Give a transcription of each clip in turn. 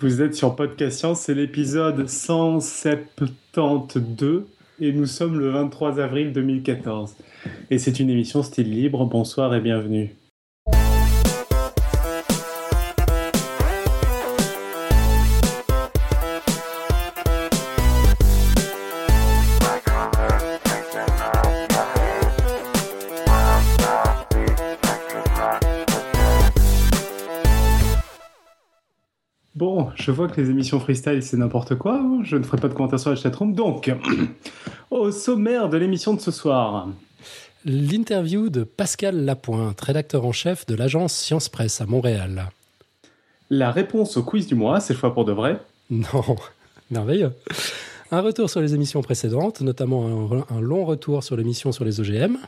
Vous êtes sur Podcast Science, c'est l'épisode 172 et nous sommes le 23 avril 2014. Et c'est une émission style libre. Bonsoir et bienvenue. Je vois que les émissions freestyle, c'est n'importe quoi. Je ne ferai pas de commentaires sur la chatroom. Donc, au sommaire de l'émission de ce soir. L'interview de Pascal Lapointe, rédacteur en chef de l'agence Science Presse à Montréal. La réponse au quiz du mois, cette fois pour de vrai. Non, merveilleux. Un retour sur les émissions précédentes, notamment un, un long retour sur l'émission sur les OGM.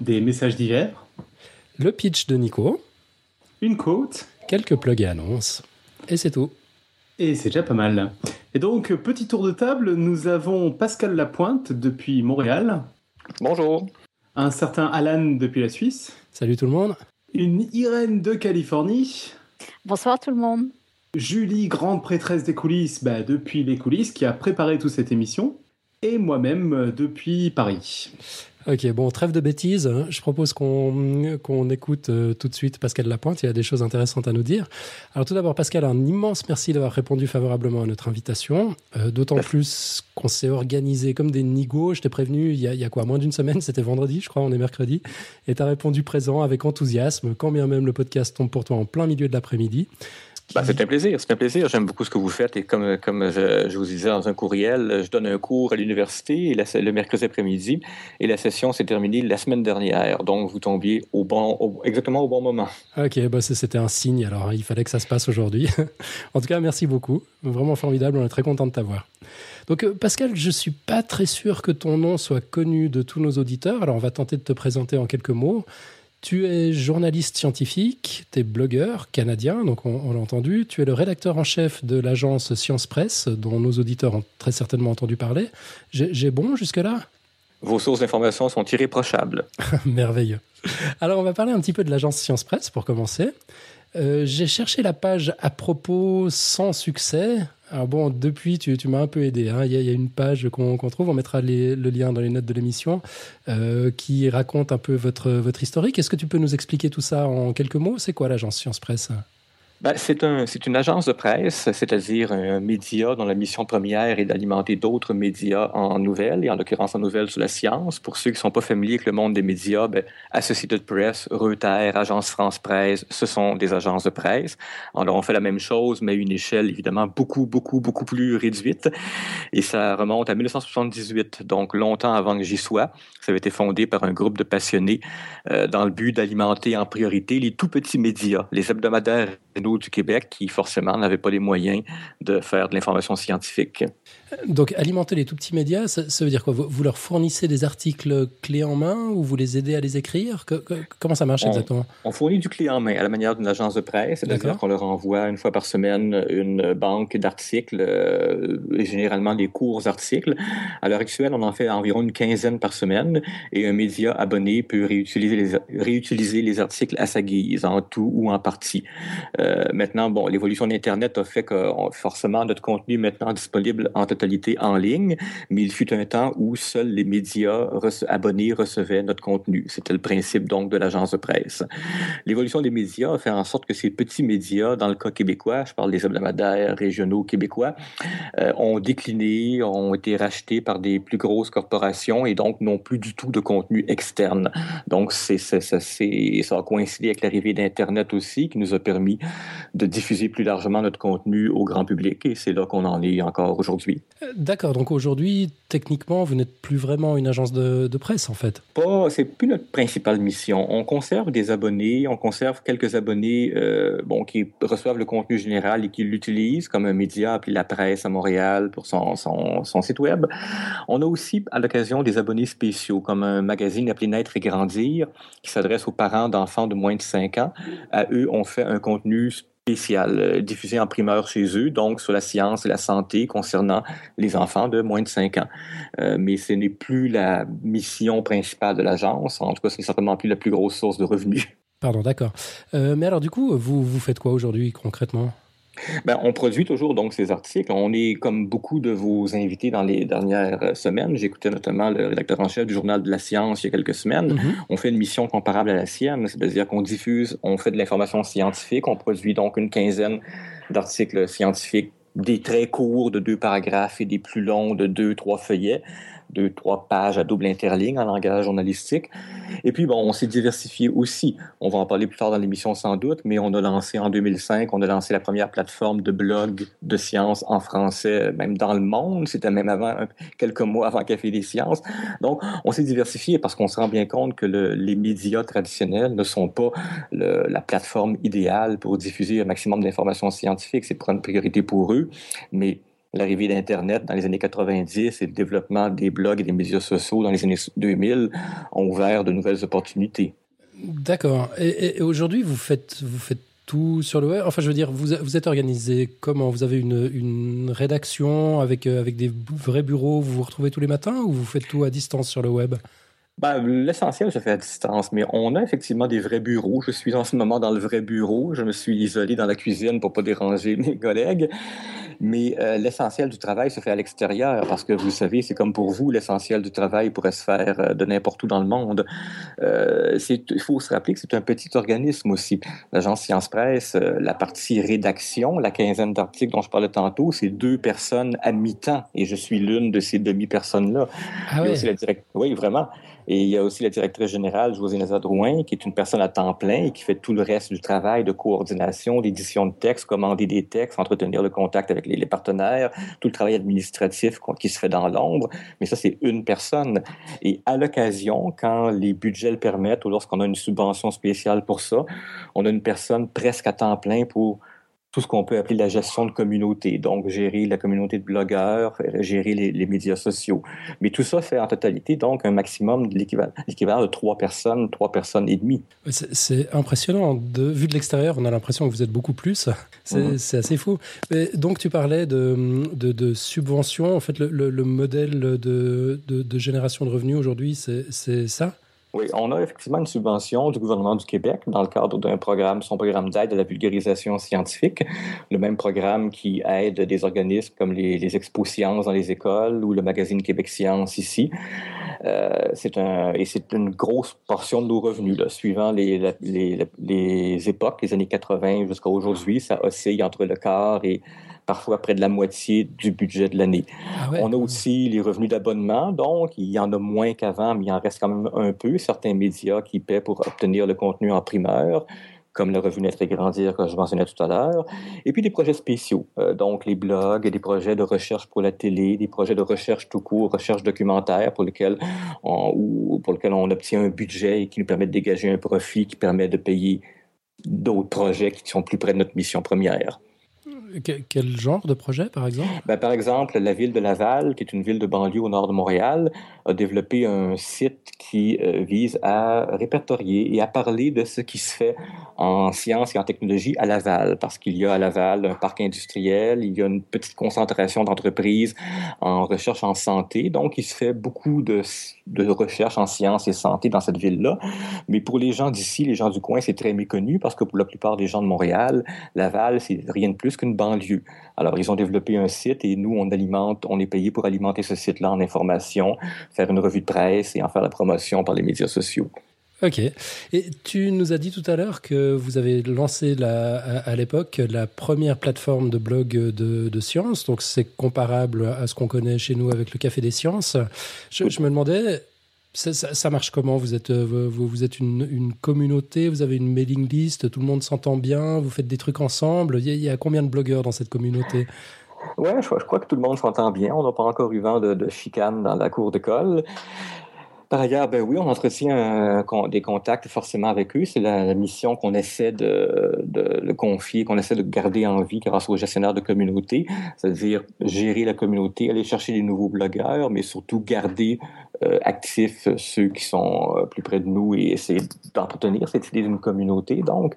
Des messages divers. Le pitch de Nico. Une quote. Quelques plugs et annonces. Et c'est tout. Et c'est déjà pas mal. Et donc, petit tour de table, nous avons Pascal Lapointe depuis Montréal. Bonjour. Un certain Alan depuis la Suisse. Salut tout le monde. Une Irène de Californie. Bonsoir tout le monde. Julie, grande prêtresse des coulisses, bah, depuis les coulisses, qui a préparé toute cette émission. Et moi-même euh, depuis Paris. Ok, bon, trêve de bêtises. Hein. Je propose qu'on écoute euh, tout de suite Pascal Lapointe. Il y a des choses intéressantes à nous dire. Alors tout d'abord, Pascal, un immense merci d'avoir répondu favorablement à notre invitation. Euh, D'autant plus qu'on s'est organisé comme des nigauds. Je t'ai prévenu il y, a, il y a quoi, moins d'une semaine? C'était vendredi, je crois, on est mercredi. Et tu as répondu présent avec enthousiasme, quand bien même le podcast tombe pour toi en plein milieu de l'après-midi. Bah, c'est un plaisir, c'est un plaisir. J'aime beaucoup ce que vous faites et comme, comme je, vous disais dans un courriel, je donne un cours à l'université le mercredi après-midi et la session s'est terminée la semaine dernière. Donc vous tombiez exactement au bon moment. Ok, bah c'était un signe. Alors il fallait que ça se passe aujourd'hui. en tout cas, merci beaucoup. Vraiment formidable. On est très content de t'avoir. Donc Pascal, je suis pas très sûr que ton nom soit connu de tous nos auditeurs. Alors on va tenter de te présenter en quelques mots. Tu es journaliste scientifique, tu es blogueur canadien, donc on, on l'a entendu. Tu es le rédacteur en chef de l'agence Science Presse, dont nos auditeurs ont très certainement entendu parler. J'ai bon jusque-là? Vos sources d'information sont irréprochables. Merveilleux. Alors on va parler un petit peu de l'agence Science Presse pour commencer. Euh, J'ai cherché la page à propos sans succès. Alors bon, depuis, tu, m'as un peu aidé. Hein. Il, y a, une page qu'on qu trouve, on mettra le lien dans les notes de l'émission, euh, qui raconte un peu votre, votre historique. Est-ce que tu peux nous expliquer tout ça en quelques mots? C'est quoi l'agence Science Presse? Ben, c'est un, une agence de presse, c'est-à-dire un média dont la mission première est d'alimenter d'autres médias en nouvelles, et en l'occurrence en nouvelles sur la science. Pour ceux qui ne sont pas familiers avec le monde des médias, ben, Associated Press, Reuters, Agence France Presse, ce sont des agences de presse. Alors on fait la même chose, mais à une échelle évidemment beaucoup, beaucoup, beaucoup plus réduite. Et ça remonte à 1978, donc longtemps avant que j'y sois. Ça avait été fondé par un groupe de passionnés euh, dans le but d'alimenter en priorité les tout petits médias, les hebdomadaires du Québec qui, forcément, n'avaient pas les moyens de faire de l'information scientifique. Donc, alimenter les tout petits médias, ça, ça veut dire quoi? Vous, leur fournissez des articles clés en main ou vous les aidez à les écrire? Que, que, Comment ça marche on, exactement? On fournit du clé en main à la manière d'une agence de presse, c'est-à-dire qu'on leur envoie une fois par semaine une banque d'articles, euh, généralement des courts articles. À l'heure actuelle, on en fait environ une quinzaine par semaine et un média abonné peut réutiliser les, réutiliser les articles à sa guise, en tout ou en partie. Euh, maintenant, bon, l'évolution d'Internet a fait que on, forcément notre contenu est maintenant disponible en en ligne, mais il fut un temps où seuls les médias abonnés recevaient notre contenu. C'était le principe donc de l'agence de presse. L'évolution des médias a fait en sorte que ces petits médias, dans le cas québécois, je parle des hebdomadaires régionaux québécois, euh, ont décliné, ont été rachetés par des plus grosses corporations et donc n'ont plus du tout de contenu externe. Donc ça a coïncidé avec l'arrivée d'Internet aussi, qui nous a permis de diffuser plus largement notre contenu au grand public et c'est là qu'on en est encore aujourd'hui. D'accord, donc aujourd'hui, techniquement, vous n'êtes plus vraiment une agence de, presse en fait Pas, c'est plus notre principale mission. On conserve des abonnés, on conserve quelques abonnés euh, bon, qui reçoivent le contenu général et qui l'utilisent comme un média appelé La Presse à Montréal pour son, son, son site web. On a aussi à l'occasion des abonnés spéciaux comme un magazine appelé Naître et Grandir qui s'adresse aux parents d'enfants de moins de 5 ans. À eux, on fait un contenu spécial euh, diffusé en primeur chez eux, donc sur la science et la santé concernant les enfants de moins de 5 ans. Euh, mais ce n'est plus la mission principale de l'agence. En tout cas, ce n'est certainement plus la plus grosse source de revenus. Pardon, d'accord. Euh, mais alors, du coup, vous, vous faites quoi aujourd'hui concrètement? Ben, on produit toujours donc ces articles. On est comme beaucoup de vos invités dans les dernières euh, semaines. J'écoutais notamment le rédacteur en chef du journal de la science il y a quelques semaines. Mm-hmm. On fait une mission comparable à la sienne, c'est-à-dire qu'on diffuse, on fait de l'information scientifique, on produit donc une quinzaine d'articles scientifiques des très courts de deux paragraphes et des plus longs de deux, trois feuillets deux, trois pages à double interligne en langage journalistique. Et puis, bon, on s'est diversifié aussi. On va en parler plus tard dans l'émission sans doute, mais on a lancé en 2005, on a lancé la première plateforme de blog de sciences en français, même dans le monde. C'était même avant, quelques mois avant Café des sciences. Donc, on s'est diversifié parce qu'on se rend bien compte que les médias traditionnels ne sont pas la plateforme idéale pour diffuser un maximum d'informations scientifiques. C'est une priorité pour eux, mais l'arrivée d'Internet dans les années 90 et le développement des blogs et des médias sociaux dans les années 2000 ont ouvert de nouvelles opportunités. D'accord. Et, aujourd'hui, vous faites, vous faites tout sur le web? Enfin, je veux dire, vous, vous êtes organisé comment? Vous avez une, une rédaction avec, euh, avec des vrais bureaux, vous vous retrouvez tous les matins ou vous faites tout à distance sur le web? Ben, L'essentiel se fait à distance, mais on a effectivement des vrais bureaux. Je suis en ce moment dans le vrai bureau. Je me suis isolé dans la cuisine pour pas déranger mes collègues. Mais euh, l'essentiel du travail se fait à l'extérieur parce que vous savez, c'est comme pour vous, l'essentiel du travail pourrait se faire euh, de n'importe où dans le monde. Euh, il faut se rappeler que c'est un petit organisme aussi. L'agence Science Presse, la partie rédaction, la quinzaine d'articles dont je parlais tantôt, c'est deux personnes à mi-temps et je suis l'une de ces demi-personnes-là. Ah oui. Oui, vraiment. Et il y a aussi la directrice générale, José Drouin, qui est une personne à temps plein et qui fait tout le reste du travail de coordination, d'édition de textes, commander des textes, entretenir le contact avec les, partenaires, tout le travail administratif qui se fait dans l'ombre. Mais ça, c'est une personne. Et à l'occasion, quand les budgets le permettent ou lorsqu'on a une subvention spéciale pour ça, on a une personne presque à temps plein pour tout ce qu'on peut appeler la gestion de communauté, donc gérer la communauté de blogueurs, gérer les, médias sociaux. Mais tout ça fait en totalité donc un maximum de l'équivalent de trois personnes, trois personnes et demie. C'est impressionnant. De, vu de l'extérieur, on a l'impression que vous êtes beaucoup plus. C'est mhm. assez fou. Mais donc tu parlais de, de, de subventions. En fait, le, le modèle de, de génération de revenus aujourd'hui, c'est ça? Oui, on a effectivement une subvention du gouvernement du Québec dans le cadre d'un programme, son programme d'aide à la vulgarisation scientifique, le même programme qui aide des organismes comme les, Expos Sciences dans les écoles ou le magazine Québec Science ici. Euh, un, et c'est une grosse portion de nos revenus, là, suivant les, les, les époques, les années 80 jusqu'à aujourd'hui, ça oscille entre le quart et parfois près de la moitié du budget de l'année. Ah On a aussi les revenus d'abonnement, donc il y en a moins qu'avant, mais il en reste quand même un peu. Certains médias qui paient pour obtenir le contenu en primeur comme le revenu net et grandir que je mentionnais tout à l'heure, et puis des projets spéciaux, euh, donc les blogs, des projets de recherche pour la télé, des projets de recherche tout court, recherche documentaire pour lesquels on, ou pour lesquels on obtient un budget et qui nous permet de dégager un profit qui permet de payer d'autres projets qui sont plus près de notre mission première. Quel genre de projet, par exemple? Ben, par exemple, la ville de Laval, qui est une ville de banlieue au nord de Montréal, a développé un site qui euh, vise à répertorier et à parler de ce qui se fait en sciences et en technologie à Laval, parce qu'il y a à Laval un parc industriel, il y a une petite concentration d'entreprises en recherche en santé, donc il se fait beaucoup de, de recherche en sciences et santé dans cette ville-là. Mais pour les gens d'ici, les gens du coin, c'est très méconnu, parce que pour la plupart des gens de Montréal, Laval, c'est rien de plus qu'une banlieue. Alors, ils ont développé un site et nous, on alimente, on est payé pour alimenter ce site-là en information, faire une revue de presse et en faire la promotion par les médias sociaux. Ok. Et tu nous as dit tout à l'heure que vous avez lancé la, à, l'époque la première plateforme de blog de, de sciences. Donc c'est comparable à ce qu'on connaît chez nous avec le Café des Sciences. Je me demandais, ça, marche comment? Vous êtes, euh, vous, êtes une, communauté, vous avez une mailing list, tout le monde s'entend bien, vous faites des trucs ensemble. Il y, a, combien de blogueurs dans cette communauté? Je, je, crois que tout le monde s'entend bien. On n'a pas encore eu vent de, de chicane dans la cour d'école. Par ailleurs, ben oui, on entretient des contacts forcément avec eux. C'est la, mission qu'on essaie de, de, confier, qu'on essaie de garder en vie grâce aux gestionnaires de communauté, c'est-à-dire gérer la communauté, aller chercher des nouveaux blogueurs, mais surtout garder euh, actifs ceux qui sont euh, plus près de nous et essayer d'entretenir cette idée d'une communauté. Donc,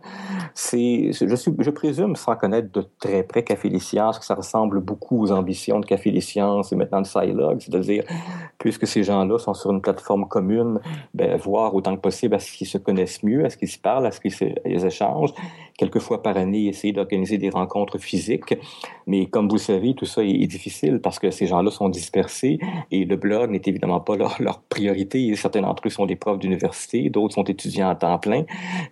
c'est, je, je présume, sans connaître de très près Café des Sciences, que ça ressemble beaucoup aux ambitions de Café des Sciences et maintenant de Scilog, c'est-à-dire, puisque ces gens-là sont sur une plateforme plateforme commune, ben, voir autant que possible à ce qu'ils se connaissent mieux, à ce qu'ils se parlent, à ce qu'ils échangent. Quelques fois par année, essayer d'organiser des rencontres physiques. Mais comme vous le savez, tout ça est, difficile parce que ces gens-là sont dispersés et le blog n'est évidemment pas leur, priorité. Certains d'entre eux sont des profs d'université, d'autres sont étudiants à temps plein.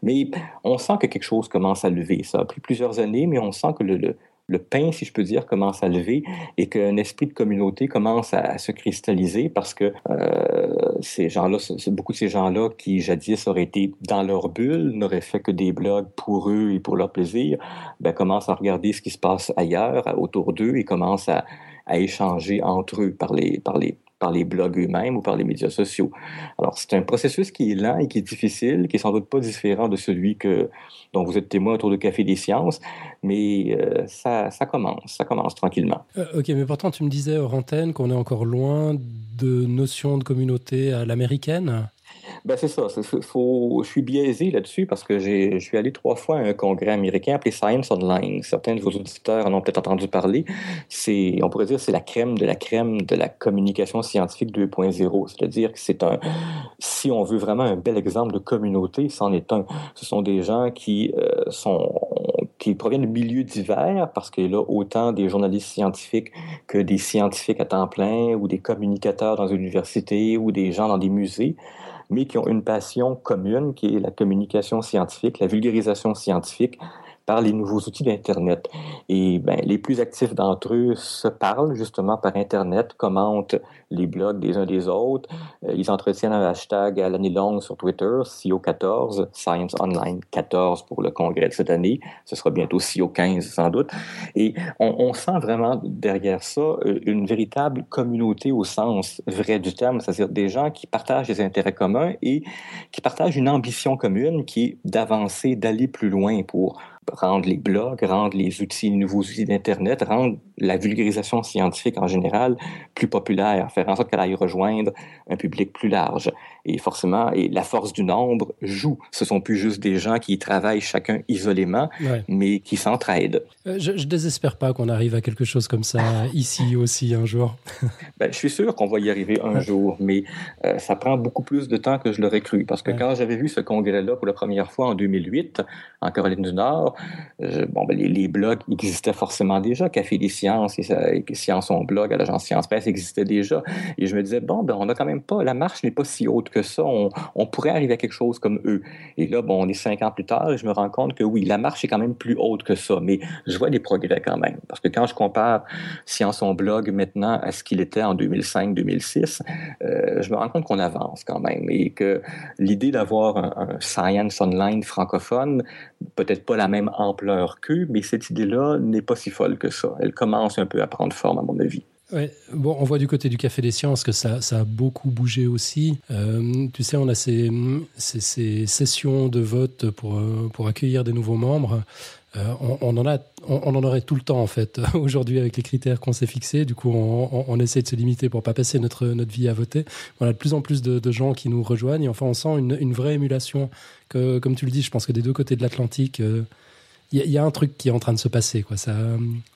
Mais on sent que quelque chose commence à lever. Ça a pris plusieurs années, mais on sent que le pain, si je peux dire, commence à lever et qu'un esprit de communauté commence à, se cristalliser parce que euh, ces gens-là, beaucoup de ces gens-là qui jadis auraient été dans leur bulle, n'auraient fait que des blogs pour eux et pour leur plaisir, ben, commencent à regarder ce qui se passe ailleurs, autour d'eux et commencent à, à échanger entre eux par les, par les par les blogs eux-mêmes ou par les médias sociaux. Alors, c'est un processus qui est lent et qui est difficile, qui est sans doute pas différent de celui que, dont vous êtes témoin autour du Café des Sciences, mais euh, ça, ça commence, ça commence tranquillement. Euh, ok, mais pourtant, tu me disais hors antenne qu'on est encore loin de notions de communauté à l'américaine ben c'est ça. Faut, je suis biaisé là-dessus parce que je suis allé trois fois à un congrès américain appelé Science Online. Certains de vos auditeurs en ont peut-être entendu parler. C'est, on pourrait dire, c'est la crème de la crème de la communication scientifique 2.0. C'est-à-dire que c'est un, si on veut vraiment un bel exemple de communauté, c'en est un. Ce sont des gens qui euh, sont qui proviennent de milieux divers, parce qu'il y a autant des journalistes scientifiques que des scientifiques à temps plein, ou des communicateurs dans une université, ou des gens dans des musées mais qui ont une passion commune qui est la communication scientifique, la vulgarisation scientifique par les nouveaux outils d'Internet. Et ben, les plus actifs d'entre eux se parlent justement par Internet, commentent les blogs des uns des autres. Euh, ils entretiennent un hashtag à l'année longue sur Twitter, CO14, Science Online 14 pour le congrès de cette année. Ce sera bientôt CO15 sans doute. Et on, on sent vraiment derrière ça euh, une véritable communauté au sens vrai du terme, c'est-à-dire des gens qui partagent des intérêts communs et qui partagent une ambition commune qui est d'avancer, d'aller plus loin pour rendre les blogs, rendre les outils, les nouveaux outils d'Internet, rendre la vulgarisation scientifique en général plus populaire, faire en sorte qu'elle aille rejoindre un public plus large. Et forcément, et la force du nombre joue. Ce sont plus juste des gens qui travaillent chacun isolément, mais qui s'entraident. Euh, je, je désespère pas qu'on arrive à quelque chose comme ça ici aussi un jour. ben, je suis sûr qu'on va y arriver un jour, mais euh, ça prend beaucoup plus de temps que je l'aurais cru. Parce que quand j'avais vu ce congrès-là pour la première fois en 2008, en Caroline du Nord, bon, ben, les, blogs existaient forcément déjà. Café des sciences et, Science on blog à l'agence Science Presse existait déjà. Et je me disais, bon, ben, on n'a quand même pas, la marche n'est pas si haute que ça. On, pourrait arriver à quelque chose comme eux. Et là, bon, on est cinq ans plus tard et je me rends compte que oui, la marche est quand même plus haute que ça. Mais je vois des progrès quand même. Parce que quand je compare Science on blog maintenant à ce qu'il était en 2005-2006, euh, je me rends compte qu'on avance quand même et que l'idée d'avoir un, un Science Online francophone, peut-être pas la même ampleur qu'eux, mais cette idée-là n'est pas si folle que ça. Elle commence un peu à prendre forme, à mon avis. Ouais. Bon, on voit du côté du Café des Sciences que ça, ça a beaucoup bougé aussi. Euh, tu sais, on a ces, ces, sessions de vote pour, euh, pour accueillir des nouveaux membres. Euh, on, en a, on, en aurait tout le temps en fait aujourd'hui avec les critères qu'on s'est fixés. Du coup, on, essaie de se limiter pour pas passer notre notre vie à voter. On a de plus en plus de, gens qui nous rejoignent et enfin on sent une, une, vraie émulation. Que, comme tu le dis, je pense que des deux côtés de l'Atlantique, il y, y, a un truc qui est en train de se passer. Quoi. Ça,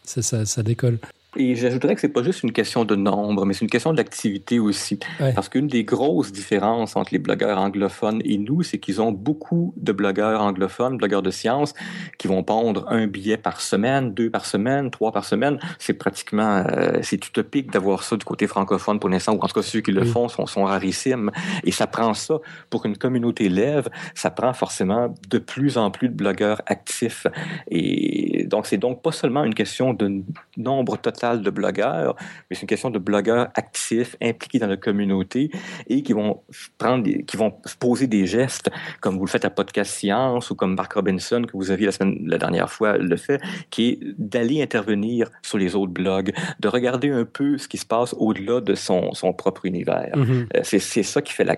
ça, ça, ça décolle. Et j'ajouterais que c'est pas juste une question de nombre, mais c'est une question d'activité aussi. Parce qu'une des grosses différences entre les blogueurs anglophones et nous, c'est qu'ils ont beaucoup de blogueurs anglophones, blogueurs de sciences, qui vont pondre un billet par semaine, deux par semaine, trois par semaine. C'est pratiquement, euh, c'est utopique d'avoir ça du côté francophone pour l'instant, ou en tout cas ceux qui le font sont, sont rarissimes. Et ça prend ça pour une communauté lève, ça prend forcément de plus en plus de blogueurs actifs. Et donc c'est donc pas seulement une question de nombre total de blogueurs, mais c'est une question de blogueurs actifs, impliqués dans la communauté et qui vont prendre, qui vont poser des gestes, comme vous le faites à Podcast Science ou comme Mark Robinson que vous aviez la semaine, la dernière fois le fait, qui est d'aller intervenir sur les autres blogs, de regarder un peu ce qui se passe au-delà de son, son propre univers. C'est, c'est ça qui fait la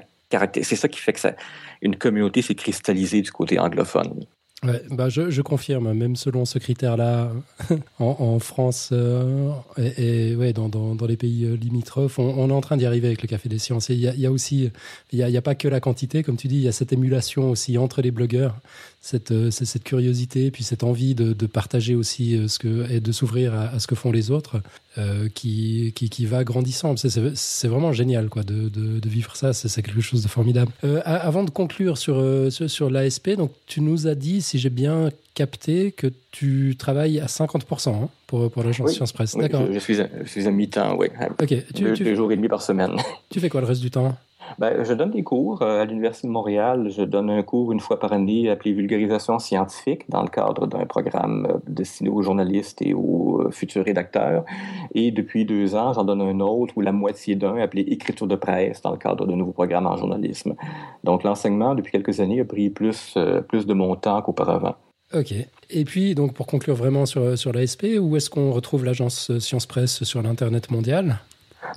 c'est ça qui fait que ça, une communauté s'est cristallisée du côté anglophone. Ouais, bah je, je, confirme, même selon ce critère-là, en, en, France euh, et, ouais, dans, dans, dans, les pays euh, limitrophes, on, est en train d'y arriver avec le Café des Sciences. il y a, y aussi, il n'y a, a, pas que la quantité, comme tu dis, il y a cette émulation aussi entre les blogueurs, cette, euh, cette curiosité, puis cette envie de, de partager aussi ce que, et de s'ouvrir à, à, ce que font les autres, euh, qui, qui, qui, va grandissant. C'est vraiment génial quoi, de, de, de vivre ça, c'est quelque chose de formidable. Euh, avant de conclure sur, sur, sur l'ASP, donc tu nous as dit si j'ai bien capté, que tu travailles à 50% hein, pour, pour l'agence Science Presse. Oui, D'accord. Je, je, suis à, je suis à mi-temps, oui. Ok. Tu, deux, tu... deux jours et demi par semaine. Tu fais quoi le reste du temps? Ben, je donne des cours à l'Université de Montréal. Je donne un cours une fois par année appelé Vulgarisation scientifique dans le cadre d'un programme destiné aux journalistes et aux futurs rédacteurs. Et depuis deux ans, j'en donne un autre ou la moitié d'un appelé Écriture de presse dans le cadre d'un nouveau programme en journalisme. Donc l'enseignement, depuis quelques années, a pris plus, plus de mon temps qu'auparavant. Ok. Et puis, donc, pour conclure vraiment sur, sur l'ASP, où est-ce qu'on retrouve l'agence Science Presse sur l'Internet mondial?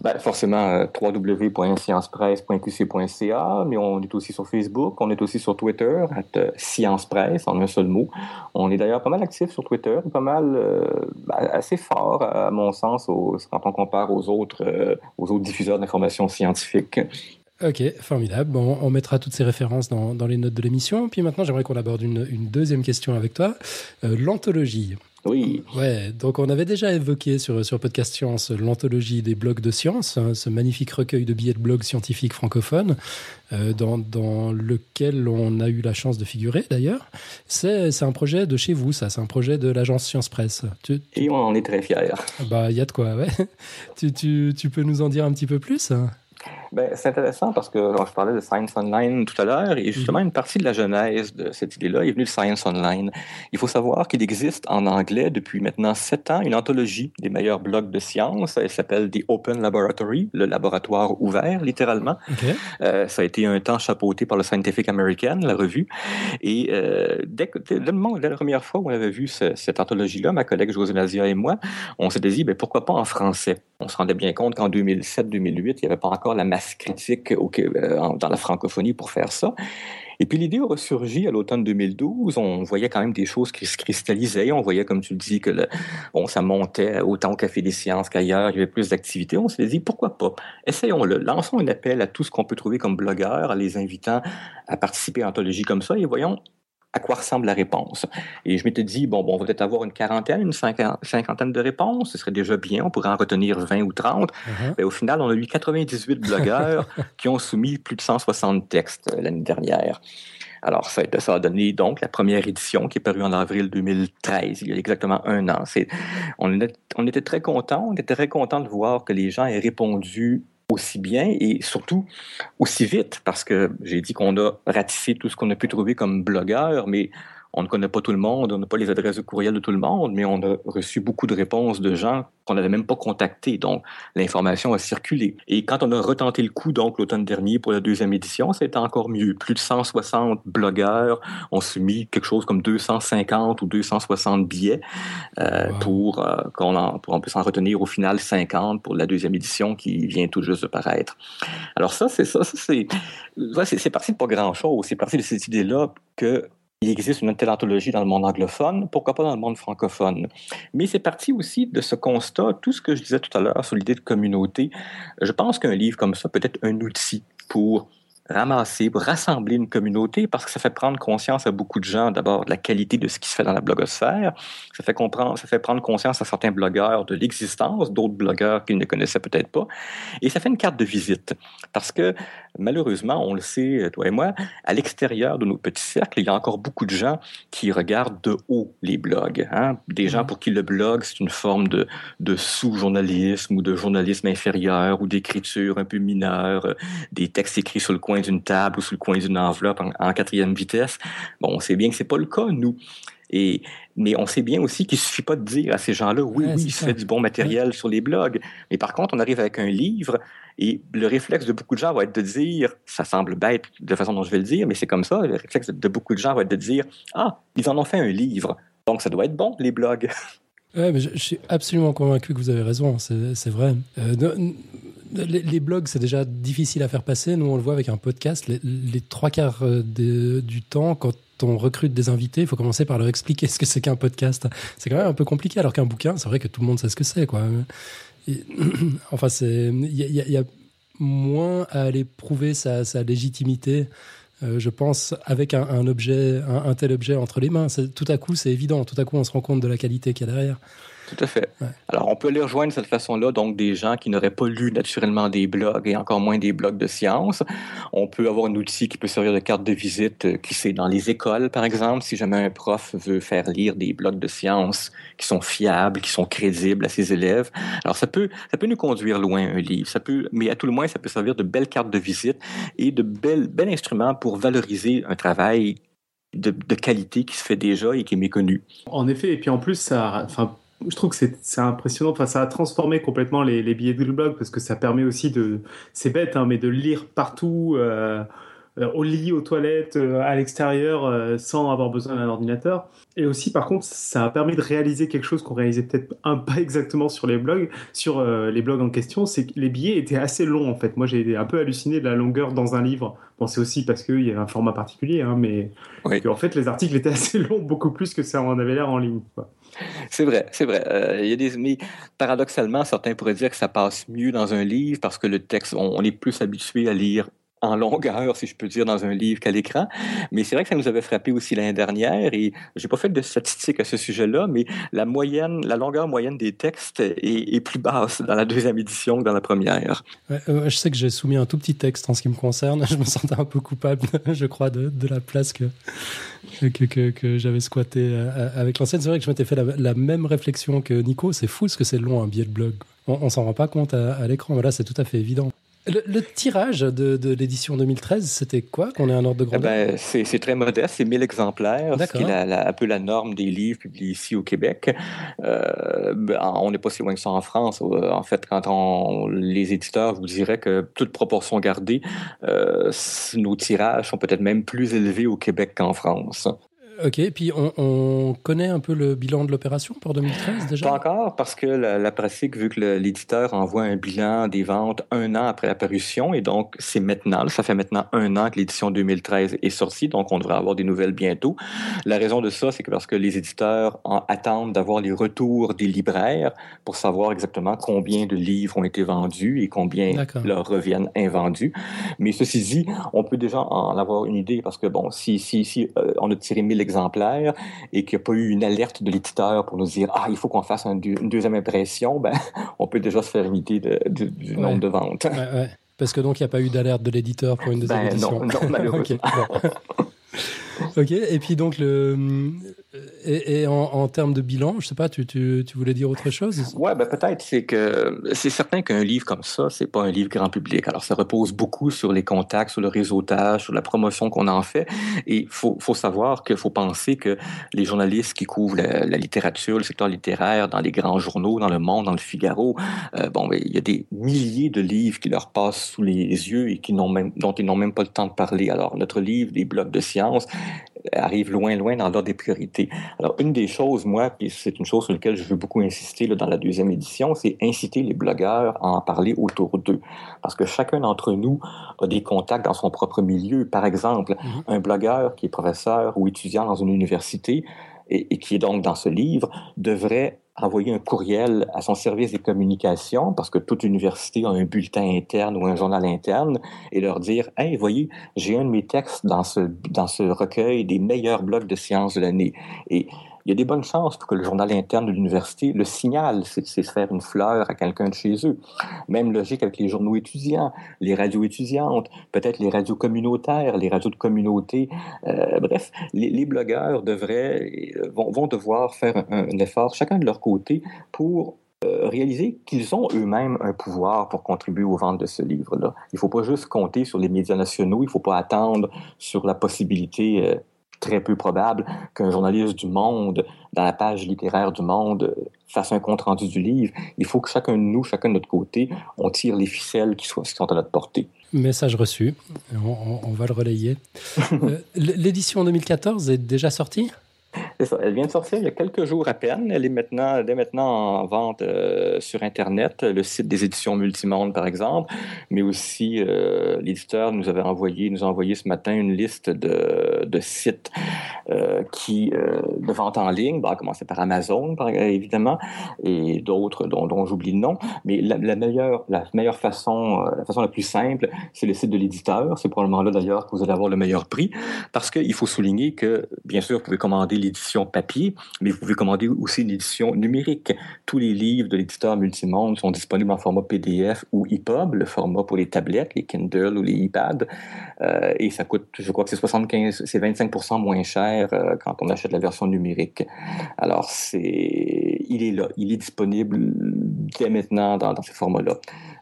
Ben, forcément, euh, www.sciencepresse.qc.ca, mais on est aussi sur Facebook, on est aussi sur Twitter, euh, Science Presse, en un seul mot. On est d'ailleurs pas mal actif sur Twitter, pas mal euh, assez fort, à mon sens, quand on compare aux autres, aux autres diffuseurs d'informations scientifiques. Ok, formidable. Bon, on mettra toutes ces références dans, dans les notes de l'émission. Puis maintenant, j'aimerais qu'on aborde une, une, deuxième question avec toi. L'anthologie. Oui. Ouais, donc on avait déjà évoqué sur, sur Podcast Science l'anthologie des blogs de science, hein, ce magnifique recueil de billets de blogs scientifiques francophones, euh, dans, dans lequel on a eu la chance de figurer d'ailleurs. C'est un projet de chez vous, ça, c'est un projet de l'agence Science Presse. Tu, tu... Et on en est très fiers. Bah, il y a de quoi, ouais. tu, tu, tu peux nous en dire un petit peu plus ben, c'est intéressant parce que je parlais de Science Online tout à l'heure et justement une partie de la genèse de cette idée-là est venue de Science Online. Il faut savoir qu'il existe en anglais depuis maintenant sept ans une anthologie des meilleurs blogs de science. Elle s'appelle The Open Laboratory, le laboratoire ouvert, littéralement. Okay. Euh, ça a été un temps chapeauté par le Scientific American, la revue. Et euh, dès, que, dès, le moment, dès la première fois où on avait vu ce, cette anthologie-là, ma collègue José Nazia et moi, on s'était dit, ben, pourquoi pas en français? On se rendait bien compte qu'en 2007-2008, il n'y avait pas encore la masse critique euh, dans la francophonie pour faire ça. Et puis l'idée a ressurgi à l'automne 2012. On voyait quand même des choses qui se cristallisaient. On voyait, comme tu le dis, que le, bon, ça montait autant au Café des Sciences qu'ailleurs. Il y avait plus d'activités. On s'est dit, pourquoi pas? Essayons-le. Lançons un appel à tout ce qu'on peut trouver comme blogueurs, les invitant à participer à l'anthologie comme ça et voyons à quoi ressemble la réponse. Et je m'étais dit, bon, bon on va peut-être avoir une quarantaine, une cinquantaine de réponses, ce serait déjà bien, on pourrait en retenir 20 ou 30. Uh-huh. Mais au final, on a eu 98 blogueurs qui ont soumis plus de 160 textes euh, l'année dernière. Alors, ça, ça, a donné donc la première édition qui est parue en avril 2013, il y a exactement un an. On, est, on était très contents, on était très contents de voir que les gens aient répondu aussi bien et surtout aussi vite, parce que j'ai dit qu'on a ratifié tout ce qu'on a pu trouver comme blogueur, mais on ne connaît pas tout le monde, on n'a pas les adresses de courriel de tout le monde, mais on a reçu beaucoup de réponses de gens qu'on n'avait même pas contactés. Donc, l'information a circulé. Et quand on a retenté le coup, donc, l'automne dernier pour la deuxième édition, c'était encore mieux. Plus de 160 blogueurs ont soumis quelque chose comme 250 ou 260 billets euh, wow. pour euh, qu'on on puisse en retenir au final 50 pour la deuxième édition qui vient tout juste de paraître. Alors ça, c'est ça, ça c'est, c'est parti de pas grand-chose. C'est parti de cette idée-là que il existe une telle anthologie dans le monde anglophone, pourquoi pas dans le monde francophone? Mais c'est parti aussi de ce constat, tout ce que je disais tout à l'heure sur l'idée de communauté. Je pense qu'un livre comme ça peut être un outil pour ramasser, pour rassembler une communauté, parce que ça fait prendre conscience à beaucoup de gens, d'abord, de la qualité de ce qui se fait dans la blogosphère. Ça fait, comprendre, ça fait prendre conscience à certains blogueurs de l'existence d'autres blogueurs qu'ils ne connaissaient peut-être pas. Et ça fait une carte de visite. Parce que, malheureusement, on le sait, toi et moi, à l'extérieur de nos petits cercles, il y a encore beaucoup de gens qui regardent de haut les blogs. Hein? Des gens pour qui le blog, c'est une forme de, de sous-journalisme ou de journalisme inférieur ou d'écriture un peu mineure, des textes écrits sur le coin d'une table ou sous le coin d'une enveloppe en, en, quatrième vitesse. Bon, on sait bien que c'est pas le cas, nous. Et, mais on sait bien aussi qu'il suffit pas de dire à ces gens-là, oui, ouais, oui, il se fait du bon matériel ouais. sur les blogs. Mais par contre, on arrive avec un livre et le réflexe de beaucoup de gens va être de dire, ça semble bête de la façon dont je vais le dire, mais c'est comme ça, le réflexe de beaucoup de gens va être de dire, ah, ils en ont fait un livre. Donc, ça doit être bon, les blogs. Ouais, mais je, je, suis absolument convaincu que vous avez raison, c'est vrai. Euh, les, blogs, c'est déjà difficile à faire passer. Nous, on le voit avec un podcast. Les, trois quarts du temps, quand on recrute des invités, il faut commencer par leur expliquer ce que c'est qu'un podcast. C'est quand même un peu compliqué, alors qu'un bouquin, c'est vrai que tout le monde sait ce que c'est, quoi. enfin, c'est il y, a moins à aller prouver sa, légitimité. Euh, je pense, avec un, objet, un, tel objet entre les mains, tout à coup, c'est évident. Tout à coup, on se rend compte de la qualité qu'il y a derrière. Tout à fait. Alors, on peut les rejoindre de cette façon-là, donc des gens qui n'auraient pas lu naturellement des blogs et encore moins des blogs de sciences. On peut avoir un outil qui peut servir de carte de visite, euh, qui c'est dans les écoles, par exemple, si jamais un prof veut faire lire des blogs de sciences qui sont fiables, qui sont crédibles à ses élèves. Alors, ça peut, ça peut nous conduire loin, un livre. Ça peut, mais à tout le moins, ça peut servir de belles cartes de visite et de belles, bel instruments pour valoriser un travail de, de, qualité qui se fait déjà et qui est méconnu. En effet, et puis en plus, ça, enfin, je trouve que c'est impressionnant. Enfin, ça a transformé complètement les, les, billets de blog parce que ça permet aussi de, c'est bête, hein, mais de lire partout, euh, euh, au lit, aux toilettes, euh, à l'extérieur, sans avoir besoin d'un ordinateur. Et aussi, par contre, ça a permis de réaliser quelque chose qu'on réalisait peut-être un pas exactement sur les blogs, sur les blogs en question, c'est que les billets étaient assez longs en fait. Moi, j'ai un peu halluciné de la longueur dans un livre. Bon, c'est aussi parce qu'il y avait un format particulier, hein, mais en fait, les articles étaient assez longs, beaucoup plus que ça en avait l'air en ligne. Quoi. C'est vrai, c'est vrai. Euh, il y mais paradoxalement, certains pourraient dire que ça passe mieux dans un livre parce que le texte, on est plus habitué à lire en longueur, si je peux dire, dans un livre qu'à l'écran. Mais c'est vrai que ça nous avait frappé aussi l'année dernière et j'ai pas fait de statistiques à ce sujet-là, mais la moyenne, la longueur moyenne des textes est, plus basse dans la deuxième édition que dans la première. Euh, je sais que j'ai soumis un tout petit texte en ce qui me concerne. Je me sentais un peu coupable, je crois, de, la place que, que, que, j'avais squatté euh, avec l'ancienne. C'est vrai que je m'étais fait la, même réflexion que Nico. C'est fou ce que c'est long un billet de blog. On, on s'en rend pas compte à, à l'écran. Voilà, c'est tout à fait évident. Le, tirage de, l'édition 2013, c'était quoi? Qu'on ait un ordre de grandeur? eh ben, C'est très modeste, c'est 1000 exemplaires, ce qui est un peu la norme des livres publiés ici au Québec. Euh, ben, on n'est pas si loin que ça en France. Euh, en fait, quand on, les éditeurs vous diraient que toute proportion gardée, euh, nos tirages sont peut-être même plus élevés au Québec qu'en France. Ok, et puis on, connaît un peu le bilan de l'opération pour 2013 déjà? Pas encore, parce que la, pratique, vu que l'éditeur envoie un bilan des ventes un an après la parution, et donc c'est maintenant, ça fait maintenant un an que l'édition 2013 est sortie, donc on devrait avoir des nouvelles bientôt. La raison de ça, c'est que parce que les éditeurs attendent d'avoir les retours des libraires pour savoir exactement combien de livres ont été vendus et combien leur reviennent invendus. Mais ceci dit, on peut déjà en avoir une idée, parce que bon, si, si, si euh, on a tiré 1000 exemplaires et qu'il n'y a pas eu une alerte de l'éditeur pour nous dire ah il faut qu'on fasse une deuxième impression, ben on peut déjà se faire une idée du nombre de ventes. Parce que donc il n'y a pas eu d'alerte de l'éditeur pour une deuxième ben, édition. Non, non malheureusement. ok, et puis donc le et, en, termes de bilan, je sais pas, tu, tu, tu voulais dire autre chose? Ouais, ben peut-être. C'est que c'est certain qu'un livre comme ça, c'est pas un livre grand public. Alors ça repose beaucoup sur les contacts, sur le réseautage, sur la promotion qu'on en fait. Et faut faut savoir qu'il faut penser que les journalistes qui couvrent la, littérature, le secteur littéraire, dans les grands journaux, dans le Monde, dans le Figaro, euh, bon, ben, il y a des milliers de livres qui leur passent sous les yeux et qui n'ont même dont ils n'ont même pas le temps de parler. Alors notre livre, des blocs de sciences, arrive loin, loin dans l'ordre des priorités. Alors, une des choses, moi, puis c'est une chose sur laquelle je veux beaucoup insister là, dans la deuxième édition, c'est inciter les blogueurs à en parler autour d'eux. Parce que chacun d'entre nous a des contacts dans son propre milieu. Par exemple, mm-hmm. un blogueur qui est professeur ou étudiant dans une université et, et qui est donc dans ce livre devrait envoyer un courriel à son service des communications, parce que toute université a un bulletin interne ou un journal interne, et leur dire Hey, voyez, j'ai un de mes textes dans ce, dans ce recueil des meilleurs blogs de sciences de l'année. Il y a des bonnes chances pour que le journal interne de l'université le signale, c'est se faire une fleur à quelqu'un de chez eux. Même logique avec les journaux étudiants, les radios étudiantes, peut-être les radios communautaires, les radios de communauté. Euh, bref, les, blogueurs devraient, euh, vont, vont devoir faire un, effort, chacun de leur côté, pour euh, réaliser qu'ils ont eux-mêmes un pouvoir pour contribuer aux ventes de ce livre-là. Il ne faut pas juste compter sur les médias nationaux, il ne faut pas attendre sur la possibilité très peu probable qu'un journaliste du Monde, dans la page littéraire du Monde, fasse un compte-rendu du livre. Il faut que chacun de nous, chacun de notre côté, on tire les ficelles qui, sont à notre portée. Message reçu. On, va le relayer. Euh, l'édition 2014 est déjà sortie? C'est ça. Elle vient de sortir il y a quelques jours à peine. Elle est maintenant, dès maintenant en vente euh, sur Internet, le site des éditions Multimonde, par exemple, mais aussi euh, l'éditeur nous avait envoyé, nous a envoyé ce matin une liste de, de sites euh, qui, de vente en ligne, bah, commencer par Amazon, par, évidemment, et d'autres dont, j'oublie le nom. Mais la, meilleure, la meilleure façon, la façon la plus simple, c'est le site de l'éditeur. C'est probablement là d'ailleurs que vous allez avoir le meilleur prix, parce qu'il faut souligner que, bien sûr, vous pouvez commander l'édition papier, mais vous pouvez commander aussi une édition numérique. Tous les livres de l'éditeur Multimonde sont disponibles en format PDF ou EPUB, le format pour les tablettes, les Kindle ou les iPad. Euh, et ça coûte, je crois que c'est 75, c'est 25 moins cher euh, quand on achète la version numérique. Alors, c'est, il est là, il est disponible dès maintenant dans, dans ces formats-là.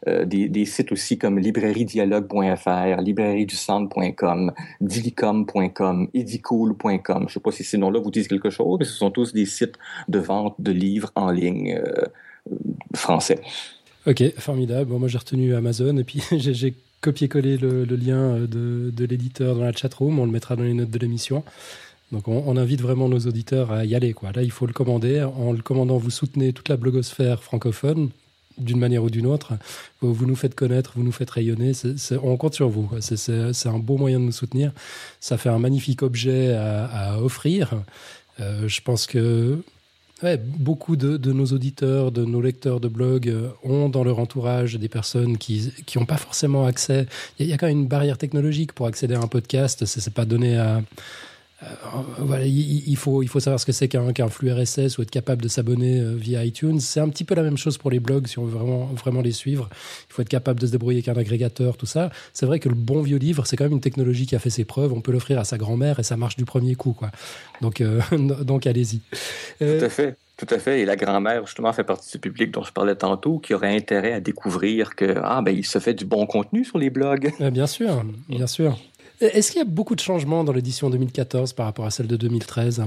Euh, des, sites aussi comme librairiedialogue.fr, librairieducentre.com, dilicom.com, edicool.com. Je ne sais pas si ces noms-là vous disent quelque chose, mais ce sont tous des sites de vente de livres en ligne euh, français. Ok, formidable. Bon, moi, j'ai retenu Amazon et puis j'ai copié-collé le, lien de, de l'éditeur dans la chatroom. On le mettra dans les notes de l'émission. Donc on, invite vraiment nos auditeurs à y aller. Là, il faut le commander. En le commandant, vous soutenez toute la blogosphère francophone d'une manière ou d'une autre. Vous, nous faites connaître, vous nous faites rayonner. On compte sur vous. C'est un beau moyen de nous soutenir. Ça fait un magnifique objet à, offrir. Euh, je pense que beaucoup de, nos auditeurs, de nos lecteurs de blog euh, ont dans leur entourage des personnes qui n'ont pas forcément accès. Il y, y, a quand même une barrière technologique pour accéder à un podcast. C'est pas donné à voilà, il, il, faut, il faut savoir ce que c'est qu'un qu flux RSS ou être capable de s'abonner euh, via iTunes. C'est un petit peu la même chose pour les blogs si on veut vraiment, vraiment les suivre. Il faut être capable de se débrouiller avec un agrégateur, tout ça. C'est vrai que le bon vieux livre, c'est quand même une technologie qui a fait ses preuves. On peut l'offrir à sa grand-mère et ça marche du premier coup. Quoi. Donc, euh, donc allez-y. Euh... Tout à fait. Tout à fait. Et la grand-mère, justement, fait partie du public dont je parlais tantôt, qui aurait intérêt à découvrir que, ah, ben, il se fait du bon contenu sur les blogs. Bien sûr, bien sûr. Est-ce qu'il y a beaucoup de changements dans l'édition 2014 par rapport à celle de 2013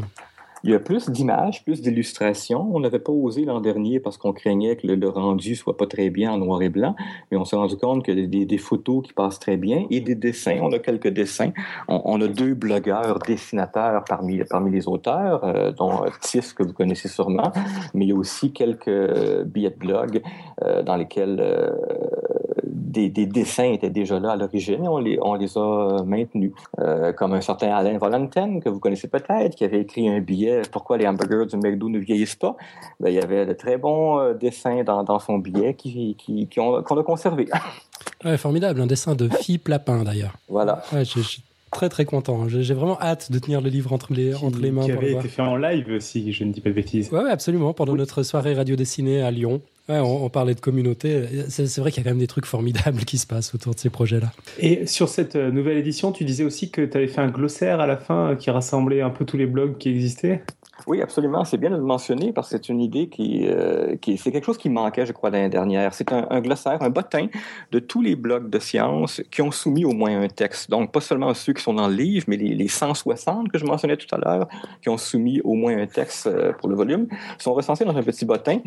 il y a plus d'images, plus d'illustrations. On n'avait pas osé l'an dernier parce qu'on craignait que le, le, rendu soit pas très bien en noir et blanc, mais on s'est rendu compte que des, des, photos qui passent très bien et des dessins. On a quelques dessins. On, a deux blogueurs dessinateurs parmi, parmi les auteurs, euh, dont Tis, que vous connaissez sûrement, mais il y a aussi quelques billets de blog euh, dans lesquels euh, des, des, dessins étaient déjà là à l'origine et on les, on les a maintenus. Euh, comme un certain Alain Valentin, que vous connaissez peut-être, qui avait écrit un billet Pourquoi les hamburgers du McDo ne vieillissent pas. Ben, il y avait de très bons euh, dessins dans, dans, son billet qui, qui, qui qu'on a conservé. Ouais, formidable, un dessin de Philippe Lapin d'ailleurs. Voilà. Ouais, je, je très très content. J'ai vraiment hâte de tenir le livre entre les, qui, entre les mains. Qui avait été fait en live, si je ne dis pas de bêtises. Oui, ouais, absolument, pendant oui. notre soirée radio dessinée à Lyon. On, on, parlait de communauté. C'est vrai qu'il y a quand même des trucs formidables qui se passent autour de ces projets-là. Et sur cette euh, nouvelle édition, tu disais aussi que tu avais fait un glossaire à la fin qui rassemblait un peu tous les blogs qui existaient oui, absolument. C'est bien de le mentionner parce que c'est une idée qui, euh, c'est quelque chose qui manquait, je crois, l'année dernière. C'est un, glossaire, un bottin de tous les blogs de sciences qui ont soumis au moins un texte. Donc, pas seulement ceux qui sont dans le livre, mais les, les 160 que je mentionnais tout à l'heure, qui ont soumis au moins un texte euh, pour le volume, sont recensés dans un petit bottin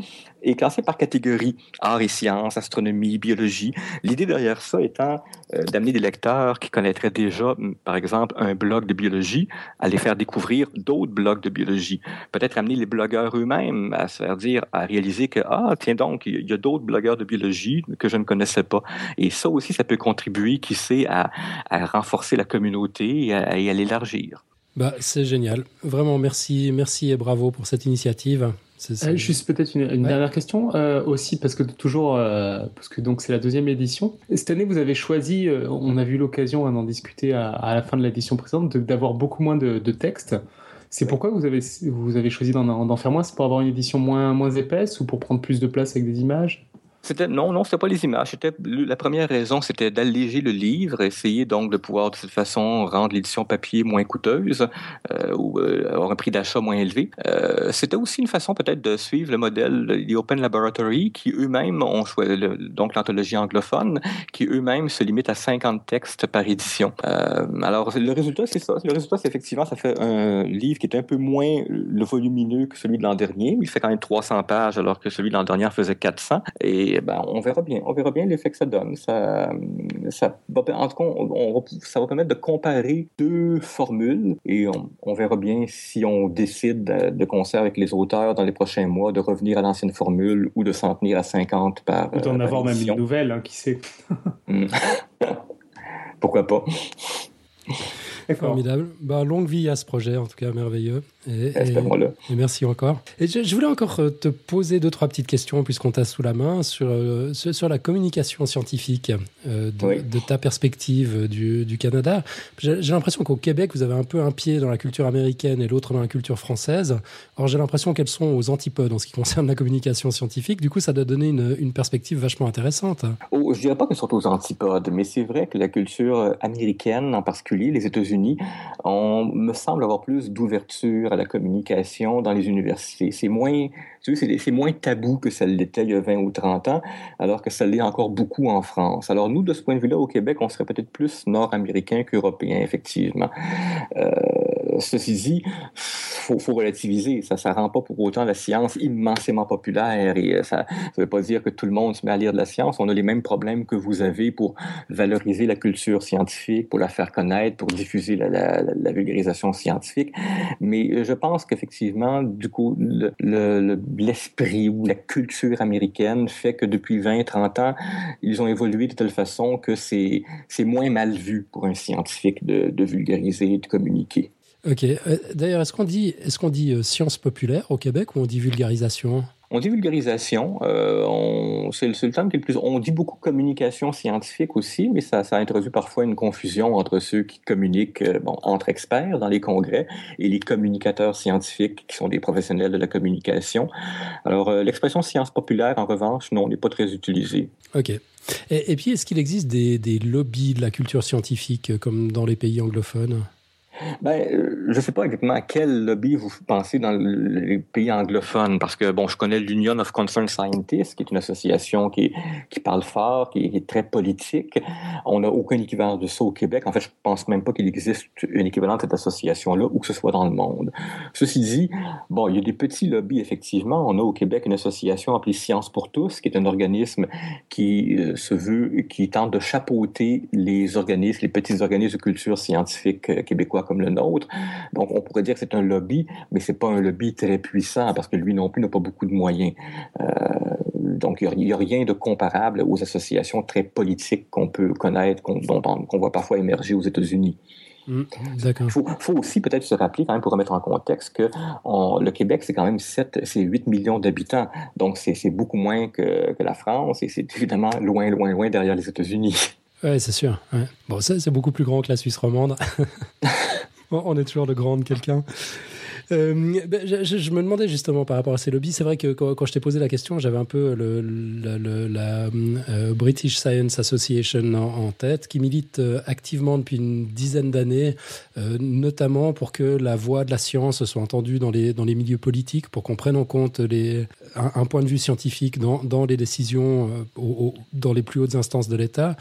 et classés par catégorie art et sciences, astronomie, biologie. L'idée derrière ça étant euh, d'amener des lecteurs qui connaîtraient déjà, par exemple, un blog de biologie, à les faire découvrir d'autres blogs de biologie peut-être amener les blogueurs eux-mêmes à se faire dire, à réaliser que, ah, tiens donc, il y a d'autres blogueurs de biologie que je ne connaissais pas. Et ça aussi, ça peut contribuer, qui sait, à, à renforcer la communauté et à, l'élargir. Bah, c'est génial. Vraiment, merci, merci et bravo pour cette initiative. C est, c est... Euh, juste peut-être une, une ouais. dernière question euh, aussi parce que toujours euh, parce que donc c'est la deuxième édition. Cette année, vous avez choisi, euh, on a vu l'occasion d'en discuter à, à, la fin de l'édition précédente, d'avoir beaucoup moins de, de textes. C'est pourquoi vous avez, vous avez choisi d'en faire moins? C'est pour avoir une édition moins, moins épaisse ou pour prendre plus de place avec des images? C'était non, non, c'était pas les images. C'était la première raison, c'était d'alléger le livre, essayer donc de pouvoir de cette façon rendre l'édition papier moins coûteuse euh, ou euh, avoir un prix d'achat moins élevé. Euh, c'était aussi une façon peut-être de suivre le modèle des Open Laboratory qui eux-mêmes ont choisi donc l'anthologie anglophone, qui eux-mêmes se limitent à 50 textes par édition. Euh, alors le résultat, c'est ça. Le résultat, c'est effectivement, ça fait un livre qui est un peu moins volumineux que celui de l'an dernier. Il fait quand même 300 pages alors que celui de l'an dernier faisait 400 et Et ben, on verra bien. On verra bien l'effet que ça donne. Ça, ça va, en tout cas, ça va permettre de comparer deux formules et on, verra bien si on décide de, concert avec les auteurs dans les prochains mois de revenir à l'ancienne formule ou de s'en tenir à 50 par. Ou d'en euh, avoir même une nouvelle, hein, qui sait. Hmm. Pourquoi pas? Formidable. Bah, longue vie à ce projet, en tout cas, merveilleux. Et, et, merci encore. Et je, voulais encore euh, te poser deux, trois petites questions, puisqu'on t'a sous la main, sur, euh, sur la communication scientifique euh, de, ta perspective du, du Canada. J'ai l'impression qu'au Québec, vous avez un peu un pied dans la culture américaine et l'autre dans la culture française. Or, j'ai l'impression qu'elles sont aux antipodes en ce qui concerne la communication scientifique. Du coup, ça doit donner une, une perspective vachement intéressante. Oh, je dirais pas qu'elles sont aux antipodes, mais c'est vrai que la culture américaine, en particulier les États-Unis, on me semble avoir plus d'ouverture la communication dans les universités. C'est moins, c'est moins tabou que ça l'était il y a 20 ou 30 ans, alors que ça l'est encore beaucoup en France. Alors nous, de ce point de vue-là, au Québec, on serait peut-être plus nord-américain qu'européen, effectivement. Euh, ceci dit, faut, faut relativiser. Ça ne rend pas pour autant la science immensément populaire et euh, ça ne veut pas dire que tout le monde se met à lire de la science. On a les mêmes problèmes que vous avez pour valoriser la culture scientifique, pour la faire connaître, pour diffuser la, vulgarisation scientifique. Mais euh, je pense qu'effectivement, du coup, l'esprit le, ou la culture américaine fait que depuis 20-30 ans, ils ont évolué de telle façon que c'est moins mal vu pour un scientifique de, de vulgariser de communiquer. Ok. Euh, d'ailleurs, est-ce qu'on dit, est-ce qu'on dit euh, science populaire au Québec ou on dit vulgarisation? On dit vulgarisation, euh, c'est le, terme qui est le plus. On dit beaucoup communication scientifique aussi, mais ça, ça introduit parfois une confusion entre ceux qui communiquent bon, entre experts dans les congrès et les communicateurs scientifiques qui sont des professionnels de la communication. Alors, l'expression science populaire, en revanche, non, n'est pas très utilisée. OK. Et, et puis, est-ce qu'il existe des, des lobbies de la culture scientifique comme dans les pays anglophones? Ben, euh, je ne sais pas exactement à quel lobby vous pensez dans les pays anglophones, parce que bon, je connais l'Union of Concerned Scientists, qui est une association qui, parle fort, qui est très politique. On n'a aucun équivalent de ça au Québec. En fait, je pense même pas qu'il existe un équivalent de cette association-là, où que ce soit dans le monde. Ceci dit, bon, il y a des petits lobbies, effectivement. On a au Québec une association appelée Science pour tous, qui est un organisme qui euh, se veut, qui tente de chapeauter les organismes, les petits organismes de culture scientifique euh, québécois comme le nôtre. Donc, on pourrait dire que c'est un lobby, mais c'est pas un lobby très puissant parce que lui non plus n'a pas beaucoup de moyens. Euh, donc, il n'y a, rien de comparable aux associations très politiques qu'on peut connaître, qu'on voit parfois émerger aux États-Unis. Mmh, il faut, aussi peut-être se rappeler, quand même, pour remettre en contexte, que le Québec, c'est quand même 7, c'est 8 millions d'habitants. Donc, c'est beaucoup moins que, que, la France et c'est évidemment loin, loin, loin derrière les États-Unis. Oui, c'est sûr. Bon, ça, c'est beaucoup plus grand que la Suisse romande. on est toujours le grand de quelqu'un. Euh, ben, je, me demandais justement par rapport à ces lobbies, c'est vrai que quand, je t'ai posé la question, j'avais un peu le, la euh, British Science Association en, tête, qui milite euh, activement depuis une dizaine d'années, notamment pour que la voix de la science soit entendue dans les, dans les milieux politiques, pour qu'on prenne en compte les, un, point de vue scientifique dans, dans les décisions, dans les plus hautes instances de l'État,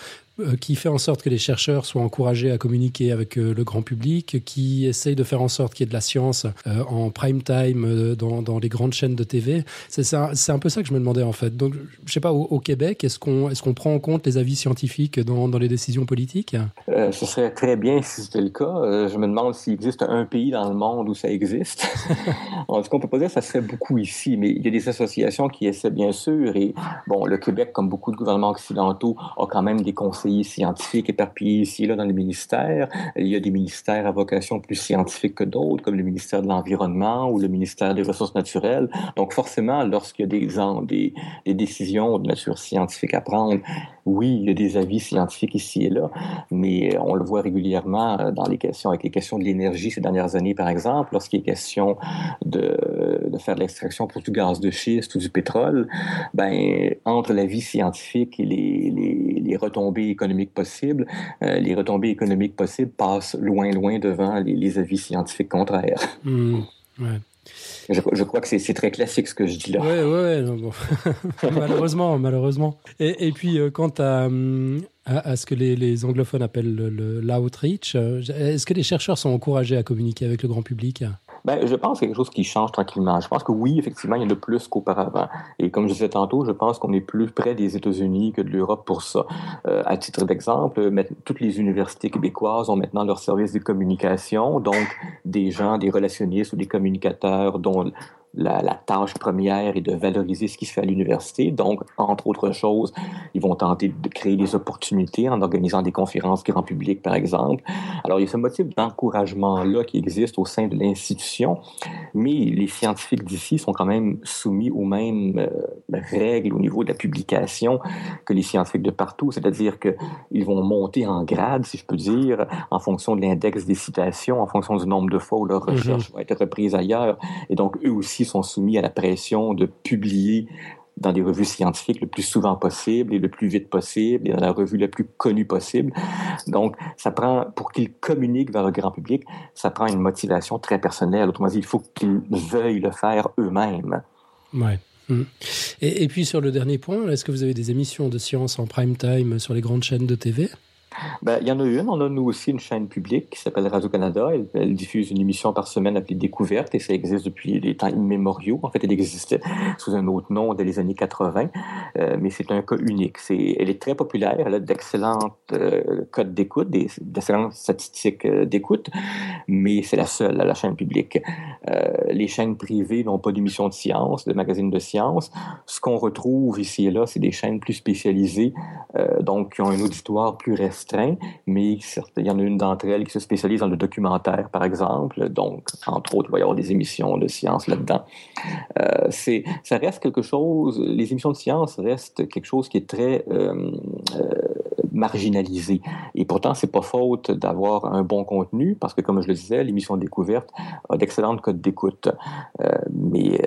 qui fait en sorte que les chercheurs soient encouragés à communiquer avec euh, le grand public, qui essaye de faire en sorte qu'il y ait de la science euh, en prime time dans, dans, les grandes chaînes de TV. C'est un, un, peu ça que je me demandais en fait. Donc, je sais pas, au, Québec, est-ce qu'on est qu'on prend en compte les avis scientifiques dans, dans les décisions politiques? Ce serait très bien si c'était le cas. je me demande s'il existe un pays dans le monde où ça existe. en tout cas, on peut pas dire que ça serait beaucoup ici, mais il y a des associations qui essaient bien sûr. Et bon, le Québec, comme beaucoup de gouvernements occidentaux, a quand même des conseils scientifiques éparpillés ici et là dans les ministères. Il y a des ministères à vocation plus scientifique que d'autres, comme le ministère de l'Environnement ou le ministère des Ressources naturelles. Donc forcément, lorsqu'il y a des, des, des décisions de nature scientifique à prendre, oui, il y a des avis scientifiques ici et là, mais on le voit régulièrement euh, dans les questions, avec les questions de l'énergie ces dernières années, par exemple, lorsqu'il est question de, de faire de l'extraction pour du gaz de schiste ou du pétrole, ben, entre l'avis scientifique et les, les, les retombées économiques possibles, euh, les retombées économiques possibles passent loin, loin devant les, avis scientifiques contraires. Mmh, je, crois que c'est très classique ce que je dis là. Oui, oui, malheureusement, malheureusement. Et, et puis, euh, quant à, à, ce que les, les anglophones appellent l'outreach, euh, est-ce que les chercheurs sont encouragés à communiquer avec le grand public? Ben, je pense que c'est quelque chose qui change tranquillement. Je pense que oui, effectivement, il y en a plus qu'auparavant. Et comme je disais tantôt, je pense qu'on est plus près des États-Unis que de l'Europe pour ça. Euh, à titre d'exemple, toutes les universités québécoises ont maintenant leur service de communication, donc des gens, des relationnistes ou des communicateurs dont la, tâche première est de valoriser ce qui se fait à l'université. Donc, entre autres choses, ils vont tenter de créer des opportunités en organisant des conférences grand public, par exemple. Alors, il y a ce motif d'encouragement-là qui existe au sein de l'institution, mais les scientifiques d'ici sont quand même soumis aux mêmes euh, règles au niveau de la publication que les scientifiques de partout, c'est-à-dire qu'ils vont monter en grade, si je peux dire, en fonction de l'index des citations, en fonction du nombre de fois où leur mhm. recherche va être reprise ailleurs. Et donc, eux aussi sont soumis à la pression de publier dans des revues scientifiques le plus souvent possible et le plus vite possible et dans la revue la plus connue possible. Donc, ça prend, pour qu'ils communiquent vers le grand public, ça prend une motivation très personnelle. Autrement dit, il faut qu'ils veuillent le faire eux-mêmes. Ouais. Hum. Et, et, puis sur le dernier point, est-ce que vous avez des émissions de science en prime time sur les grandes chaînes de TV ben, il y en a une. On a nous aussi une chaîne publique qui s'appelle Radio-Canada. Elle, diffuse une émission par semaine appelée Découverte et ça existe depuis des temps immémoriaux. En fait, elle existait sous un autre nom dès les années 80, euh, mais c'est un cas unique. Elle est très populaire. Elle a d'excellentes euh, codes d'écoute, d'excellentes statistiques euh, d'écoute, mais c'est la seule à la chaîne publique. les chaînes privées n'ont pas d'émission de science, de magazines de science. Ce qu'on retrouve ici et là, c'est des chaînes plus spécialisées, donc qui ont un auditoire plus restreint mais il y en a une d'entre elles qui se spécialise dans le documentaire, par exemple. Donc, entre autres, il va y avoir des émissions de science là-dedans. Euh, c'est, ça reste quelque chose, les émissions de science restent quelque chose qui est très euh, euh, marginalisé. Et pourtant, c'est pas faute d'avoir un bon contenu, parce que, comme je le disais, l'émission Découverte a d'excellentes codes d'écoute. mais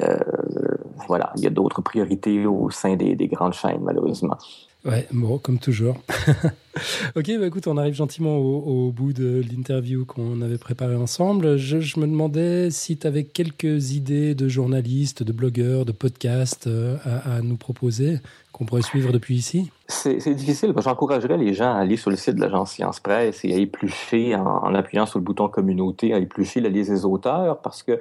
voilà, il y a d'autres priorités au sein des, des grandes chaînes, malheureusement. Ouais, bon, comme toujours. ok, bah écoute, on arrive gentiment au, bout de l'interview qu'on avait préparée ensemble. Je, me demandais si tu avais quelques idées de journalistes, de blogueurs, de podcasts euh, à nous proposer qu'on pourrait suivre depuis ici? C'est difficile. J'encouragerais les gens à aller sur le site de l'agence Science Presse et à éplucher, en, appuyant sur le bouton communauté, à éplucher la liste des auteurs parce que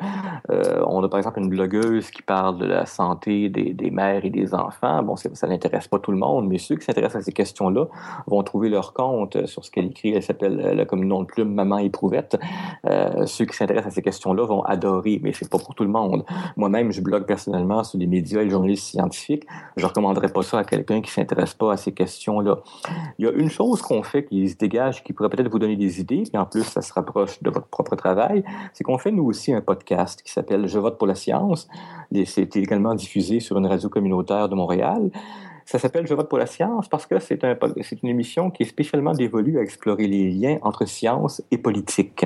euh, on a par exemple une blogueuse qui parle de la santé des mères et des enfants. Bon, ça n'intéresse pas tout le monde, mais ceux qui s'intéressent à ces questions-là vont trouver leur compte sur ce qu'elle écrit. Elle s'appelle, elle a comme nom de plume Maman éprouvette. Euh, ceux qui s'intéressent à ces questions-là vont adorer, mais c'est pas pour tout le monde. Moi-même, je blogue personnellement sur les médias et les journalistes scientifiques. Je recommanderais pas ça à quelqu'un qui s'intéresse pas à ces questions-là. Il y a une chose qu'on fait qui se dégage, qui pourrait peut-être vous donner des idées, et en plus, ça se rapproche de votre propre travail, c'est qu'on fait nous aussi un podcast qui s'appelle Je vote pour la science. C'est également diffusé sur une radio communautaire de Montréal. Ça s'appelle Je vote pour la science parce que c'est un, une émission qui est spécialement dévolue à explorer les liens entre science et politique.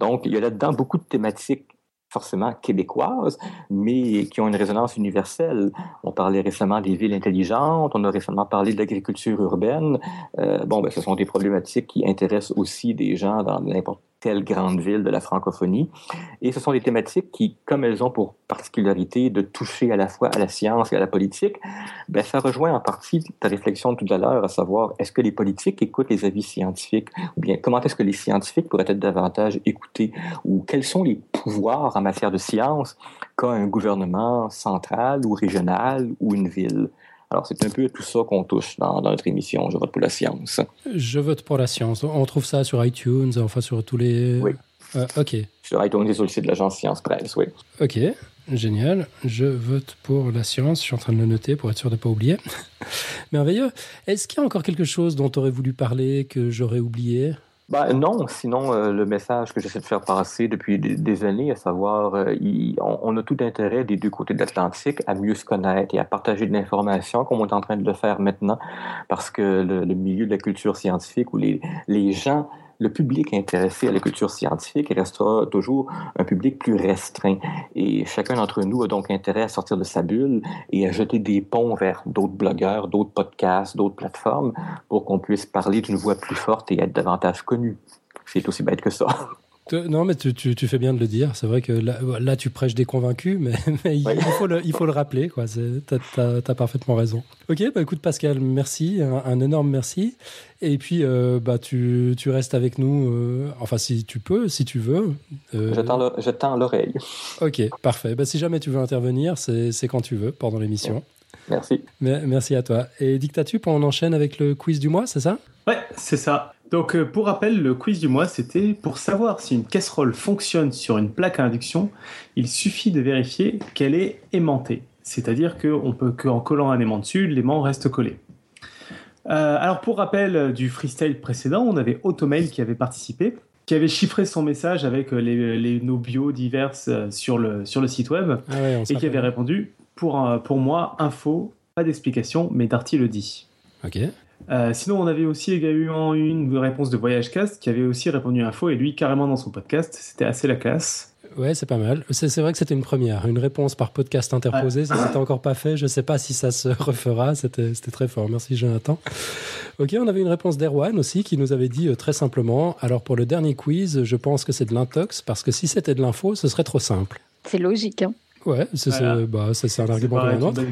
Donc, il y a là-dedans beaucoup de thématiques forcément québécoises, mais qui ont une résonance universelle. On parlait récemment des villes intelligentes, on a récemment parlé de l'agriculture urbaine. Euh, bon, ben, ce sont des problématiques qui intéressent aussi des gens dans n'importe telle grande ville de la francophonie. Et ce sont des thématiques qui, comme elles ont pour particularité de toucher à la fois à la science et à la politique, ben, ça rejoint en partie ta réflexion de tout à l'heure, à savoir est-ce que les politiques écoutent les avis scientifiques? Ou bien comment est-ce que les scientifiques pourraient être davantage écoutés? Ou quels sont les pouvoirs en matière de science qu'a un gouvernement central ou régional ou une ville. Alors, c'est un peu tout ça qu'on touche dans, notre émission Je vote pour la science. Je vote pour la science. On trouve ça sur iTunes, enfin sur tous les. Oui. Euh, ok. Sur iTunes et sur le site de l'agence Science Presse, oui. Ok, génial. Je vote pour la science. Je suis en train de le noter pour être sûr de ne pas oublier. Merveilleux. Est-ce qu'il y a encore quelque chose dont tu aurais voulu parler que j'aurais oublié? Ben, non, sinon euh, le message que j'essaie de faire passer depuis des, années, à savoir, euh, on, a tout intérêt des deux côtés de l'Atlantique à mieux se connaître et à partager de l'information comme on est en train de le faire maintenant, parce que le, le milieu de la culture scientifique où les, les gens le public intéressé à la culture scientifique restera toujours un public plus restreint. Et chacun d'entre nous a donc intérêt à sortir de sa bulle et à jeter des ponts vers d'autres blogueurs, d'autres podcasts, d'autres plateformes pour qu'on puisse parler d'une voix plus forte et être davantage connu. C'est aussi bête que ça. Non, mais tu, tu, fais bien de le dire. C'est vrai que là, tu prêches des convaincus, mais, il, faut le, il faut le rappeler. Tu as, parfaitement raison. Ok, bah écoute Pascal, merci, un, énorme merci. Et puis, euh, bah, tu, tu, restes avec nous, euh, enfin si tu peux, si tu veux. Euh... Je l'oreille. Ok, parfait. Bah, si jamais tu veux intervenir, c'est quand tu veux pendant l'émission. Merci. Merci à toi. Et Dictatu, on enchaîne avec le quiz du mois, c'est ça? Ouais, c'est ça. Donc, euh, pour rappel, le quiz du mois, c'était pour savoir si une casserole fonctionne sur une plaque à induction, il suffit de vérifier qu'elle est aimantée. C'est-à-dire qu'on peut qu'en collant un aimant dessus, l'aimant reste collé. Euh, alors, pour rappel du freestyle précédent, on avait Automail qui avait participé, qui avait chiffré son message avec euh, les, nos bios diverses sur le, sur le site web, ah et qui avait répondu pour, pour moi, info, pas d'explication, mais Darty le dit. Ok. Euh, sinon, on avait aussi eu une réponse de Voyage Cast qui avait aussi répondu info et lui carrément dans son podcast. C'était assez la classe. Ouais, c'est pas mal. C'est vrai que c'était une première. Une réponse par podcast interposé, ça s'était encore pas fait. Je sais pas si ça se refera. C'était très fort. Merci Jonathan. Ok, on avait une réponse d'Erwan aussi qui nous avait dit euh, très simplement Alors pour le dernier quiz, je pense que c'est de l'intox parce que si c'était de l'info, ce serait trop simple. C'est logique. Hein ouais, c'est bah, un argument comme un autre.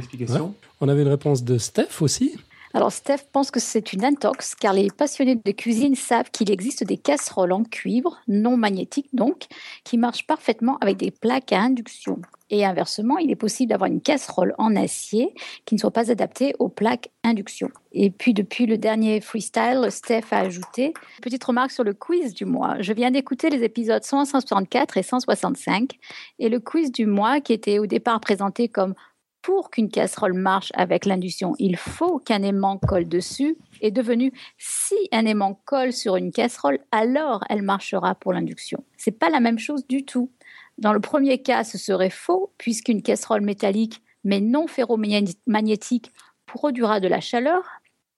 On avait une réponse de Steph aussi alors Steph pense que c'est une intox car les passionnés de cuisine savent qu'il existe des casseroles en cuivre, non magnétiques donc, qui marchent parfaitement avec des plaques à induction. Et inversement, il est possible d'avoir une casserole en acier qui ne soit pas adaptée aux plaques induction. Et puis depuis le dernier freestyle, Steph a ajouté petite remarque sur le quiz du mois. Je viens d'écouter les épisodes 164 et 165 et le quiz du mois qui était au départ présenté comme pour qu'une casserole marche avec l'induction, il faut qu'un aimant colle dessus, est devenu si un aimant colle sur une casserole, alors elle marchera pour l'induction. C'est pas la même chose du tout. Dans le premier cas, ce serait faux, puisqu'une casserole métallique, mais non ferromagnétique, produira de la chaleur,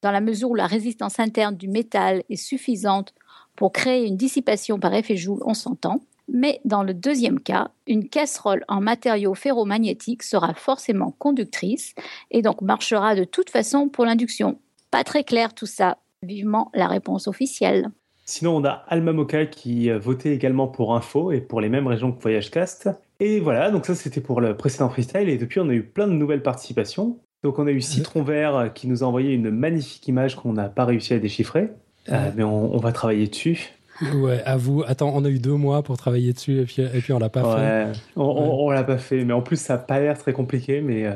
dans la mesure où la résistance interne du métal est suffisante pour créer une dissipation par effet Joule, on s'entend. Mais dans le deuxième cas, une casserole en matériaux ferromagnétiques sera forcément conductrice et donc marchera de toute façon pour l'induction. Pas très clair tout ça. Vivement la réponse officielle. Sinon, on a Alma Moka qui votait également pour Info et pour les mêmes régions que Voyagecast. Et voilà, donc ça c'était pour le précédent freestyle. Et depuis, on a eu plein de nouvelles participations. Donc on a eu Citron Vert qui nous a envoyé une magnifique image qu'on n'a pas réussi à déchiffrer. Euh, mais on, va travailler dessus. Ouais, avoue. Attends, on a eu deux mois pour travailler dessus et puis, et puis on l'a pas fait. On, on, l'a pas fait, mais en plus ça a pas l'air très compliqué, mais. Euh,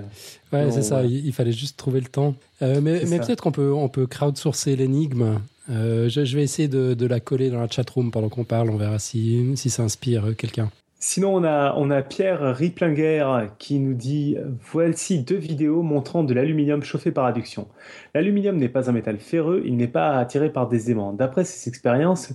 ouais, c'est ça. Il, fallait juste trouver le temps. Euh, mais mais peut-être qu'on peut on peut crowdsourcer l'énigme. Euh, je, vais essayer de, de, la coller dans la chatroom pendant qu'on parle. On verra si si ça inspire quelqu'un. Sinon, on a, on a Pierre Riplinger qui nous dit Voici deux vidéos montrant de l'aluminium chauffé par adduction. L'aluminium n'est pas un métal ferreux, il n'est pas attiré par des aimants. D'après ses expériences,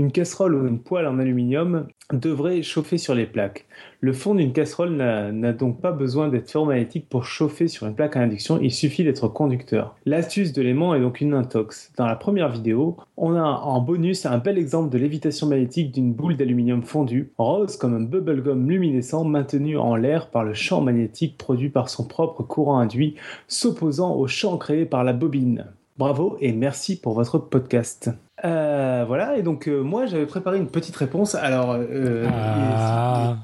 une casserole ou une poêle en aluminium devrait chauffer sur les plaques. Le fond d'une casserole n'a donc pas besoin d'être ferromagnétique pour chauffer sur une plaque à induction, il suffit d'être conducteur. L'astuce de l'aimant est donc une intox. Dans la première vidéo, on a en bonus un bel exemple de lévitation magnétique d'une boule d'aluminium fondue, rose comme un bubblegum luminescent maintenu en l'air par le champ magnétique produit par son propre courant induit, s'opposant au champ créé par la bobine. Bravo et merci pour votre podcast. Euh, voilà, et donc euh, moi j'avais préparé une petite réponse. Alors, euh, ah.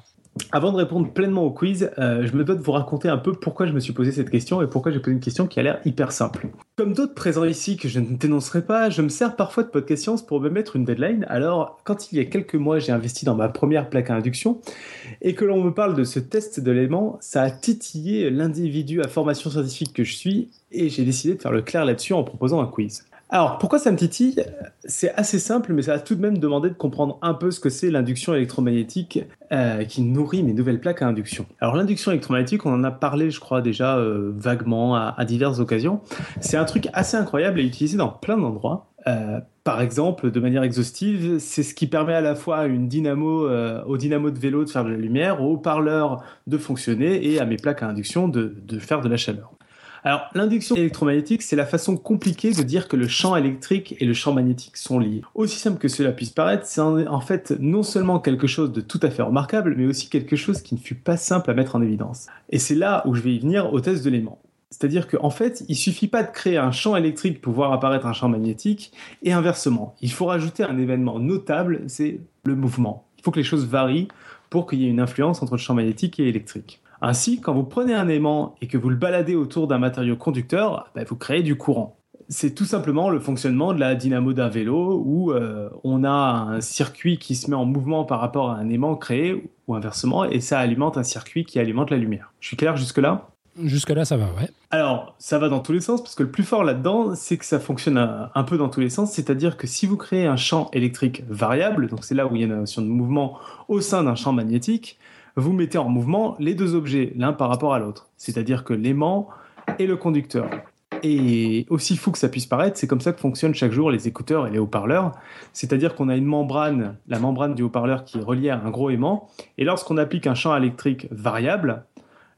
avant de répondre pleinement au quiz, je me dois de vous raconter un peu pourquoi je me suis posé cette question et pourquoi j'ai posé une question qui a l'air hyper simple. Comme d'autres présents ici que je ne dénoncerai pas, je me sers parfois de podcast science pour me mettre une deadline. Alors, quand il y a quelques mois j'ai investi dans ma première plaque à induction et que l'on me parle de ce test de l'élément, ça a titillé l'individu à formation scientifique que je suis et j'ai décidé de faire le clair là-dessus en proposant un quiz. Alors, pourquoi ça me titille C'est assez simple, mais ça a tout de même demandé de comprendre un peu ce que c'est l'induction électromagnétique euh, qui nourrit mes nouvelles plaques à induction. Alors, l'induction électromagnétique, on en a parlé, je crois, déjà euh, vaguement à, diverses occasions. C'est un truc assez incroyable et utilisé dans plein d'endroits. Euh, par exemple, de manière exhaustive, c'est ce qui permet à la fois une dynamo, au dynamo de vélo de faire de la lumière, au haut-parleur de fonctionner et à mes plaques à induction de faire de la chaleur. Alors, l'induction électromagnétique, c'est la façon compliquée de dire que le champ électrique et le champ magnétique sont liés. Aussi simple que cela puisse paraître, c'est en fait non seulement quelque chose de tout à fait remarquable, mais aussi quelque chose qui ne fut pas simple à mettre en évidence. Et c'est là où je vais y venir au test de l'aimant. C'est-à-dire qu'en fait, il suffit pas de créer un champ électrique pour voir apparaître un champ magnétique, et inversement. Il faut rajouter un événement notable, c'est le mouvement faut que les choses varient pour qu'il y ait une influence entre le champ magnétique et électrique. Ainsi, quand vous prenez un aimant et que vous le baladez autour d'un matériau conducteur, bah, vous créez du courant. C'est tout simplement le fonctionnement de la dynamo d'un vélo où euh, on a un circuit qui se met en mouvement par rapport à un aimant créé ou inversement et ça alimente un circuit qui alimente la lumière. Je suis clair jusque-là? Jusque-là, ça va, ouais. Alors, ça va dans tous les sens, parce que le plus fort là-dedans, c'est que ça fonctionne un, peu dans tous les sens, c'est-à-dire que si vous créez un champ électrique variable, donc c'est là où il y a une notion de mouvement au sein d'un champ magnétique, vous mettez en mouvement les deux objets, l'un par rapport à l'autre, c'est-à-dire que l'aimant et le conducteur. Et aussi fou que ça puisse paraître, c'est comme ça que fonctionnent chaque jour les écouteurs et les haut-parleurs. C'est-à-dire qu'on a une membrane, la membrane du haut-parleur qui est reliée à un gros aimant. Et lorsqu'on applique un champ électrique variable,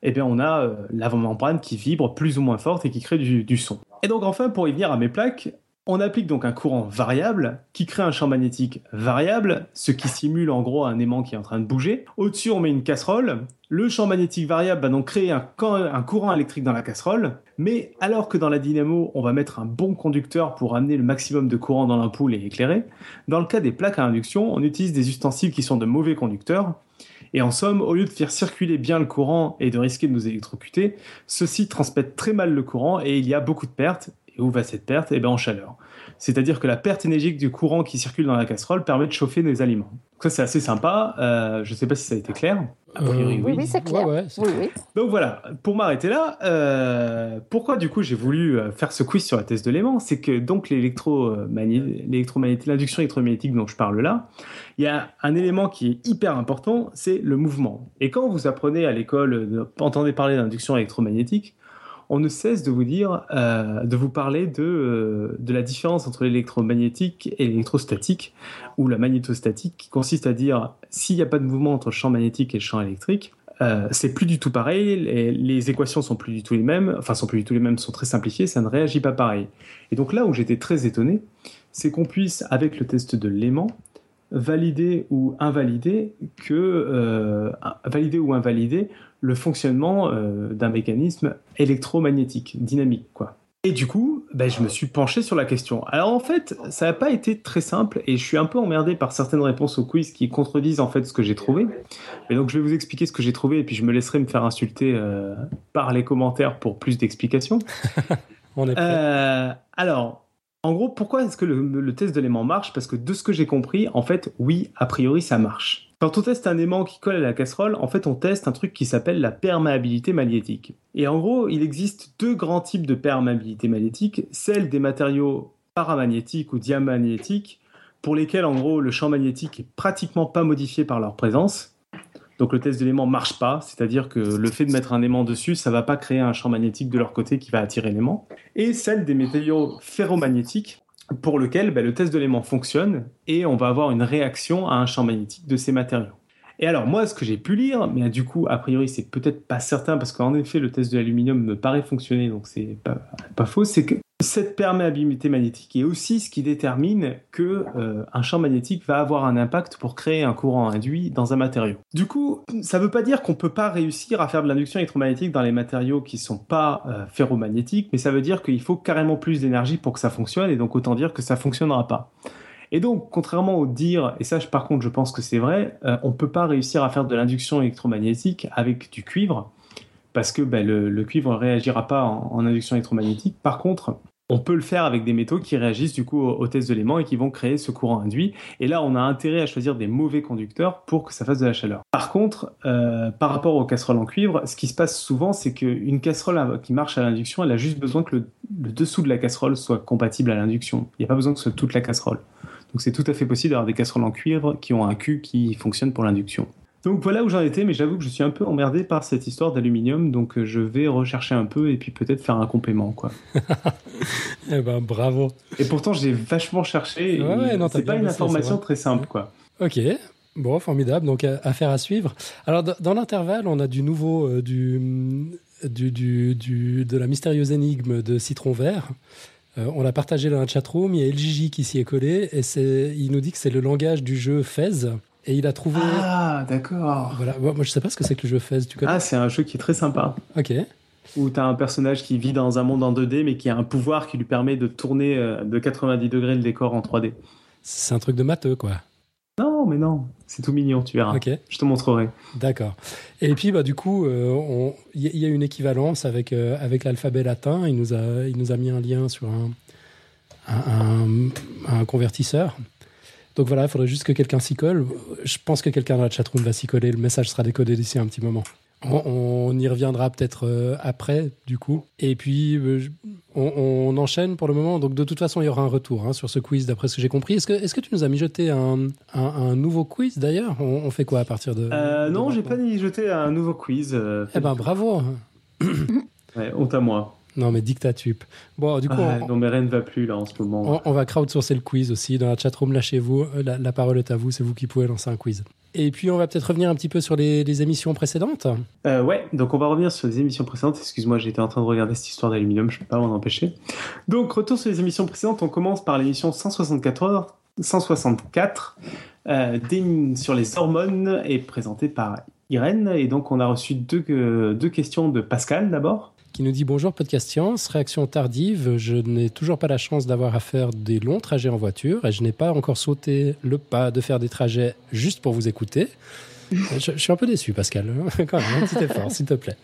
eh bien, on a euh, l'avant-membrane qui vibre plus ou moins forte et qui crée du, son. Et donc, enfin, pour y venir à mes plaques, on applique donc un courant variable qui crée un champ magnétique variable, ce qui simule en gros un aimant qui est en train de bouger. Au-dessus, on met une casserole. Le champ magnétique variable va donc créer un, courant électrique dans la casserole. Mais alors que dans la dynamo, on va mettre un bon conducteur pour amener le maximum de courant dans l'ampoule et éclairer, dans le cas des plaques à induction, on utilise des ustensiles qui sont de mauvais conducteurs. Et en somme, au lieu de faire circuler bien le courant et de risquer de nous électrocuter, ceux-ci transmettent très mal le courant et il y a beaucoup de pertes. Et où va cette perte? Eh bien en chaleur. C'est-à-dire que la perte énergique du courant qui circule dans la casserole permet de chauffer des aliments. Donc ça c'est assez sympa. Euh, je ne sais pas si ça a été clair. A priori, oui. Oui, c'est clair. Donc voilà, pour m'arrêter là, euh, pourquoi du coup j'ai voulu euh, faire ce quiz sur la thèse de l'aimant C'est que donc l'électromagnétique, l'induction électromagnétique dont je parle là, il y a un élément qui est hyper important, c'est le mouvement. Et quand vous apprenez à l'école, entendez parler d'induction électromagnétique, on ne cesse de vous dire, euh, de vous parler de, euh, de la différence entre l'électromagnétique et l'électrostatique, ou la magnétostatique, qui consiste à dire s'il n'y a pas de mouvement entre le champ magnétique et le champ électrique, euh, c'est plus du tout pareil, les, les, équations sont plus du tout les mêmes, enfin sont plus du tout les mêmes, sont très simplifiées, ça ne réagit pas pareil. Et donc là où j'étais très étonné, c'est qu'on puisse, avec le test de l'aimant, valider ou invalider que valider ou invalider le fonctionnement euh, d'un mécanisme électromagnétique, dynamique, quoi. Et du coup, ben, je me suis penché sur la question. Alors en fait, ça n'a pas été très simple et je suis un peu emmerdé par certaines réponses au quiz qui contredisent en fait ce que j'ai trouvé. Et donc je vais vous expliquer ce que j'ai trouvé et puis je me laisserai me faire insulter euh, par les commentaires pour plus d'explications. On est prêt. Euh, alors, en gros, pourquoi est-ce que le test de l'aimant marche? Parce que de ce que j'ai compris, en fait, oui, a priori, ça marche. Quand on teste un aimant qui colle à la casserole, en fait, on teste un truc qui s'appelle la perméabilité magnétique. Et en gros, il existe deux grands types de perméabilité magnétique, celle des matériaux paramagnétiques ou diamagnétiques, pour lesquels, en gros, le champ magnétique est pratiquement pas modifié par leur présence. Donc le test de l'aimant marche pas, c'est-à-dire que le fait de mettre un aimant dessus, ça va pas créer un champ magnétique de leur côté qui va attirer l'aimant. Et celle des matériaux ferromagnétiques, pour lequel ben, le test de l'aimant fonctionne et on va avoir une réaction à un champ magnétique de ces matériaux. Et alors moi, ce que j'ai pu lire, mais du coup, a priori, c'est peut-être pas certain parce qu'en effet, le test de l'aluminium me paraît fonctionner, donc c'est pas, faux, c'est que cette perméabilité magnétique est aussi ce qui détermine que euh, un champ magnétique va avoir un impact pour créer un courant induit dans un matériau. Du coup, ça ne veut pas dire qu'on ne peut pas réussir à faire de l'induction électromagnétique dans les matériaux qui ne sont pas euh, ferromagnétiques, mais ça veut dire qu'il faut carrément plus d'énergie pour que ça fonctionne, et donc autant dire que ça ne fonctionnera pas. Et donc, contrairement au dire, et ça par contre je pense que c'est vrai, euh, on ne peut pas réussir à faire de l'induction électromagnétique avec du cuivre, parce que ben, le, cuivre ne réagira pas en, induction électromagnétique. Par contre, on peut le faire avec des métaux qui réagissent du coup au, test de l'aimant et qui vont créer ce courant induit. Et là, on a intérêt à choisir des mauvais conducteurs pour que ça fasse de la chaleur. Par contre, euh, par rapport aux casseroles en cuivre, ce qui se passe souvent, c'est qu'une casserole qui marche à l'induction, elle a juste besoin que le, le, dessous de la casserole soit compatible à l'induction. Il n'y a pas besoin que ce soit toute la casserole. Donc c'est tout à fait possible d'avoir des casseroles en cuivre qui ont un cul qui fonctionne pour l'induction. Donc voilà où j'en étais, mais j'avoue que je suis un peu emmerdé par cette histoire d'aluminium, donc euh, je vais rechercher un peu et puis peut-être faire un complément, quoi. eh ben bravo. Et pourtant j'ai vachement cherché. Ouais, c'est pas une information très simple, quoi. Ok. Bon, formidable. Donc affaire à suivre. Alors dans l'intervalle, on a du nouveau euh, du, du, du, de la mystérieuse énigme de Citron Vert. Euh, on l'a partagé dans la chatroom. Il y a LGJ qui s'y est collé et il nous dit que c'est le langage du jeu Fez. Et il a trouvé. Ah, d'accord. Voilà. Moi, je sais pas ce que c'est que le jeu Fez. Tu connais? Ah, c'est un jeu qui est très sympa. Ok. Où tu as un personnage qui vit dans un monde en 2D, mais qui a un pouvoir qui lui permet de tourner euh, de 90 degrés le décor en 3D. C'est un truc de matheux, quoi. Non, mais non, c'est tout mignon, tu verras. Je te montrerai. D'accord. Et puis, bah, du coup, il y, a une équivalence avec, avec l'alphabet latin. Il nous, a, il nous a mis un lien sur un, un, un convertisseur. Donc voilà, il faudrait juste que quelqu'un s'y colle. Je pense que quelqu'un dans la chatroom va s'y coller. Le message sera décodé d'ici un petit moment. On, y reviendra peut-être euh, après, du coup. Et puis, euh, on, enchaîne pour le moment. Donc, de toute façon, il y aura un retour hein, sur ce quiz, d'après ce que j'ai compris. Est-ce que, est que tu nous as mijoté un, un, nouveau quiz, d'ailleurs? On, fait quoi à partir de... Euh, non, j'ai pas mijoté un nouveau quiz. eh ben, bravo ouais, honte à moi. Non, mais dictatup. Bon, du coup. Ah, non, mais rien ne va plus là en ce moment. On, va crowdsourcer le quiz aussi. Dans la chatroom, lâchez-vous. Euh, la, parole est à vous. C'est vous qui pouvez lancer un quiz. Et puis, on va peut-être revenir un petit peu sur les, émissions précédentes. Euh, ouais, donc on va revenir sur les émissions précédentes. Excuse-moi, j'étais en train de regarder cette histoire d'aluminium, je peux pas m'en empêcher. Donc, retour sur les émissions précédentes. On commence par l'émission 164, 164 euh, sur les hormones, et présentée par Irène. Et donc, on a reçu deux, euh, deux questions de Pascal d'abord qui nous dit bonjour podcast science, réaction tardive, je n'ai toujours pas la chance d'avoir à faire des longs trajets en voiture et je n'ai pas encore sauté le pas de faire des trajets juste pour vous écouter. Je, suis un peu déçu, Pascal. Même, un petit effort, s'il te plaît.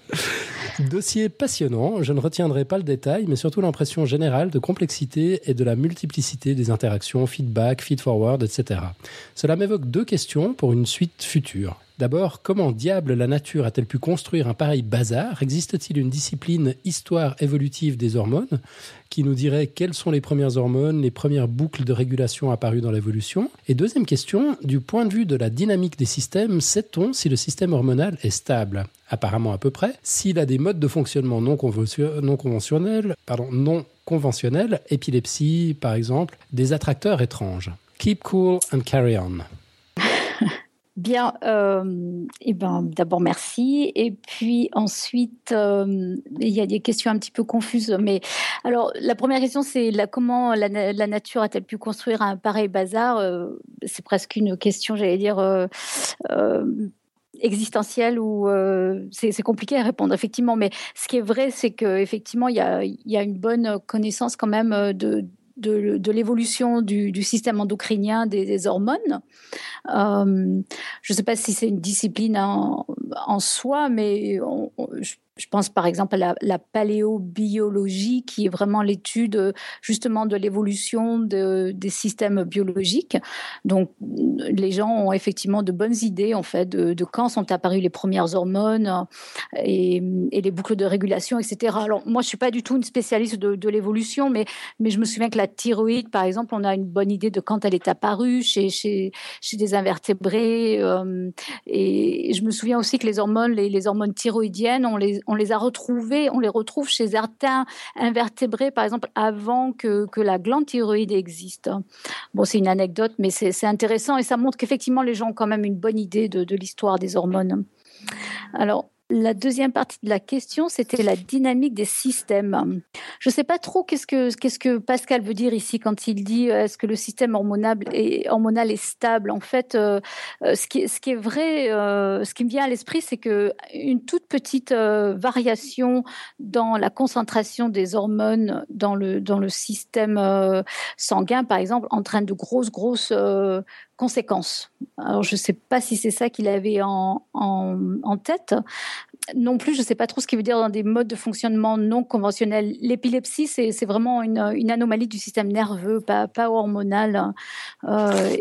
Dossier passionnant. Je ne retiendrai pas le détail, mais surtout l'impression générale de complexité et de la multiplicité des interactions, feedback, feed-forward, etc. Cela m'évoque deux questions pour une suite future. D'abord, comment diable la nature a-t-elle pu construire un pareil bazar? Existe-t-il une discipline histoire évolutive des hormones? Qui nous dirait quelles sont les premières hormones, les premières boucles de régulation apparues dans l'évolution Et deuxième question, du point de vue de la dynamique des systèmes, sait-on si le système hormonal est stable? Apparemment à peu près. S'il a des modes de fonctionnement non, non conventionnels, pardon, non conventionnels, épilepsie par exemple, des attracteurs étranges. Keep cool and carry on. Bien, euh, et ben, d'abord merci. Et puis ensuite, euh, il y a des questions un petit peu confuses. Mais alors, la première question, c'est la, comment la, nature a-t-elle pu construire un pareil bazar euh, C'est presque une question, j'allais dire existentielle ou c'est compliqué à répondre effectivement. Mais ce qui est vrai, c'est qu'effectivement, il y a, y a une bonne connaissance quand même de de, l'évolution du, système endocrinien des, hormones. Euh, je ne sais pas si c'est une discipline en, soi, mais je pense par exemple à la, paléobiologie, qui est vraiment l'étude justement de l'évolution des systèmes biologiques. Donc, les gens ont effectivement de bonnes idées en fait de, quand sont apparues les premières hormones et, les boucles de régulation, etc. Alors, moi, je suis pas du tout une spécialiste de, l'évolution, mais, je me souviens que la thyroïde, par exemple, on a une bonne idée de quand elle est apparue chez, des invertébrés. Euh, et je me souviens aussi que les hormones, les hormones thyroïdiennes, on les, on les a retrouvés, on les retrouve chez certains invertébrés, par exemple, avant que, que la glande thyroïde existe. Bon, c'est une anecdote, mais c'est intéressant et ça montre qu'effectivement, les gens ont quand même une bonne idée de, de l'histoire des hormones. Alors, la deuxième partie de la question, c'était la dynamique des systèmes. Je ne sais pas trop qu'est-ce que, qu'est-ce que Pascal veut dire ici quand il dit euh, est-ce que le système hormonal est, hormonal est stable? En fait, euh, euh, ce, qui, est vrai, ce qui me vient à l'esprit, c'est que une toute petite variation dans la concentration des hormones dans le, dans le système sanguin, par exemple, entraîne de grosses, grosses conséquences. Alors, je ne sais pas si c'est ça qu'il avait en, en, tête. Non plus, je ne sais pas trop ce qu'il veut dire dans des modes de fonctionnement non conventionnels. L'épilepsie, c'est vraiment une, une, anomalie du système nerveux, pas, pas hormonal. Euh,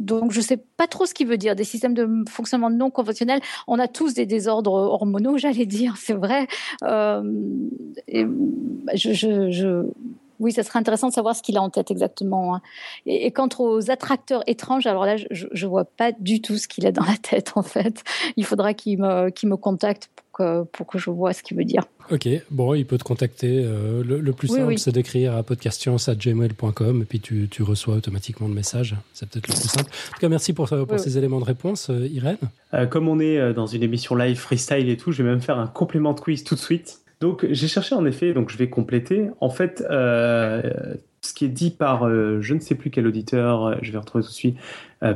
donc, je ne sais pas trop ce qu'il veut dire. Des systèmes de fonctionnement non conventionnels, on a tous des désordres hormonaux, j'allais dire, c'est vrai. Euh, je oui, ça serait intéressant de savoir ce qu'il a en tête exactement. Hein. Et, quant aux attracteurs étranges, alors là, je ne vois pas du tout ce qu'il a dans la tête, en fait. Il faudra qu'il me, me contacte pour que, pour que je vois ce qu'il veut dire. Ok, bon, il peut te contacter. Euh, le, plus simple, c'est d'écrire à podcastscience.gmail.com et puis tu, tu, reçois automatiquement le message. C'est peut-être le plus simple. En tout cas, merci pour, pour ces éléments de réponse, euh, Irène. Euh, comme on est dans une émission live freestyle et tout, je vais même faire un complément de quiz tout de suite. Donc j'ai cherché en effet, donc je vais compléter. En fait, euh, ce qui est dit par euh, je ne sais plus quel auditeur, euh, je vais retrouver tout de suite,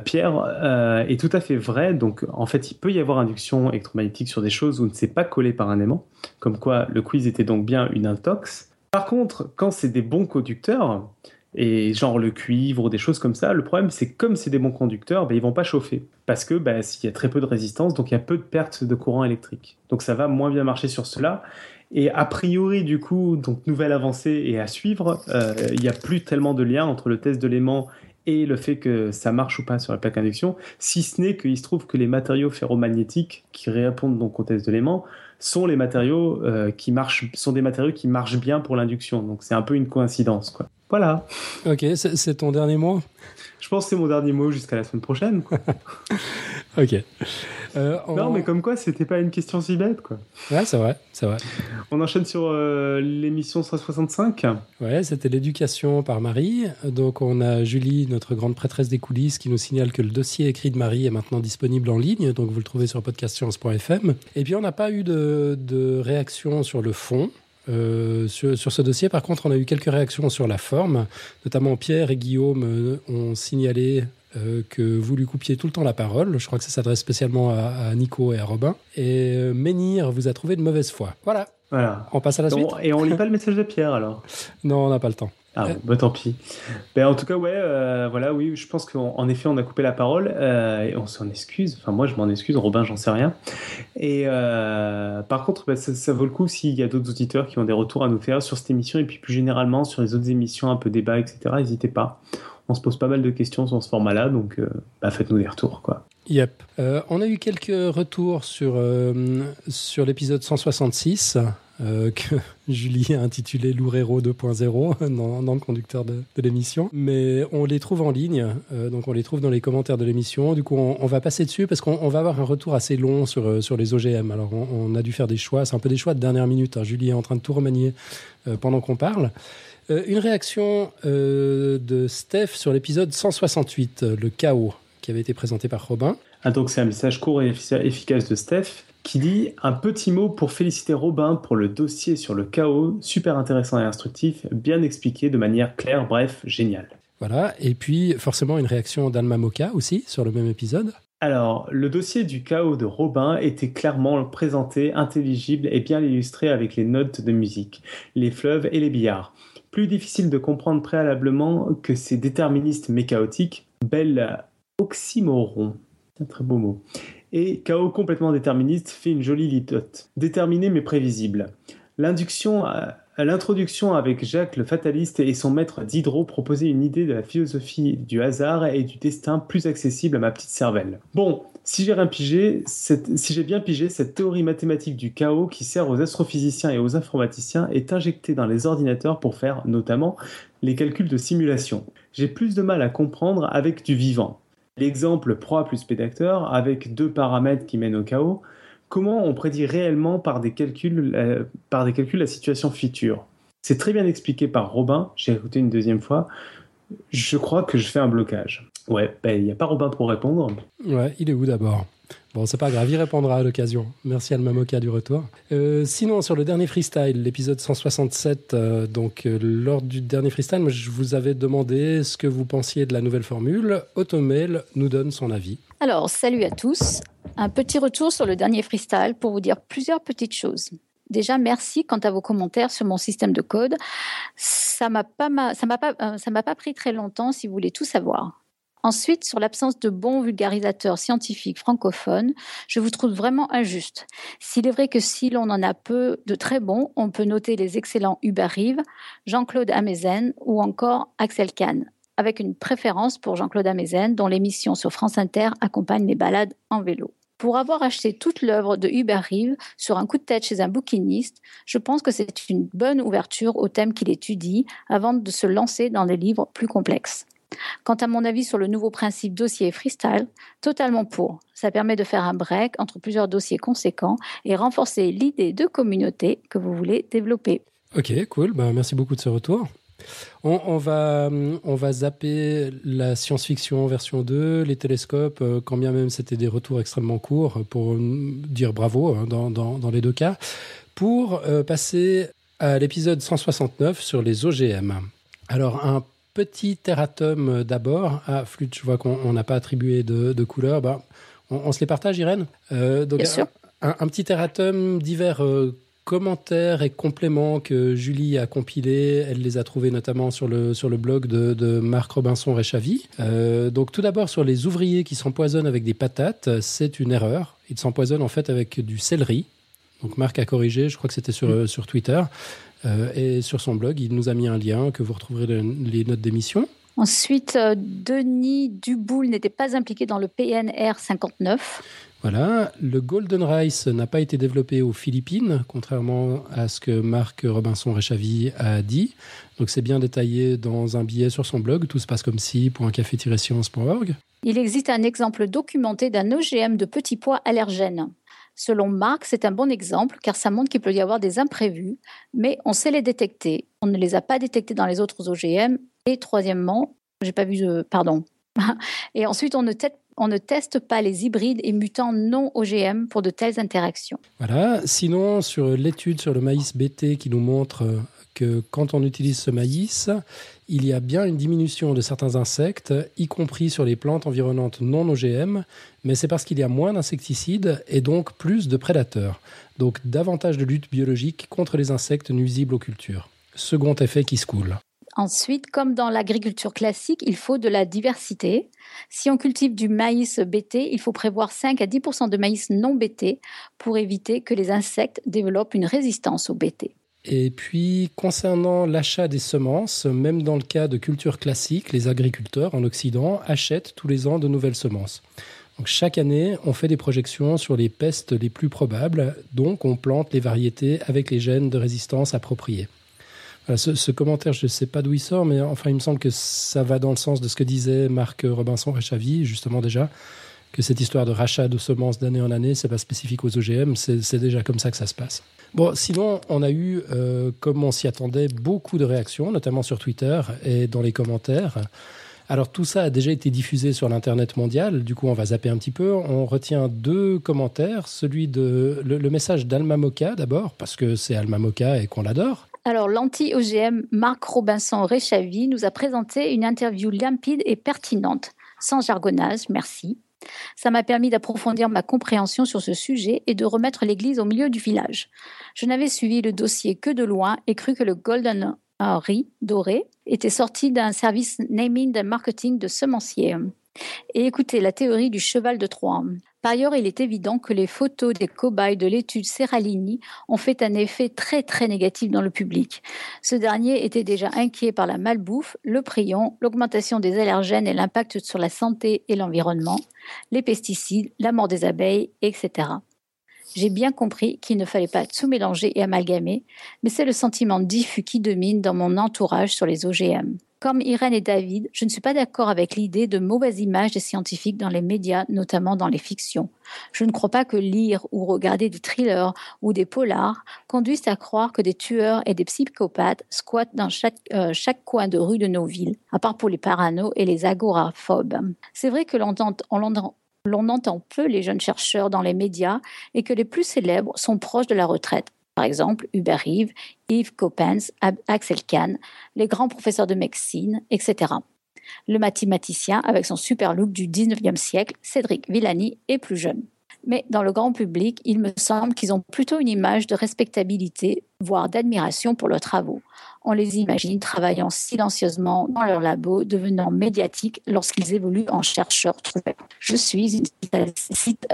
Pierre, est tout à fait vrai. Donc en fait, il peut y avoir induction électromagnétique sur des choses où ne s'est pas collé par un aimant, comme quoi le quiz était donc bien une intox. Par contre, quand c'est des bons conducteurs, et genre le cuivre ou des choses comme ça. Le problème, c'est que comme c'est des bons conducteurs, ben, ils vont pas chauffer parce que ben, s'il y a très peu de résistance, donc il y a peu de pertes de courant électrique. Donc ça va moins bien marcher sur cela. Et a priori, du coup, donc nouvelle avancée et à suivre, euh, il n'y a plus tellement de lien entre le test de l'aimant et le fait que ça marche ou pas sur la plaque induction, si ce n'est qu'il se trouve que les matériaux ferromagnétiques qui répondent donc au test de l'aimant sont les matériaux euh, qui marchent, sont des matériaux qui marchent bien pour l'induction. Donc c'est un peu une coïncidence, quoi. Voilà. Ok, c'est ton dernier mot? Je pense que c'est mon dernier mot jusqu'à la semaine prochaine. ok. Euh, non, mais comme quoi, c'était pas une question si bête, quoi. Ouais, c'est vrai, c'est vrai. On enchaîne sur euh, l'émission 165. Ouais, c'était l'éducation par Marie. Donc, on a Julie, notre grande prêtresse des coulisses, qui nous signale que le dossier écrit de Marie est maintenant disponible en ligne. Donc, vous le trouvez sur podcastscience.fm. Et puis, on n'a pas eu de, de réaction sur le fond. Euh, sur, ce dossier, par contre, on a eu quelques réactions sur la forme. Notamment Pierre et Guillaume euh, ont signalé euh, que vous lui coupiez tout le temps la parole. Je crois que ça s'adresse spécialement à, Nico et à Robin. Et Menhir vous a trouvé de mauvaise foi. Voilà. Voilà. On passe à la suite. Et on lit pas le message de Pierre alors Non, on n'a pas le temps. Ah bon, bah tant pis. Ben, en tout cas, ouais, euh, voilà, oui, je pense qu'en effet, on a coupé la parole euh, et on s'en excuse. Enfin, moi, je m'en excuse. Robin, j'en sais rien. Et euh, par contre, ben, ça, vaut le coup s'il y a d'autres auditeurs qui ont des retours à nous faire sur cette émission et puis plus généralement sur les autres émissions, un peu débat, etc. N'hésitez pas. On se pose pas mal de questions sur ce format-là, donc bah, faites-nous des retours, quoi. Yep. on a eu quelques retours sur, sur l'épisode 166 euh, que Julie a intitulé Loureiro 2.0 dans, dans, le conducteur de, l'émission. Mais on les trouve en ligne, euh, donc on les trouve dans les commentaires de l'émission. Du coup, on, va passer dessus parce qu'on va avoir un retour assez long sur, euh, sur les OGM. Alors, on, a dû faire des choix. C'est un peu des choix de dernière minute. Hein. Julie est en train de tout remanier pendant qu'on parle. Une réaction de Steph sur l'épisode 168, le chaos, qui avait été présenté par Robin. Ah, donc c'est un message court et efficace de Steph qui dit un petit mot pour féliciter Robin pour le dossier sur le chaos, super intéressant et instructif, bien expliqué de manière claire, bref, génial. Voilà, et puis forcément une réaction d'Alma Moka aussi sur le même épisode. Alors, le dossier du chaos de Robin était clairement présenté, intelligible et bien illustré avec les notes de musique, les fleuves et les billards. Plus difficile de comprendre préalablement que ces déterministes mais chaotiques, bel oxymoron, un très beau mot, et chaos complètement déterministe fait une jolie litote, déterminée mais prévisible. L'induction l'introduction avec Jacques le fataliste et son maître Diderot proposait une idée de la philosophie du hasard et du destin plus accessible à ma petite cervelle. Bon, si j'ai bien pigé, cette, théorie mathématique du chaos qui sert aux astrophysiciens et aux informaticiens est injectée dans les ordinateurs pour faire notamment les calculs de simulation. J'ai plus de mal à comprendre avec du vivant l'exemple proie plus pédacteur avec deux paramètres qui mènent au chaos, comment on prédit réellement par des calculs, euh, par des calculs la situation future? C'est très bien expliqué par Robin, j'ai écouté une deuxième fois. Je crois que je fais un blocage. Ouais, ben, il n'y a pas Robin pour répondre. Ouais, il est où d'abord? Bon, c'est pas grave, il répondra à l'occasion. Merci Alma Moka du retour. Euh, sinon, sur le dernier freestyle, l'épisode 167, euh, donc euh, lors du dernier freestyle, je vous avais demandé ce que vous pensiez de la nouvelle formule. Automail nous donne son avis. Alors, salut à tous. Un petit retour sur le dernier freestyle pour vous dire plusieurs petites choses. Déjà, merci quant à vos commentaires sur mon système de code. Ça m'a pas, ça m'a pas, ça m'a pas pris très longtemps si vous voulez tout savoir. Ensuite, sur l'absence de bons vulgarisateurs scientifiques francophones, je vous trouve vraiment injuste. S'il est vrai que si l'on en a peu de très bons, on peut noter les excellents Hubert Rive, Jean-Claude Amezen ou encore Axel Kahn, avec une préférence pour Jean-Claude Amezen, dont l'émission sur France Inter accompagne les balades en vélo. Pour avoir acheté toute l'œuvre de Hubert Rive sur un coup de tête chez un bouquiniste, je pense que c'est une bonne ouverture au thème qu'il étudie avant de se lancer dans des livres plus complexes. Quant à mon avis sur le nouveau principe dossier freestyle, totalement pour. Ça permet de faire un break entre plusieurs dossiers conséquents et renforcer l'idée de communauté que vous voulez développer. Ok, cool. Ben, merci beaucoup de ce retour. On, va, on va zapper la science-fiction version 2, les télescopes, euh, quand bien même c'était des retours extrêmement courts pour dire bravo hein, dans, dans, les deux cas, pour euh, passer à l'épisode 169 sur les OGM. Alors, un petit terratum euh, d'abord. Ah, flûte, je vois qu'on n'a pas attribué de, de couleurs. Bah, on, se les partage, Irène euh, donc, Bien sûr. Un, petit terratum divers euh, commentaires et compléments que Julie a compilés. Elle les a trouvés notamment sur le, sur le blog de, Marc Robinson Réchavy. Euh, donc tout d'abord sur les ouvriers qui s'empoisonnent avec des patates, c'est une erreur. Ils s'empoisonnent en fait avec du céleri. Donc Marc a corrigé, je crois que c'était sur, mm. sur Twitter. Euh, et sur son blog, il nous a mis un lien que vous retrouverez dans les notes d'émission. Ensuite, euh, Denis Duboul n'était pas impliqué dans le PNR 59. Voilà, le Golden Rice n'a pas été développé aux Philippines, contrairement à ce que Marc Robinson Réchavy a dit. Donc c'est bien détaillé dans un billet sur son blog, tout se passe comme si pour un café-science.org. Il existe un exemple documenté d'un OGM de petits pois allergènes. Selon Marc, c'est un bon exemple car ça montre qu'il peut y avoir des imprévus, mais on sait les détecter. On ne les a pas détectés dans les autres OGM. Et troisièmement, j'ai pas vu, pardon. Et ensuite, on ne, on ne teste pas les hybrides et mutants non OGM pour de telles interactions. Voilà. Sinon, sur l'étude sur le maïs BT qui nous montre que quand on utilise ce maïs, il y a bien une diminution de certains insectes, y compris sur les plantes environnantes non OGM, mais c'est parce qu'il y a moins d'insecticides et donc plus de prédateurs. Donc davantage de lutte biologique contre les insectes nuisibles aux cultures. Second effet qui se coule. Ensuite, comme dans l'agriculture classique, il faut de la diversité. Si on cultive du maïs BT, il faut prévoir 5 à 10% de maïs non BT pour éviter que les insectes développent une résistance au BT. Et puis, concernant l'achat des semences, même dans le cas de culture classique, les agriculteurs en Occident achètent tous les ans de nouvelles semences. Donc, chaque année, on fait des projections sur les pestes les plus probables, donc on plante les variétés avec les gènes de résistance appropriés. ce, commentaire, je ne sais pas d'où il sort, mais enfin, il me semble que ça va dans le sens de ce que disait Marc Robinson Réchavy, justement déjà, que cette histoire de rachat de semences d'année en année, c'est pas spécifique aux OGM, c'est déjà comme ça que ça se passe. Bon, sinon, on a eu, euh, comme on s'y attendait, beaucoup de réactions, notamment sur Twitter et dans les commentaires. Alors tout ça a déjà été diffusé sur l'internet mondial. Du coup, on va zapper un petit peu. On retient deux commentaires. Celui de le, message d'Alma Moka d'abord, parce que c'est Alma Moka et qu'on l'adore. Alors, l'anti-OGM Marc Robinson Réchavy nous a présenté une interview limpide et pertinente, sans jargonnage, merci. Ça m'a permis d'approfondir ma compréhension sur ce sujet et de remettre l'église au milieu du village. Je n'avais suivi le dossier que de loin et cru que le Golden Riz doré était sorti d'un service naming and marketing de semencier. Et écoutez la théorie du cheval de Troie. Par ailleurs, il est évident que les photos des cobayes de l'étude Serralini ont fait un effet très très négatif dans le public. Ce dernier était déjà inquiet par la malbouffe, le prion, l'augmentation des allergènes et l'impact sur la santé et l'environnement, les pesticides, la mort des abeilles, etc. J'ai bien compris qu'il ne fallait pas tout mélanger et amalgamer, mais c'est le sentiment diffus qui domine dans mon entourage sur les OGM. Comme Irène et David, je ne suis pas d'accord avec l'idée de mauvaise image des scientifiques dans les médias, notamment dans les fictions. Je ne crois pas que lire ou regarder des thrillers ou des polars conduisent à croire que des tueurs et des psychopathes squattent dans chaque, euh, coin de rue de nos villes, à part pour les parano et les agoraphobes. C'est vrai que l'on entend peu les jeunes chercheurs dans les médias et que les plus célèbres sont proches de la retraite par exemple Hubert Reeve, Yves Coppens, Axel Kahn, les grands professeurs de médecine, etc. Le mathématicien avec son super look du 19e siècle, Cédric Villani, est plus jeune. Mais dans le grand public, il me semble qu'ils ont plutôt une image de respectabilité, voire d'admiration pour leurs travaux. On les imagine travaillant silencieusement dans leur labo, devenant médiatiques lorsqu'ils évoluent en chercheurs Je suis une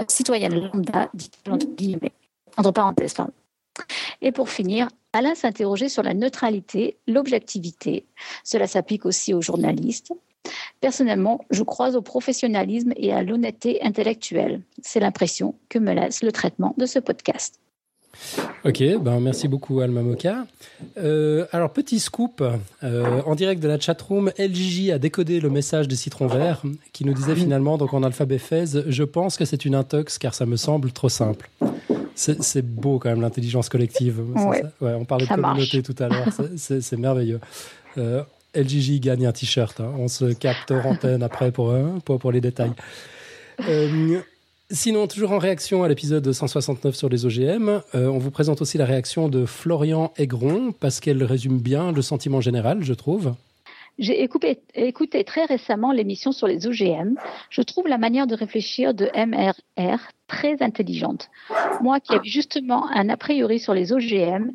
citoyenne lambda, dit entre parenthèses. Et pour finir, Alain s'interrogeait sur la neutralité, l'objectivité. Cela s'applique aussi aux journalistes. Personnellement, je crois au professionnalisme et à l'honnêteté intellectuelle. C'est l'impression que me laisse le traitement de ce podcast. Ok, ben merci beaucoup Alma Moka. Euh, alors petit scoop, euh, en direct de la chatroom, LJJ a décodé le message de Citron Vert qui nous disait finalement, donc en alphabet fez, je pense que c'est une intox car ça me semble trop simple. C'est beau quand même l'intelligence collective. on parlait de communauté tout à l'heure, c'est merveilleux. Euh, LGJ gagne un t-shirt. Hein. On se capte hors antenne après pour, euh, pour, pour les détails. Euh, sinon, toujours en réaction à l'épisode 169 sur les OGM, on vous présente aussi la réaction de Florian Aigron parce qu'elle résume bien le sentiment général, je trouve. J'ai écouté, très récemment l'émission sur les OGM. Je trouve la manière de réfléchir de MRR très intelligente. Moi qui avais justement un a priori sur les OGM,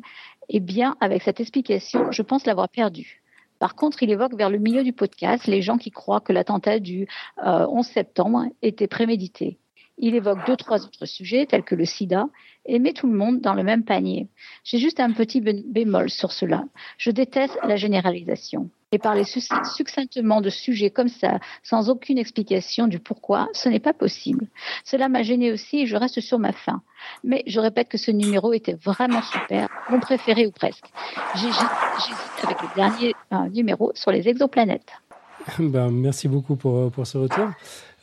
eh bien, avec cette explication, je pense l'avoir perdu. Par contre, il évoque vers le milieu du podcast les gens qui croient que l'attentat du 11 euh, septembre était prémédité. Il évoque deux, trois autres sujets tels que le sida et met tout le monde dans le même panier. J'ai juste un petit bémol sur cela. Je déteste la généralisation. Et parler succinctement de sujets comme ça, sans aucune explication du pourquoi, ce n'est pas possible. Cela m'a gêné aussi et je reste sur ma faim. Mais je répète que ce numéro était vraiment super, mon préféré ou presque. J'hésite avec le dernier euh, numéro sur les exoplanètes. Ben, merci beaucoup pour, pour ce retour.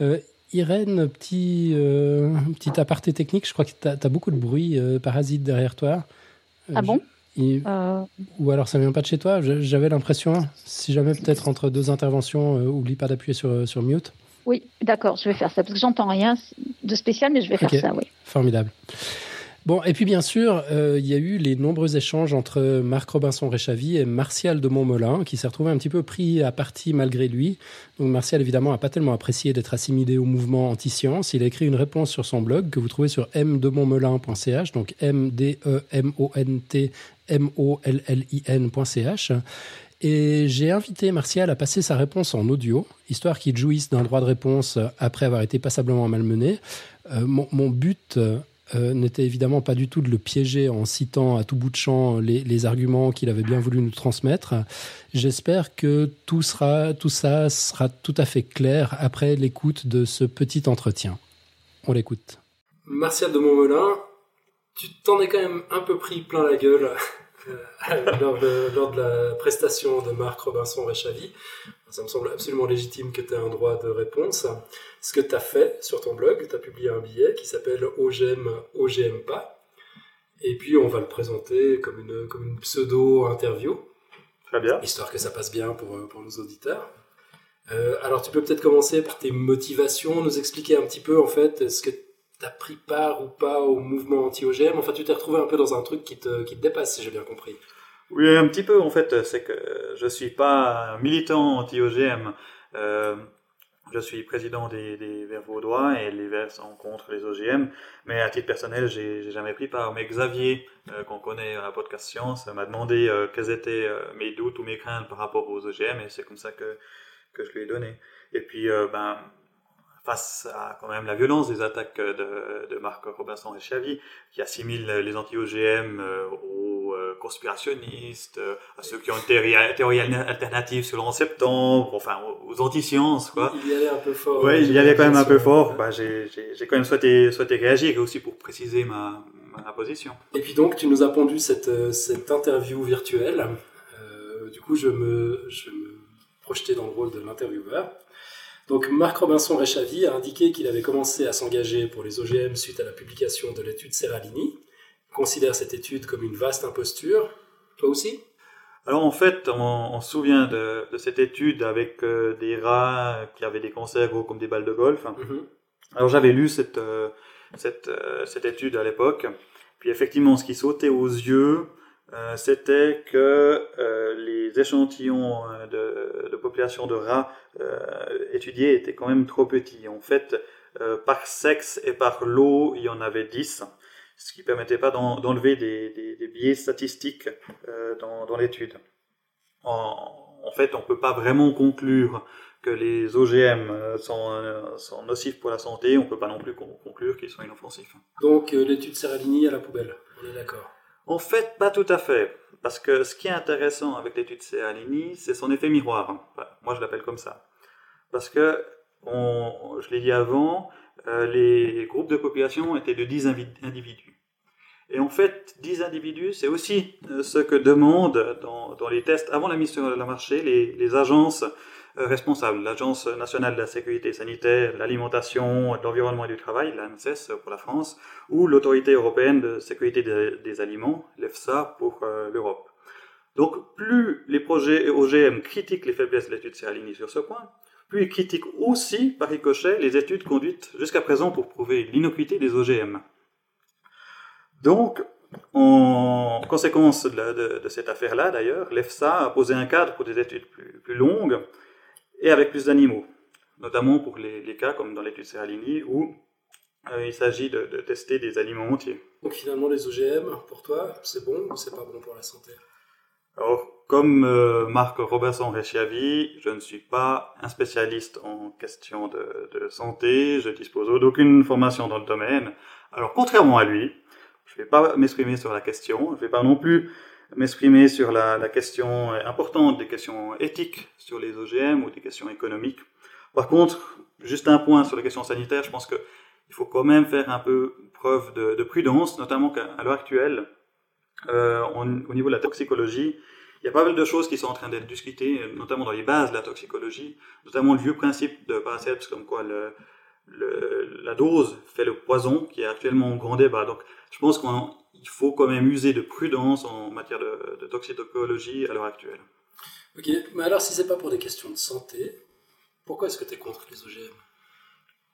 Euh, Irène, petit, euh, petit aparté technique, je crois que tu as, beaucoup de bruit parasite derrière toi. Ah bon? Ou alors ça vient pas de chez toi J'avais l'impression, si jamais peut-être entre deux interventions, oublie pas d'appuyer sur, sur mute. Oui, d'accord, je vais faire ça, parce que j'entends rien de spécial, mais je vais faire ça, oui. Formidable. Bon, et puis bien sûr, euh, il y a eu les nombreux échanges entre Marc Robinson-Réchavy et Martial de Montmelin, qui s'est retrouvé un petit peu pris à partie malgré lui. Donc Martial, évidemment, n'a pas tellement apprécié d'être assimilé au mouvement anti-science. Il a écrit une réponse sur son blog que vous trouvez sur mdemontmelin.ch, donc M-D-E-M-O-N-T M-O-L-L-I-N.ch. Et j'ai invité Martial à passer sa réponse en audio, histoire qu'il jouisse d'un droit de réponse après avoir été passablement malmené. Euh, mon, mon, but euh, n'était évidemment pas du tout de le piéger en citant à tout bout de champ les, arguments qu'il avait bien voulu nous transmettre. J'espère que tout, sera, tout ça sera tout à fait clair après l'écoute de ce petit entretien. On l'écoute. Martial de Montmelin, tu t'en es quand même un peu pris plein la gueule euh, lors, de, la prestation de Marc Robinson Réchavy. Ça me semble absolument légitime que tu aies un droit de réponse. Ce que tu as fait sur ton blog, tu as publié un billet qui s'appelle OGM, OGM pas. Et puis on va le présenter comme une, comme une pseudo-interview. Très bien. Histoire que ça passe bien pour, pour nos auditeurs. Euh, alors tu peux peut-être commencer par tes motivations, nous expliquer un petit peu en fait ce que tu as pris part ou pas au mouvement anti-OGM. Enfin tu t'es retrouvé un peu dans un truc qui te, qui te dépasse si j'ai bien compris. Oui, un petit peu en fait. C'est que je suis pas militant anti-OGM. Euh, je suis président des, des Verts vaudois et les Verts sont contre les OGM. Mais à titre personnel, j'ai jamais pris part. Mais Xavier, euh, qu'on connaît à la podcast Science, m'a demandé euh, quels étaient euh, mes doutes ou mes craintes par rapport aux OGM et c'est comme ça que, que je lui ai donné. Et puis, ben, face à quand même la violence des attaques de, de Marc Robinson et Chavi, qui assimile les anti-OGM aux conspirationnistes, à ceux qui ont une théorie, alternative sur le 11 septembre, enfin aux anti-sciences. Quoi. Il y allait un peu fort. Oui, il y allait quand même un peu fort. Bah, j'ai quand même souhaité, souhaité réagir et aussi pour préciser ma, ma, position. Et puis donc, tu nous as pondu cette, cette interview virtuelle. Euh, du coup, je me, je me projetais dans le rôle de l'intervieweur. Donc Marc Robinson Réchavy a indiqué qu'il avait commencé à s'engager pour les OGM suite à la publication de l'étude Serralini. Il considère cette étude comme une vaste imposture. Toi aussi? Alors en fait, on, se souvient de, cette étude avec euh, des rats qui avaient des cancers gros comme des balles de golf. Mhm. Alors j'avais lu cette, euh, cette, euh, cette, étude à l'époque. Puis effectivement, ce qui sautait aux yeux, c'était que les échantillons de, de, population de rats étudiés étaient quand même trop petits. En fait, par sexe et par lot, il y en avait 10 ce qui ne permettait pas d'enlever des, biais statistiques euh, dans, l'étude. En, fait, on ne peut pas vraiment conclure que les OGM euh, euh, sont, nocifs pour la santé, on ne peut pas non plus conclure qu'ils sont inoffensifs. Donc l'étude Serralini à la poubelle, on est d'accord En fait, pas tout à fait. Parce que ce qui est intéressant avec l'étude Serralini, c'est son effet miroir. moi, je l'appelle comme ça. Parce que, je l'ai dit avant, les groupes de population étaient de 10 individus. Et en fait, 10 individus, c'est aussi euh, ce que demandent dans, les tests avant la mise sur le marché les, agences euh, responsables. L'Agence nationale de la sécurité sanitaire, l'alimentation, l'environnement et du travail, l'ANSES pour la France, ou l'Autorité européenne de sécurité des, aliments, l'EFSA pour euh, l'Europe. Donc, plus les projets OGM critiquent les faiblesses de l'étude Serralini sur ce point, plus ils critiquent aussi, par ricochet, les études conduites jusqu'à présent pour prouver l'innocuité des OGM. Donc, en conséquence de, cette affaire-là, d'ailleurs, l'EFSA a posé un cadre pour des études plus, longues et avec plus d'animaux, notamment pour les, cas comme dans l'étude Serralini où euh, il s'agit de, tester des aliments entiers. Donc finalement, les OGM, pour toi, c'est bon ou c'est pas bon pour la santé? Alors, comme euh, Marc Robertson Rechiavi, je ne suis pas un spécialiste en question de, de santé, je dispose d'aucune formation dans le domaine. Alors, contrairement à lui, je ne vais pas m'exprimer sur la question, je ne vais pas non plus m'exprimer sur la, question importante des questions éthiques sur les OGM ou des questions économiques. Par contre, juste un point sur la question sanitaire, je pense qu'il faut quand même faire un peu preuve de, de prudence, notamment qu'à l'heure actuelle, euh, au niveau de la toxicologie, il y a pas mal de choses qui sont en train d'être discutées, notamment dans les bases de la toxicologie, notamment le vieux principe de Paracelsus comme quoi la dose fait le poison, qui est actuellement en grand débat. Donc, je pense qu'il faut quand même user de prudence en matière de, toxicologie à l'heure actuelle. Ok, mais alors si c'est pas pour des questions de santé, pourquoi est-ce que tu es contre les OGM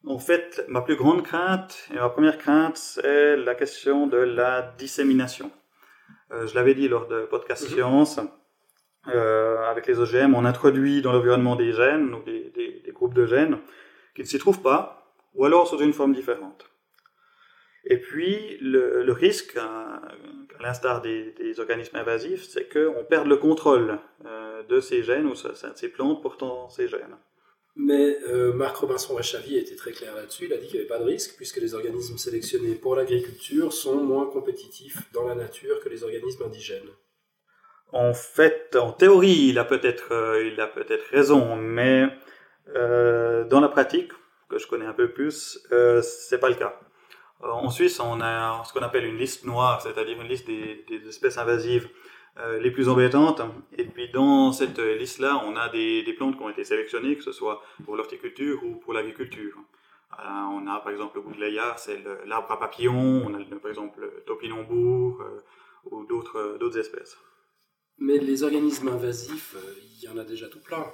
En fait, ma plus grande crainte, et ma première crainte, c'est la question de la dissémination. Euh, je l'avais dit lors de podcast mhm. science, euh, avec les OGM, on introduit dans l'environnement des gènes, ou des, des groupes de gènes, qui ne s'y trouvent pas, ou alors sous une forme différente. Et puis, le, risque, à, l'instar des, organismes invasifs, c'est qu'on perde le contrôle euh, de ces gènes ou de ces plantes portant ces gènes. Mais euh, Marc Robinson Rachavi était très clair là-dessus. Il a dit qu'il n'y avait pas de risque puisque les organismes sélectionnés pour l'agriculture sont moins compétitifs dans la nature que les organismes indigènes. En fait, en théorie, il a peut-être euh, il a peut-être raison, mais dans la pratique, que je connais un peu plus, c'est pas le cas. Euh, en Suisse, on a ce qu'on appelle une liste noire, c'est-à-dire une liste des, espèces invasives euh, les plus embêtantes. Et puis dans cette liste-là, on a des, plantes qui ont été sélectionnées, que ce soit pour l'horticulture ou pour l'agriculture. on a par exemple le gougléa, c'est l'arbre à papillons, on a par exemple le topinambour ou d'autres espèces. Mais les organismes invasifs, il y en a déjà tout plein.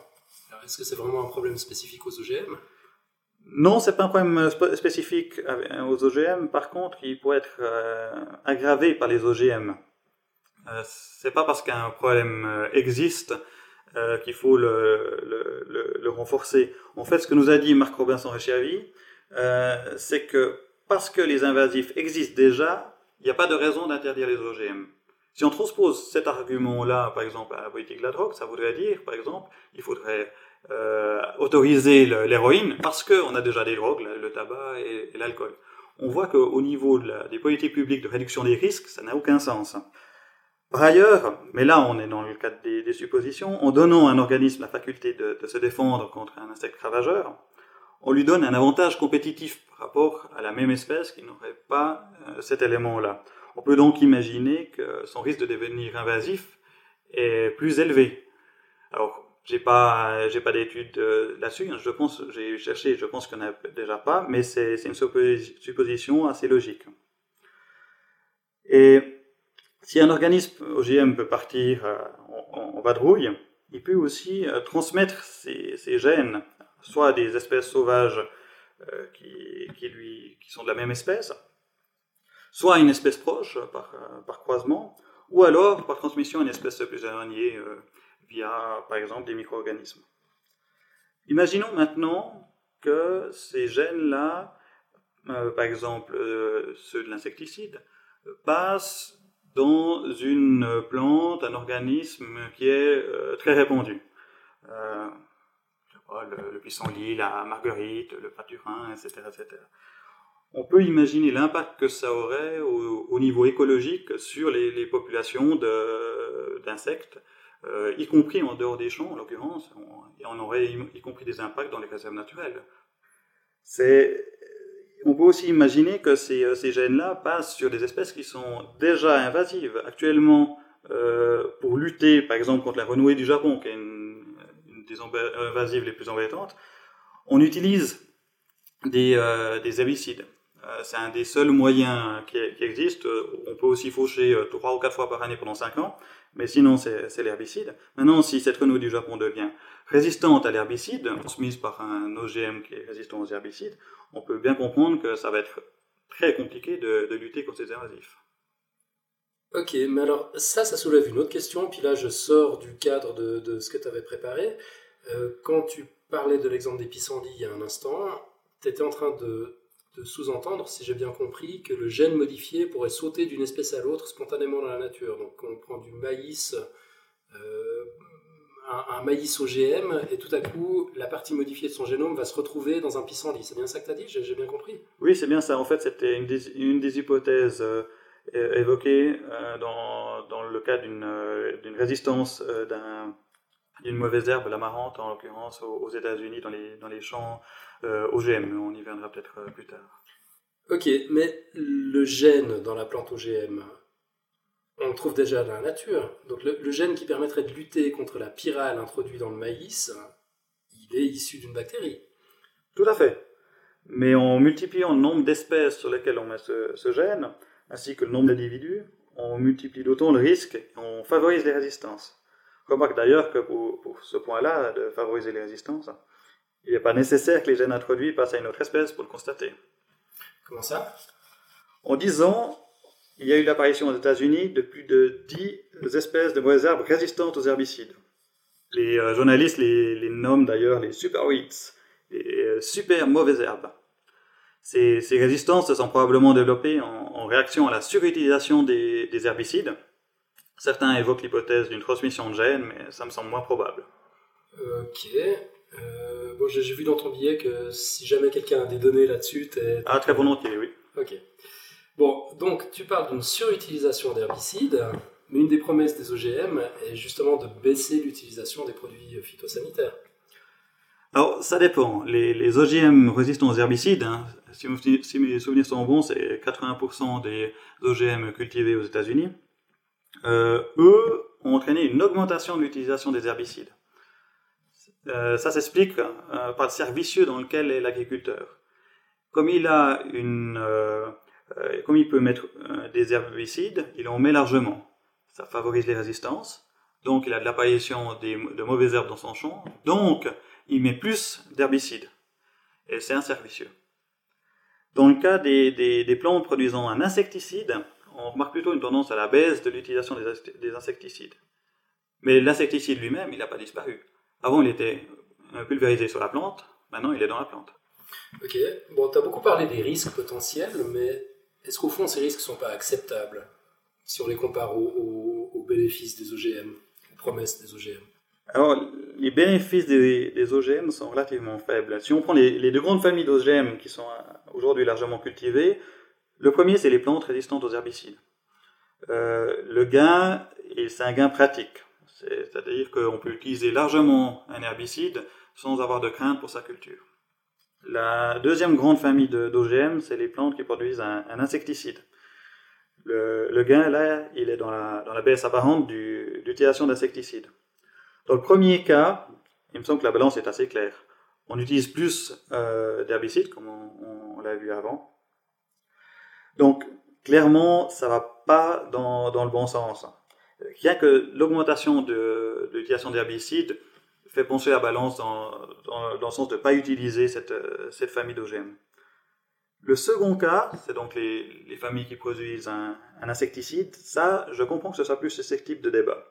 Est-ce que c'est vraiment un problème spécifique aux OGM non, c'est pas un problème spécifique aux OGM. Par contre, il peut être euh, aggravé par les OGM. Euh, c'est pas parce qu'un problème euh, existe euh, qu'il faut le, renforcer. En fait, ce que nous a dit Marc Robinson Rechiavi, c'est que parce que les invasifs existent déjà, il n'y a pas de raison d'interdire les OGM. Si on transpose cet argument-là, par exemple, à la politique de la drogue, ça voudrait dire, par exemple, il faudrait euh, autoriser l'héroïne parce qu'on a déjà des drogues, le, tabac et, l'alcool. On voit qu'au niveau des politiques publiques de réduction des risques, ça n'a aucun sens. Par ailleurs, mais là on est dans le cadre des, suppositions, en donnant à un organisme la faculté de, se défendre contre un insecte ravageur, on lui donne un avantage compétitif par rapport à la même espèce qui n'aurait pas euh, cet élément-là. On peut donc imaginer que son risque de devenir invasif est plus élevé. Alors, j'ai pas, j'ai pas d'études euh, là-dessus. Hein. Je pense, j'ai cherché, je pense qu'on a déjà pas, mais c'est une supposition assez logique. Et si un organisme OGM peut partir euh, en, vadrouille, il peut aussi euh, transmettre ses, gènes, soit à des espèces sauvages qui, lui, qui sont de la même espèce, soit à une espèce proche par croisement, ou alors par transmission à une espèce plus éloignée via, par exemple, des micro-organismes. Imaginons maintenant que ces gènes-là, euh, par exemple euh, ceux de l'insecticide, passent dans une plante, un organisme qui est euh, très répandu. le, le pissenlit, la marguerite, le pâturin, etc., etc. On peut imaginer l'impact que ça aurait au, niveau écologique sur les, les populations d'insectes euh, y compris en dehors des champs en l'occurrence, et on aurait y, compris des impacts dans les réserves naturelles. on peut aussi imaginer que ces, euh, ces gènes-là passent sur des espèces qui sont déjà invasives. Actuellement, euh, pour lutter par exemple contre la renouée du Japon, qui est une, des invasives les plus embêtantes, on utilise des, des herbicides. C'est un des seuls moyens qui, qui existent. On peut aussi faucher trois ou quatre fois par année pendant cinq ans, mais sinon c'est l'herbicide. Maintenant, si cette renouille du Japon devient résistante à l'herbicide, transmise par un OGM qui est résistant aux herbicides, on peut bien comprendre que ça va être très compliqué de, lutter contre ces invasifs. Ok, mais alors ça, ça soulève une autre question, puis là je sors du cadre de, ce que tu avais préparé. Euh, quand tu parlais de l'exemple des pissenlits il y a un instant, tu étais en train de, sous-entendre, si j'ai bien compris, que le gène modifié pourrait sauter d'une espèce à l'autre spontanément dans la nature. Donc on prend du maïs, euh, un, maïs OGM, et tout à coup, la partie modifiée de son génome va se retrouver dans un pissenlit. C'est bien ça que tu as dit? J'ai bien compris? Oui, c'est bien ça. En fait, c'était une, des hypothèses. Euh, évoqué euh, dans, dans, le cas d'une résistance euh, d'une mauvaise herbe, l'amarante en l'occurrence aux, États-Unis dans les, dans les champs OGM. On y viendra peut-être plus tard. Ok, mais le gène dans la plante OGM, on le trouve déjà dans la nature. Donc le, le, gène qui permettrait de lutter contre la pyrale introduite dans le maïs, il est issu d'une bactérie. Tout à fait. Mais en multipliant le nombre d'espèces sur lesquelles on met ce, ce gène, ainsi que le nombre d'individus, on multiplie d'autant le risque et on favorise les résistances. Remarque d'ailleurs que pour, ce point-là, de favoriser les résistances, il n'est pas nécessaire que les gènes introduits passent à une autre espèce pour le constater. Comment ça? En 10 ans, il y a eu l'apparition aux États-Unis de plus de 10 espèces de mauvaises herbes résistantes aux herbicides. Les euh, journalistes les, les nomment d'ailleurs les super weeds, les euh, super mauvaises herbes. Ces, résistances se sont probablement développées en, réaction à la surutilisation des, herbicides. Certains évoquent l'hypothèse d'une transmission de gènes, mais ça me semble moins probable. Ok. Euh, bon, j'ai vu dans ton billet que si jamais quelqu'un a des données là-dessus, t'es... Ah, très volontiers, oui. Ok. Bon, donc tu parles d'une surutilisation d'herbicides, mais une des promesses des OGM est justement de baisser l'utilisation des produits phytosanitaires. Alors, ça dépend. Les, OGM résistants aux herbicides, hein, si, mes souvenirs sont bons, c'est 80% des OGM cultivés aux États-Unis. Euh, eux ont entraîné une augmentation de l'utilisation des herbicides. Euh, ça s'explique euh, par le cercle vicieux dans lequel est l'agriculteur. Comme il a une, comme il peut mettre des herbicides, il en met largement. Ça favorise les résistances. Donc, il a de l'apparition de mauvaises herbes dans son champ. Donc, il met plus d'herbicides. Et c'est un cercle. Dans le cas des, plantes produisant un insecticide, on remarque plutôt une tendance à la baisse de l'utilisation des, insecticides. Mais l'insecticide lui-même, il n'a pas disparu. Avant, il était pulvérisé sur la plante, maintenant, il est dans la plante. Ok, bon, tu as beaucoup parlé des risques potentiels, mais est-ce qu'au fond, ces risques ne sont pas acceptables si on les compare aux, aux bénéfices des OGM, aux promesses des OGM alors, les bénéfices des, OGM sont relativement faibles. Si on prend les, deux grandes familles d'OGM qui sont euh, aujourd'hui largement cultivées, le premier, c'est les plantes résistantes aux herbicides. Euh, le gain, c'est un gain pratique. C'est-à-dire qu'on peut utiliser largement un herbicide sans avoir de crainte pour sa culture. La deuxième grande famille d'OGM, c'est les plantes qui produisent un, insecticide. Le, gain, là, il est dans la, baisse apparente d'utilisation d'insecticides. Dans le premier cas, il me semble que la balance est assez claire. On utilise plus euh, d'herbicides, comme on, l'a vu avant. Donc, clairement, ça va pas dans, le bon sens. Rien que l'augmentation de, l'utilisation d'herbicides fait pencher la balance dans, le sens de ne pas utiliser cette, famille d'OGM. Le second cas, c'est donc les, familles qui produisent un, un, insecticide. Ça, je comprends que ce soit plus susceptible de débat.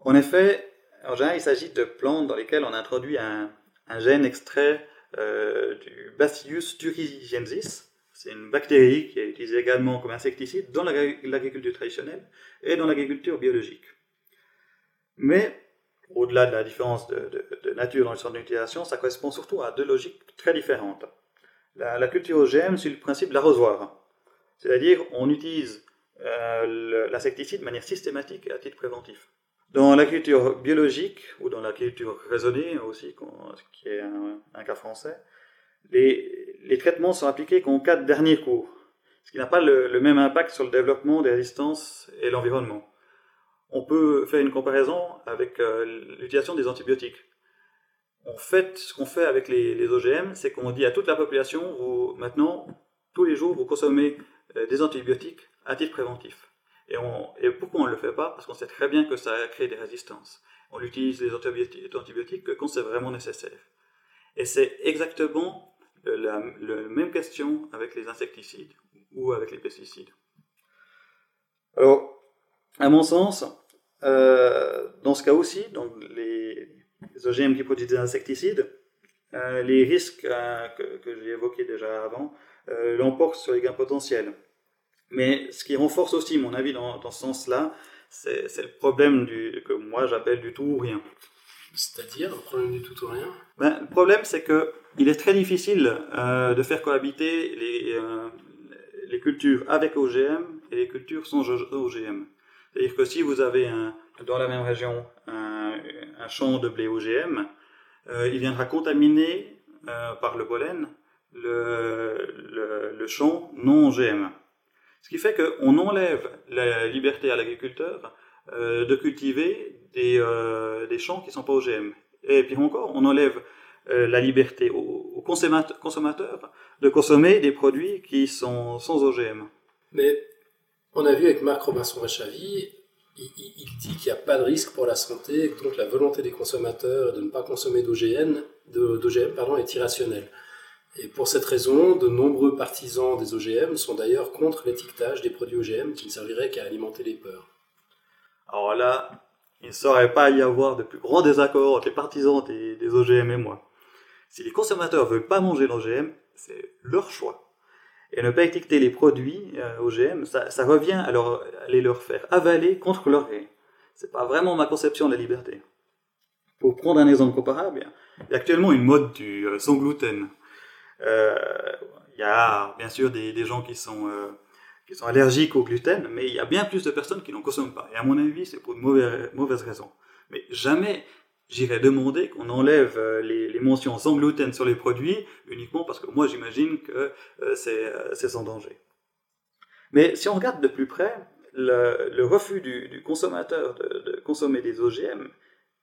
En effet, en général, il s'agit de plantes dans lesquelles on introduit un, gène extrait euh, du Bacillus thuringiensis. C'est une bactérie qui est utilisée également comme insecticide dans l'agriculture traditionnelle et dans l'agriculture biologique. Mais, au-delà de la différence de, nature dans le centre d'utilisation, ça correspond surtout à deux logiques très différentes. La, culture OGM suit le principe de l'arrosoir, c'est-à-dire on utilise euh, l'insecticide de manière systématique et à titre préventif. Dans l'agriculture biologique ou dans l'agriculture raisonnée aussi, qui est un, cas français, les, traitements sont appliqués qu'en cas de dernier cours, ce qui n'a pas le, même impact sur le développement des résistances et l'environnement. On peut faire une comparaison avec euh, l'utilisation des antibiotiques. En fait, ce qu'on fait avec les, OGM, c'est qu'on dit à toute la population, vous, maintenant, tous les jours, vous consommez euh, des antibiotiques à titre préventif. Et, pourquoi on ne le fait pas? Parce qu'on sait très bien que ça crée des résistances. On utilise les antibiotiques quand c'est vraiment nécessaire. Et c'est exactement la, même question avec les insecticides ou avec les pesticides. Alors, à mon sens, dans ce cas aussi, donc les, OGM qui produisent des insecticides, les risques que, que j'ai évoqués déjà avant l'emportent sur les gains potentiels. Mais ce qui renforce aussi mon avis dans, ce sens-là, c'est le problème du, que moi j'appelle du tout ou rien. C'est-à-dire le problème du tout ou rien ben, Le problème, c'est que il est très difficile euh, de faire cohabiter les, euh, les cultures avec OGM et les cultures sans OGM. C'est-à-dire que si vous avez un, dans la même région un, un champ de blé OGM, euh, il viendra contaminer par le pollen le, le, le champ non OGM. Ce qui fait qu'on enlève la liberté à l'agriculteur euh, de cultiver des, euh, champs qui ne sont pas OGM. Et puis encore, on enlève euh, la liberté aux, consommateurs de consommer des produits qui sont sans OGM. Mais on a vu avec Marc Robinson-Rachavi, il, il, dit qu'il n'y a pas de risque pour la santé, donc la volonté des consommateurs de ne pas consommer d'OGM est irrationnelle. Et pour cette raison, de nombreux partisans des OGM sont d'ailleurs contre l'étiquetage des produits OGM qui ne serviraient qu'à alimenter les peurs. Alors là, il ne saurait pas y avoir de plus grand désaccord entre les partisans des, OGM et moi. Si les consommateurs veulent pas manger d'OGM, c'est leur choix. Et ne pas étiqueter les produits euh, OGM, ça, revient à, leur, les leur faire avaler contre leur gré. C'est pas vraiment ma conception de la liberté. Pour prendre un exemple comparable, il y a actuellement une mode du euh, sans gluten. Euh, il y a bien sûr des, des gens qui sont, euh, qui sont allergiques au gluten, mais il y a bien plus de personnes qui n'en consomment pas. Et à mon avis, c'est pour une mauvaise, mauvaise raison. Mais jamais j'irai demander qu'on enlève euh, les, mentions sans gluten sur les produits uniquement parce que moi j'imagine que c'est sans danger. Mais si on regarde de plus près, le, refus du, consommateur de, de, consommer des OGM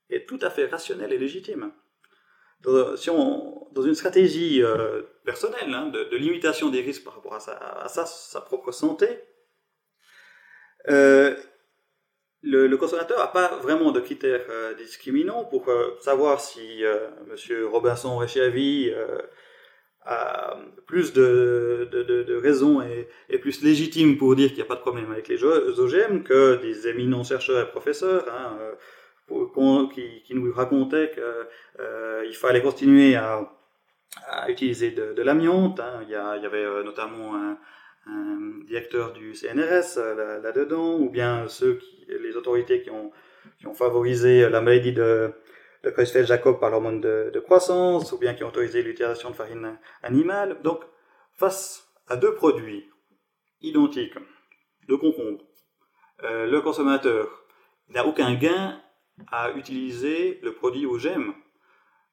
est tout à fait rationnel et légitime dans, si on, dans une stratégie euh, personnelle hein, de, limitation des risques par rapport à sa, propre santé, euh, le, consommateur n'a pas vraiment de critères euh, discriminants pour savoir si M. Robinson Rechiavi a plus de, de, raisons et plus légitime pour dire qu'il n'y a pas de problème avec les OGM que des éminents chercheurs et professeurs. Hein, qui, nous racontait qu'il euh, fallait continuer à, à utiliser de, de l'amiante. Hein. Il, y avait euh, notamment un, un, directeur du CNRS euh, là-dedans, ou bien ceux les autorités qui ont, favorisé la maladie de, de Creutzfeldt-Jacob par l'hormone de, croissance, ou bien qui ont autorisé l'utilisation de farine animale. Donc, face à deux produits identiques de concombre, euh, le consommateur n'a aucun gain à utiliser le produit OGM.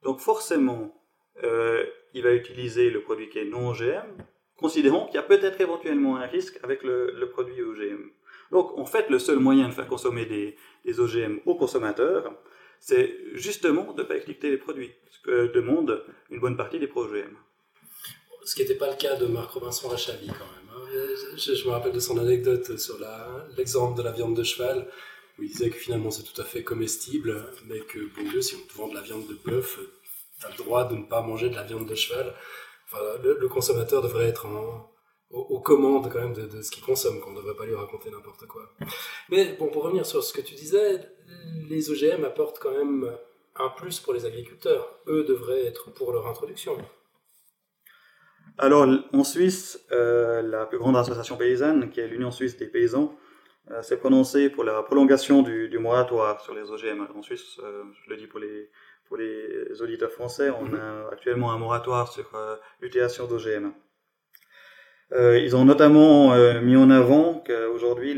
Donc forcément, euh, il va utiliser le produit qui est non OGM, considérant qu'il y a peut-être éventuellement un risque avec le, produit OGM. Donc en fait, le seul moyen de faire consommer des, OGM aux consommateurs, c'est justement de ne pas étiqueter les produits, ce que une bonne partie des pro-OGM. Ce qui n'était pas le cas de Marc Robinson Rachavi quand même. Hein. Je, je, me rappelle de son anecdote sur l'exemple de la viande de cheval où il disait que finalement c'est tout à fait comestible, mais que bon Dieu, si on te vend de la viande de bœuf, le droit de ne pas manger de la viande de cheval. Le, consommateur devrait être aux, commandes quand même de, ce qu'il consomme, qu'on ne devrait pas lui raconter n'importe quoi. Mais bon, pour revenir sur ce que tu disais, les OGM apportent quand même un plus pour les agriculteurs. Eux devraient être pour leur introduction. Alors, en Suisse, euh, la plus grande association paysanne, qui est l'Union suisse des paysans, euh, s'est prononcé pour la prolongation du, du, moratoire sur les OGM. En Suisse, euh, je le dis pour les, pour les auditeurs français, on mhm. a actuellement un moratoire sur euh, l'utilisation d'OGM. ils ont notamment mis en avant qu'aujourd'hui,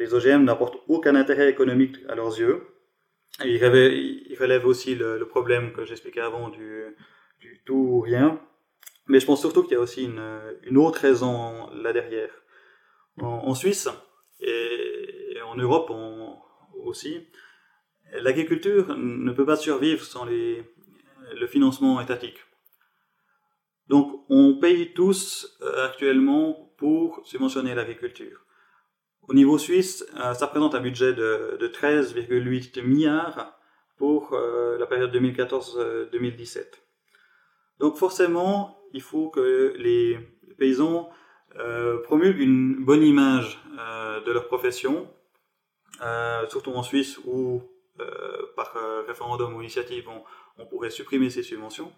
les OGM n'apportent aucun intérêt économique à leurs yeux. ils, relèvent, aussi le, problème que j'expliquais avant du, du, tout ou rien. Mais je pense surtout qu'il y a aussi une, une autre raison là derrière en, Suisse et, en Europe aussi, l'agriculture ne peut pas survivre sans les, le financement étatique. Donc on paye tous euh, actuellement pour subventionner l'agriculture. Au niveau suisse, euh, ça représente un budget de, de 13,8 milliards pour euh, la période 2014-2017. Donc forcément, il faut que les paysans euh, promulgue une bonne image de leur profession, surtout en Suisse où par référendum ou initiative on, pourrait supprimer ces subventions.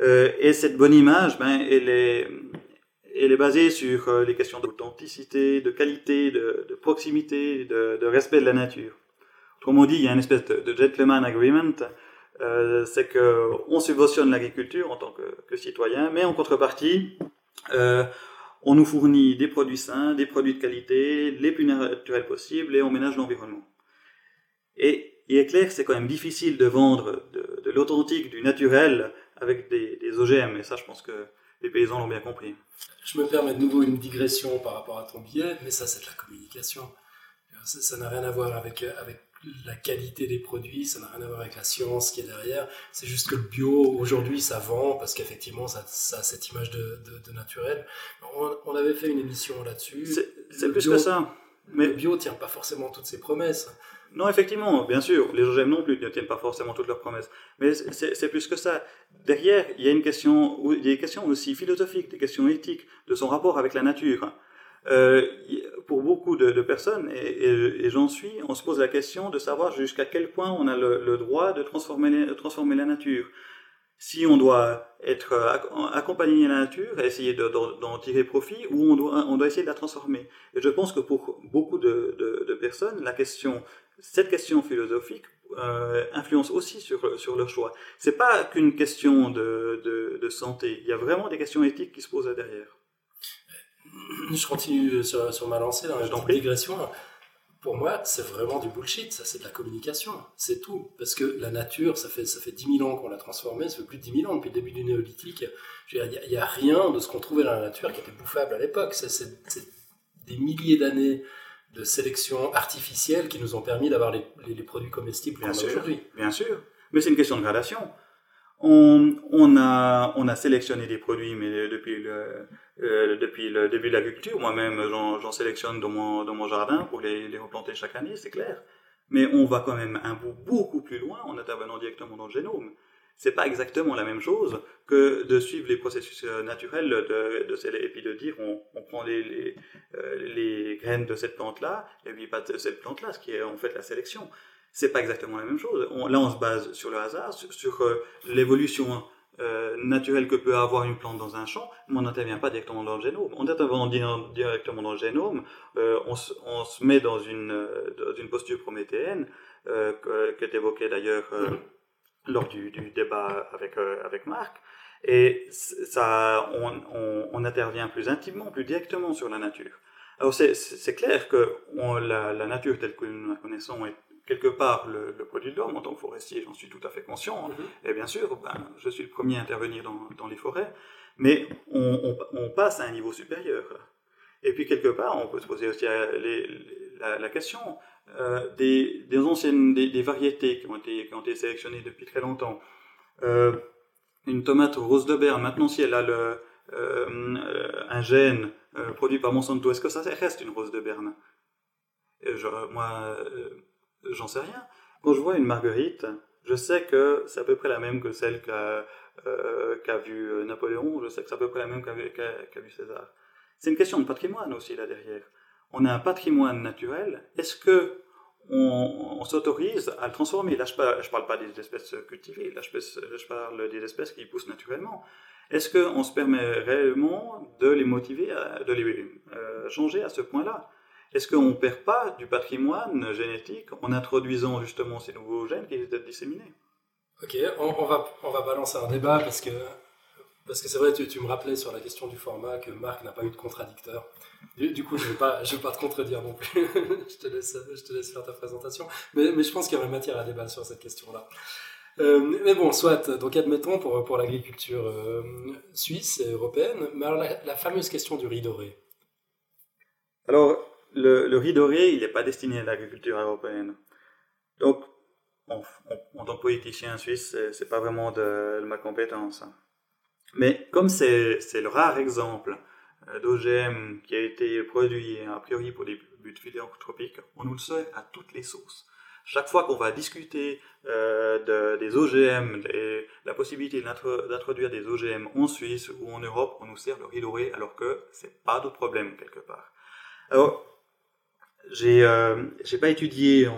et cette bonne image, ben, elle est, elle est basée sur les questions d'authenticité, de qualité, de, proximité, de, respect de la nature. Autrement dit, il y a une espèce de, gentleman agreement, euh, c'est qu'on subventionne l'agriculture en tant que, que, citoyen, mais en contrepartie, euh, on nous fournit des produits sains, des produits de qualité, les plus naturels possibles, et on ménage l'environnement. Et il est clair que c'est quand même difficile de vendre de, l'authentique, du naturel, avec des, des, OGM, et ça je pense que les paysans l'ont bien compris. Je me permets de nouveau une digression par rapport à ton billet, mais ça c'est de la communication. Ça n'a rien à voir avec, avec la qualité des produits, ça n'a rien à voir avec la science qui est derrière. C'est juste que le bio, aujourd'hui, ça vend parce qu'effectivement, ça, a cette image de, naturel. On, avait fait une émission là-dessus. C'est plus que ça. Mais le bio tient pas forcément toutes ses promesses. Non, effectivement, bien sûr, les OGM non plus ne tiennent pas forcément toutes leurs promesses. Mais c'est plus que ça. Derrière, il y a une question, il y a des questions aussi philosophiques, des questions éthiques, de son rapport avec la nature. Euh, pour beaucoup de, personnes, et, j'en suis, on se pose la question de savoir jusqu'à quel point on a le, droit de transformer, la nature. Si on doit être accompagner la nature essayer d'en tirer profit, ou on doit, on doit essayer de la transformer. Et je pense que pour beaucoup de, personnes, la question, cette question philosophique euh, influence aussi sur, sur leur choix. C'est pas qu'une question de, de santé. Il y a vraiment des questions éthiques qui se posent derrière. je continue sur, sur ma lancée dans la digression. Pour moi, c'est vraiment du bullshit. Ça, c'est de la communication. C'est tout. Parce que la nature, ça fait, ça fait 10 000 ans qu'on l'a transformée. Ça fait plus de 10 000 ans depuis le début du néolithique. Il n'y a, rien de ce qu'on trouvait dans la nature qui était bouffable à l'époque. C'est des milliers d'années de sélection artificielle qui nous ont permis d'avoir les, les, produits comestibles qu'on a aujourd'hui. Bien sûr. Mais c'est une question de gradation. On, on, a, on a sélectionné des produits, mais depuis le, euh, depuis le début de l'agriculture. Moi-même, j'en sélectionne dans mon, dans mon jardin pour les, les replanter chaque année, c'est clair. Mais on va quand même un bout beaucoup plus loin en intervenant directement dans le génome. C'est pas exactement la même chose que de suivre les processus euh, naturels de, de et puis de dire on, on prend euh, les, graines de cette plante-là et puis pas de cette plante-là, ce qui est en fait la sélection. C'est pas exactement la même chose. On, là, on se base sur le hasard, sur, sur l'évolution euh, naturel que peut avoir une plante dans un champ, mais on n'intervient pas directement dans le génome. En intervenant directement dans le génome, euh, on, se, met dans une, euh, dans une posture prométhéenne, euh, que, tu évoquais d'ailleurs lors du, du, débat avec, avec Marc, et ça, on, on, intervient plus intimement, plus directement sur la nature. Alors c'est clair que la, la, nature telle que nous la connaissons est quelque part le, produit de l'homme en tant que forestier, j'en suis tout à fait conscient. Mhm. Et bien sûr, ben, je suis le premier à intervenir dans, dans les forêts, mais on, on, passe à un niveau supérieur. Et puis quelque part, on peut se poser aussi euh, la, la, question euh, des, anciennes des, variétés qui ont été qui ont été sélectionnées depuis très longtemps. Euh, une tomate rose de Berne, maintenant si elle a le, un gène produit par Monsanto, est-ce que ça reste une rose de Berne? Moi J'en sais rien. Quand je vois une marguerite, je sais que c'est à peu près la même que celle qu'a euh, vu euh, Napoléon, je sais que c'est à peu près la même qu'a vu César. C'est une question de patrimoine aussi là derrière. On a un patrimoine naturel. Est-ce que on, s'autorise à le transformer? Là, je ne parle, pas des espèces cultivées, là, je, parle des espèces qui poussent naturellement. Est-ce qu'on se permet réellement de les motiver, de les euh, changer à ce point-là? Est-ce qu'on ne perd pas du patrimoine génétique en introduisant justement ces nouveaux gènes qui être disséminés? Ok, on, va, on va balancer un débat parce que parce que c'est vrai, tu, me rappelais sur la question du format que Marc n'a pas eu de contradicteur. Du, coup, je ne vais, pas, te contredire non plus. je, te laisse, faire ta présentation. Mais, je pense qu'il y aurait matière à débat sur cette question-là. Euh, mais bon, soit, donc admettons pour, l'agriculture euh, suisse et européenne, mais alors la, fameuse question du riz doré. Alors, le, riz doré, il n'est pas destiné à l'agriculture européenne. Donc, en, tant que politicien suisse, c'est pas vraiment de, ma compétence. Mais comme c'est le rare exemple euh, d'OGM qui a été produit a priori pour des buts philanthropiques, on nous le sait à toutes les sauces. Chaque fois qu'on va discuter euh, des OGM, la possibilité d'introduire des OGM en Suisse ou en Europe, on nous sert le riz doré alors que c'est pas de problème quelque part. Alors, j'ai j'ai pas étudié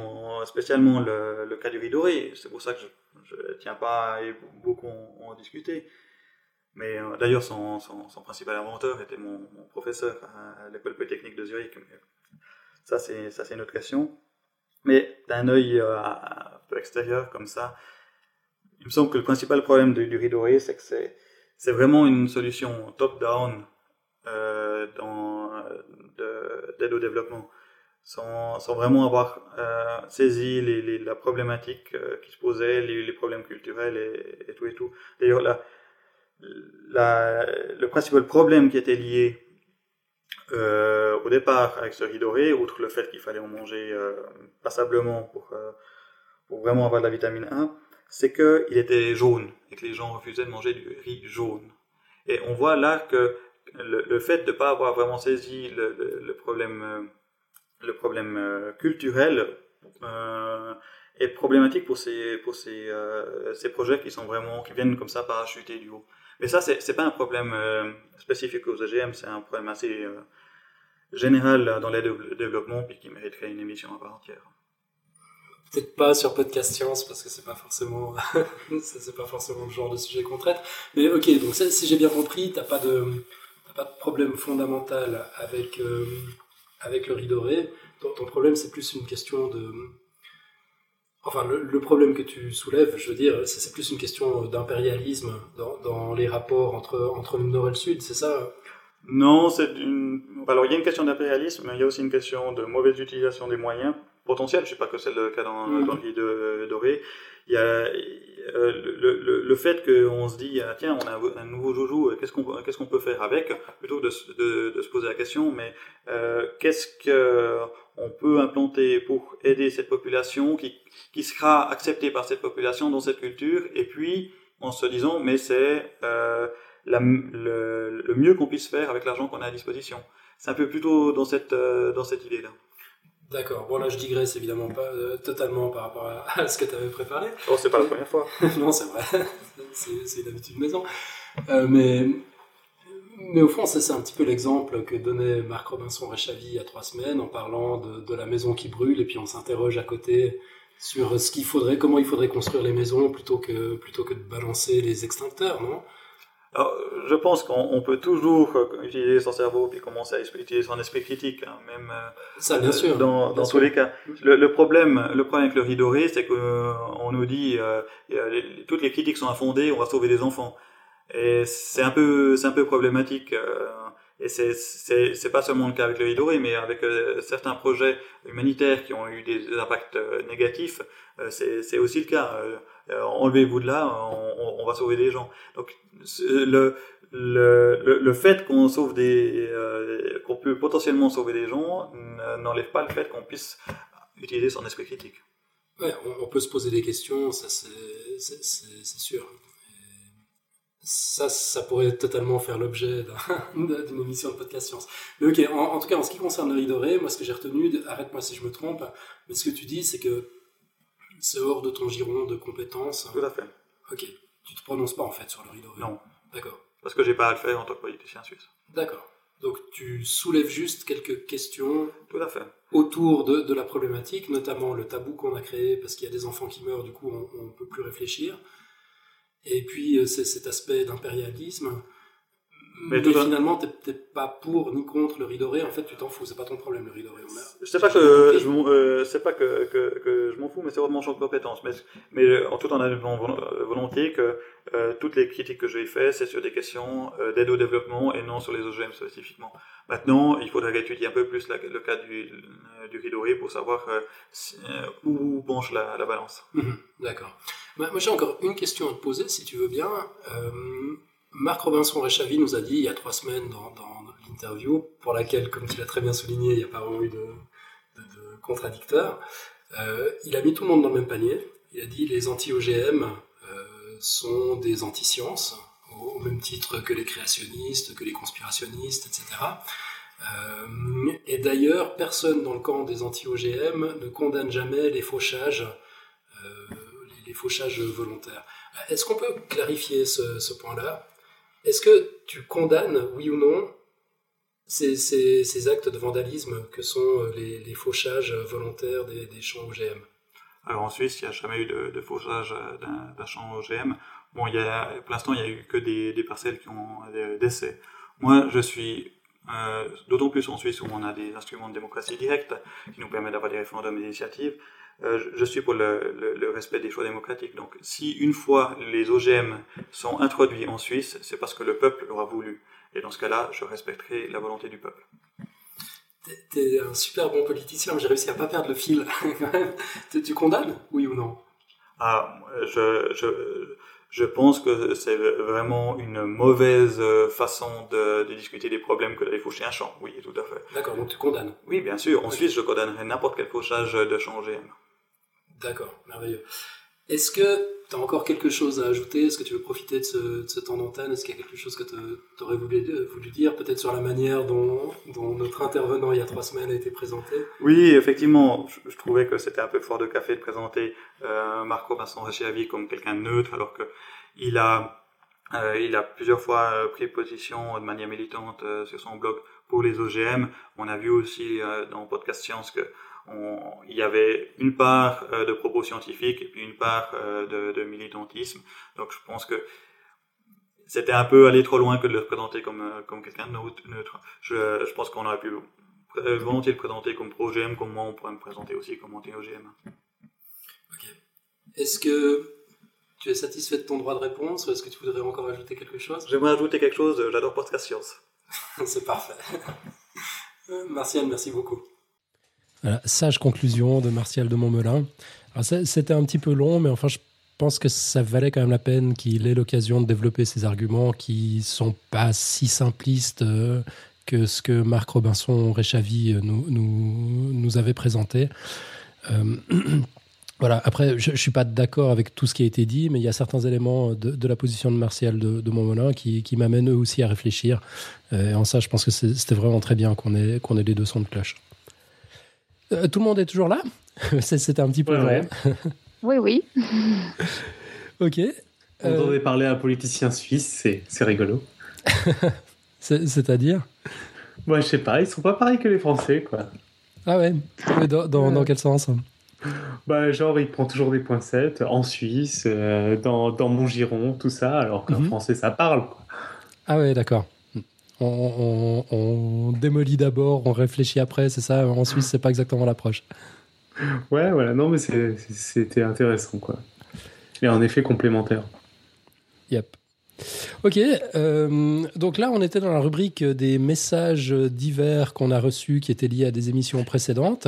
spécialement le, cas du riz c'est pour ça que je, ne tiens pas à beaucoup en, discuter. Mais d'ailleurs, son, son, principal inventeur était mon, professeur à l'école polytechnique de Zurich. c'est ça, c'est une autre question. Mais d'un œil un peu extérieur comme ça, il me semble que le principal problème du, du riz c'est que c'est c'est vraiment une solution top-down euh, d'aide au développement, sans, sans vraiment avoir euh, saisi les, la problématique euh, qui se posait, les, problèmes culturels et, tout et tout. D'ailleurs, la, le principal problème qui était lié euh, au départ avec ce riz doré, outre le fait qu'il fallait en manger euh, passablement pour, pour vraiment avoir de la vitamine A, c'est qu'il était jaune et que les gens refusaient de manger du riz jaune. Et on voit là que le, fait de ne pas avoir vraiment saisi le, problème, le problème euh, culturel euh, est problématique pour ces, pour ces, euh, ces projets qui sont vraiment qui viennent comme ça parachuter du haut. Mais ça, c'est pas un problème spécifique aux AGM, c'est un problème assez général dans l'aide au développement puis qui mériterait une émission à part entière. Peut-être pas sur podcast science parce que c'est pas forcément pas forcément le genre de sujet qu'on traite. Mais ok donc si j'ai bien compris t'as pas de pas de problème fondamental avec euh, avec le riz doré. Ton, problème c'est plus une question de enfin le, problème que tu soulèves je veux dire c'est plus une question d'impérialisme dans, dans, les rapports entre entre le nord et le sud c'est ça? Non c'est une alors il y a une question d'impérialisme mais il y a aussi une question de mauvaise utilisation des moyens potentiel. Je ne sais pas que c'est le cas dans, mm. dans le de doré. Il y a euh, le, le, le, fait qu'on se dit ah, tiens on a un nouveau joujou qu'est-ce qu'on qu'est-ce qu'on peut faire avec? Plutôt que de, de, se poser la question mais euh, qu'est-ce que on peut implanter pour aider cette population qui qui sera acceptée par cette population dans cette culture et puis en se disant mais c'est euh, le, le, mieux qu'on puisse faire avec l'argent qu'on a à disposition c'est un peu plutôt dans cette euh, dans cette idée là D'accord. Bon, là, je digresse évidemment pas euh, totalement par rapport à, ce que tu avais préparé. Oh, c'est pas la première fois. non, c'est vrai. c'est d'habitude maison. Euh, mais, mais au fond, c'est un petit peu l'exemple que donnait Marc Robinson Réchavy il y a trois semaines en parlant de, de la maison qui brûle et puis on s'interroge à côté sur ce qu'il faudrait, comment il faudrait construire les maisons plutôt que, plutôt que de balancer les extincteurs, non? Je pense qu'on peut toujours utiliser son cerveau puis commencer à utiliser son esprit critique, hein, même euh, ça, bien sûr, dans, dans tous les cas. Le, problème, le problème avec le riz doré, c'est qu'on euh, nous dit euh, toutes les critiques sont infondées, on va sauver des enfants, et c'est un peu, c'est un peu problématique. Et c'est c'est pas seulement le cas avec le riz doré, mais avec certains projets humanitaires qui ont eu des, impacts négatifs, c'est aussi le cas. Enlevez-vous de là, on, on, va sauver des gens. Donc le, le, le, fait qu'on sauve des, euh, qu'on peut potentiellement sauver des gens n'enlève pas le fait qu'on puisse utiliser son esprit critique. Ouais, on, peut se poser des questions, ça c'est sûr. Ça, ça pourrait totalement faire l'objet d'une émission de podcast science. Mais ok, en, tout cas, en ce qui concerne le riz doré, moi ce que j'ai retenu, arrête-moi si je me trompe, mais ce que tu dis, c'est que c'est hors de ton giron de compétences. Tout à fait. Ok. Tu te prononces pas en fait sur le rideau Non. D'accord. Parce que j'ai pas à le faire en tant que politicien suisse. D'accord. Donc tu soulèves juste quelques questions Tout à fait. autour de, de la problématique, notamment le tabou qu'on a créé parce qu'il y a des enfants qui meurent, du coup on ne peut plus réfléchir. Et puis euh, c'est cet aspect d'impérialisme mais, finalement, tu n'es pas pour ni contre le riz doré. En fait, tu t'en fous. C'est pas ton problème, le riz doré. Je sais pas que je, euh, sais pas que, que, que je m'en fous, mais c'est vraiment champ de compétence. Mais, mais en tout en ayant volonté que euh, toutes les critiques que j'ai faites, c'est sur des questions euh, d'aide au développement et non sur les OGM spécifiquement. Maintenant, il faudrait étudier un peu plus le cas du, du riz doré pour savoir où penche la, la balance. Mhm. D'accord. Moi, j'ai encore une question à te poser, si tu veux bien. Marc Robinson Réchavy nous a dit il y a trois semaines dans, l'interview, pour laquelle, comme tu l'as très bien souligné, il n'y a pas eu de, contradicteur, euh, il a mis tout le monde dans le même panier. Il a dit les anti-OGM euh, sont des anti-sciences, au, même titre que les créationnistes, que les conspirationnistes, etc. Euh, et d'ailleurs, personne dans le camp des anti-OGM ne condamne jamais les fauchages, les, fauchages volontaires. Est-ce qu'on peut clarifier ce point-là? Est-ce que tu condamnes, oui ou non, ces, actes de vandalisme que sont les, fauchages volontaires des, champs OGM Alors en Suisse, il n'y a jamais eu de, fauchage d'un champ OGM. Bon, il y a, pour l'instant, il n'y a eu que des, des parcelles qui ont des décès. Moi, je suis euh, d'autant plus en Suisse où on a des instruments de démocratie directe qui nous permettent d'avoir des référendums et des initiatives. Euh, je suis pour le, le, respect des choix démocratiques. Donc, si une fois les OGM sont introduits en Suisse, c'est parce que le peuple l'aura voulu. Et dans ce cas-là, je respecterai la volonté du peuple. T'es un super bon politicien, mais j'ai réussi à pas perdre le fil. tu condamnes, oui ou non? Ah, je, je, je pense que c'est vraiment une mauvaise façon de, discuter des problèmes que d'aller faucher un champ. Oui, tout à fait. D'accord, donc tu condamnes Oui, bien sûr. En Suisse, je condamnerais n'importe quel fauchage de champ OGM. D'accord, merveilleux. Est-ce que tu as encore quelque chose à ajouter? Est-ce que tu veux profiter de ce, temps d'antenne? Est-ce qu'il y a quelque chose que tu aurais voulu, voulu, dire, peut-être sur la manière dont, notre intervenant il y a trois semaines a été présenté? Oui, effectivement, je, trouvais que c'était un peu fort de café de présenter euh, Marco Vincent Rechiavi comme quelqu'un de neutre, alors qu'il a, euh, il a plusieurs fois euh, pris position de manière militante sur son blog pour les OGM. On a vu aussi dans Podcast Science que il y avait une part euh, de propos scientifiques et puis une part euh, de, militantisme. Donc je pense que c'était un peu aller trop loin que de le présenter comme, euh, comme quelqu'un de neutre. Je, je pense qu'on aurait pu volontiers le présenter comme pro-OGM, comme moi on pourrait me présenter aussi comme anti-OGM. Ok. Est-ce que tu es satisfait de ton droit de réponse ou est-ce que tu voudrais encore ajouter quelque chose? J'aimerais ajouter quelque chose, j'adore podcast science. C'est parfait. Martial, merci beaucoup sage conclusion de Martial de Montmelin. C'était un petit peu long, mais enfin, je pense que ça valait quand même la peine qu'il ait l'occasion de développer ses arguments qui sont pas si simplistes euh, que ce que Marc Robinson Réchavy euh, nous, nous, nous avait présenté. Euh, voilà, après, je ne suis pas d'accord avec tout ce qui a été dit, mais il y a certains éléments de, la position de Martial de, de Montmelin qui, qui m'amènent eux aussi à réfléchir. et en ça, je pense que c'était vraiment très bien qu'on ait, qu'on ait les deux sons de cloche. Euh, tout le monde est toujours là? C'était un petit peu vrai. oui, oui. ok. On euh... devait parler à un politicien suisse, c'est rigolo. C'est-à-dire? Moi, je sais pas, ils sont pas pareils que les Français, quoi. Ah ouais? Dans, dans, quel sens? Bah, genre, il prend toujours des poincettes en Suisse, euh, dans, dans, mon giron, tout ça, alors qu'en mhm. français, ça parle. Quoi. Ah ouais, d'accord on, démolit d'abord, on réfléchit après, c'est ça En Suisse, c'est pas exactement l'approche. Ouais, voilà, non, mais c'était intéressant, quoi. Et en effet complémentaire. Yep. Ok, euh, donc là on était dans la rubrique des messages divers qu'on a reçus qui étaient liés à des émissions précédentes.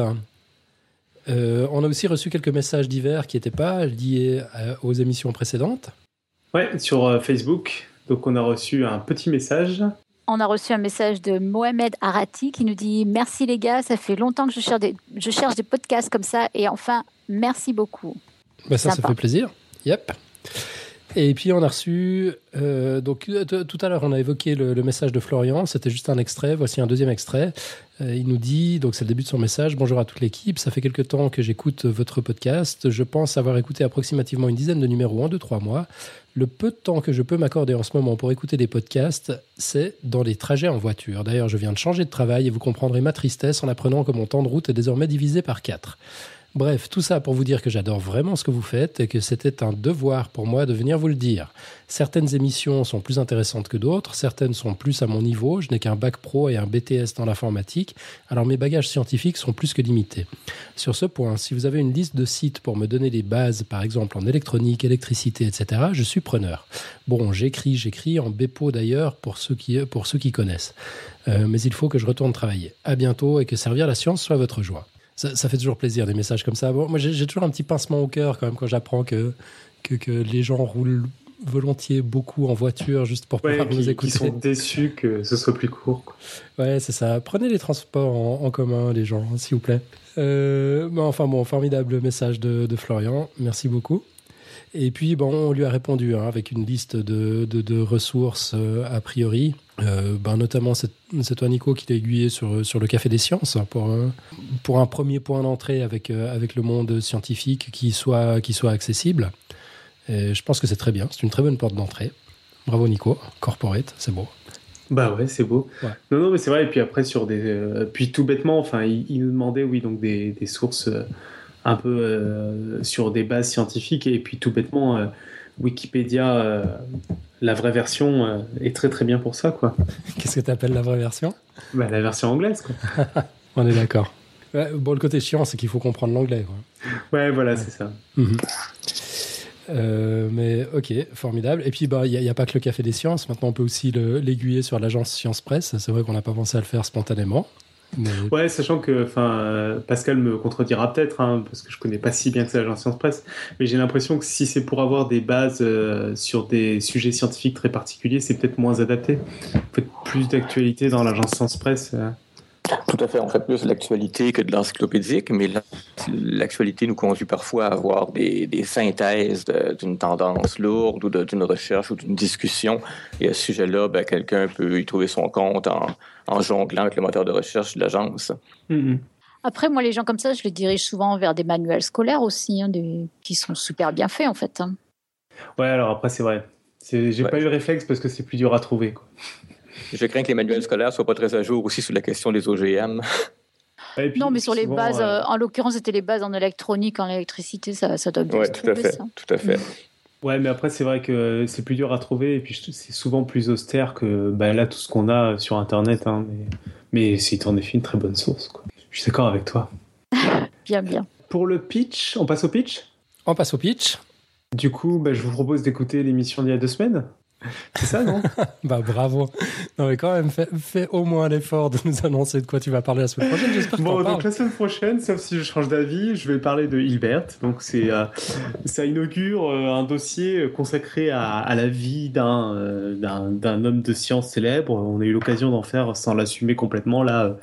Euh, on a aussi reçu quelques messages divers qui n'étaient pas liés aux émissions précédentes. Ouais, sur Facebook. Donc on a reçu un petit message on a reçu un message de Mohamed Arati qui nous dit Merci les gars, ça fait longtemps que je cherche des, je cherche des podcasts comme ça et enfin, merci beaucoup. Bah ça, ça fait plaisir. Yep. Et puis on a reçu, euh, donc tout à l'heure on a évoqué le, message de Florian, c'était juste un extrait, voici un deuxième extrait. Euh, il nous dit, donc c'est le début de son message, bonjour à toute l'équipe, ça fait quelque temps que j'écoute votre podcast, je pense avoir écouté approximativement une dizaine de numéros en deux, trois mois. Le peu de temps que je peux m'accorder en ce moment pour écouter des podcasts, c'est dans les trajets en voiture. D'ailleurs, je viens de changer de travail et vous comprendrez ma tristesse en apprenant que mon temps de route est désormais divisé par quatre. Bref, tout ça pour vous dire que j'adore vraiment ce que vous faites et que c'était un devoir pour moi de venir vous le dire. Certaines émissions sont plus intéressantes que d'autres, certaines sont plus à mon niveau, je n'ai qu'un bac pro et un BTS dans l'informatique, alors mes bagages scientifiques sont plus que limités. Sur ce point, si vous avez une liste de sites pour me donner des bases, par exemple en électronique, électricité, etc., je suis preneur. Bon, j'écris, j'écris, en BEPO d'ailleurs, pour, ceux qui, pour ceux qui connaissent. Euh, mais il faut que je retourne travailler. À bientôt et que servir la science soit votre joie ça, fait toujours plaisir des messages comme ça. moi, j'ai toujours un petit pincement au cœur quand même quand j'apprends que, que, les gens roulent volontiers beaucoup en voiture juste pour pouvoir nous écouter. Ils sont déçus que ce soit plus court. Ouais, c'est ça. Prenez les transports en, commun, les gens, s'il vous plaît. Euh, enfin bon, formidable message de, Florian. Merci beaucoup. Et puis, bon, on lui a répondu hein, avec une liste de, de, ressources euh, a priori. Euh, ben, notamment, c'est toi, Nico, qui t'a aiguillé sur, sur le Café des Sciences pour, pour un premier point d'entrée avec, euh, avec le monde scientifique qui soit, qui soit accessible. Et je pense que c'est très bien. C'est une très bonne porte d'entrée. Bravo, Nico. Corporate, c'est beau. Bah ouais, c'est beau. Non, non, mais c'est vrai. Et puis après, sur des. Euh, puis tout bêtement, enfin, il, nous demandait, oui, donc des, des sources euh, un peu euh, sur des bases scientifiques. Et puis tout bêtement, Wikipédia, la vraie version est très très bien pour ça, quoi. Qu'est-ce que tu appelles la vraie version? Bah, La version anglaise, quoi. On est d'accord. bon, le côté chiant, c'est qu'il faut comprendre l'anglais, quoi. Ouais, voilà, c'est ça. Mhm. Euh, mais ok, formidable. Et puis, bah, il n'y a, pas que le Café des Sciences. Maintenant, on peut aussi l'aiguiller sur l'agence Science Presse. C'est vrai qu'on n'a pas pensé à le faire spontanément. Ouais, sachant que enfin, Pascal me contredira peut-être, hein, parce que je connais pas si bien que ça l'agence Science Presse, mais j'ai l'impression que si c'est pour avoir des bases euh, sur des sujets scientifiques très particuliers, c'est peut-être moins adapté. Peut-être plus d'actualité dans l'agence Science Presse. Euh. Tout à fait. On fait plus de l'actualité que de l'encyclopédique, mais l'actualité nous conduit parfois à avoir des, synthèses d'une tendance lourde ou d'une recherche ou d'une discussion. Et à ce sujet-là, ben, quelqu'un peut y trouver son compte en, jonglant avec le moteur de recherche de l'agence. Mm-hmm. Après, moi, les gens comme ça, je les dirige souvent vers des manuels scolaires aussi, hein, qui sont super bien faits, en fait. Hein. Ouais, alors après, c'est vrai. J'ai pas eu le réflexe parce que c'est plus dur à trouver. Quoi. Je crains que les manuels scolaires ne soient pas très à jour aussi sur la question des OGM. non, mais sur les bases, euh, en l'occurrence, c'était les bases en électronique, en électricité, ça, ça doit bien Oui, tout à fait. Ça. Tout à fait. Ouais, mais après, c'est vrai que c'est plus dur à trouver et puis c'est souvent plus austère que bah, là, tout ce qu'on a sur Internet. Hein, mais mais c'est en effet une très bonne source. Quoi. Je suis d'accord avec toi. bien, bien. Pour le pitch, on passe au pitch? On passe au pitch. Du coup, bah, je vous propose d'écouter l'émission d'il y a deux semaines. C'est ça, non Bah bravo. Non mais quand même, fais, au moins l'effort de nous annoncer de quoi tu vas parler la semaine prochaine. J'espère que Bon, donc la semaine prochaine, sauf si je change d'avis, je vais parler de Hilbert. Donc c'est, euh, ça inaugure euh, un dossier consacré à, la vie euh, d'un, d'un, homme de science célèbre. On a eu l'occasion d'en faire sans l'assumer complètement. Là,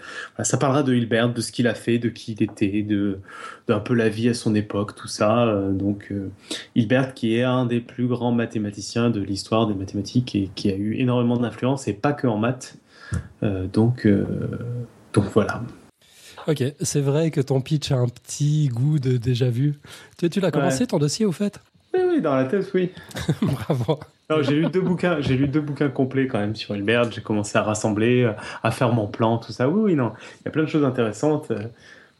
ça parlera de Hilbert, de ce qu'il a fait, de qui il était, de d'un peu la vie à son époque, tout ça. donc Hilbert, qui est un des plus grands mathématiciens de l'histoire des mathématiques et qui a eu énormément d'influence et pas que en maths. Euh, donc, euh, donc voilà. Ok, c'est vrai que ton pitch a un petit goût de déjà vu. Tu, tu l'as commencé ton dossier au fait? Oui, oui, dans la thèse, oui. Bravo. j'ai lu deux bouquins, j'ai lu deux bouquins complets quand même sur Hilbert. J'ai commencé à rassembler, à faire mon plan, tout ça. Oui, oui, non, il y a plein de choses intéressantes.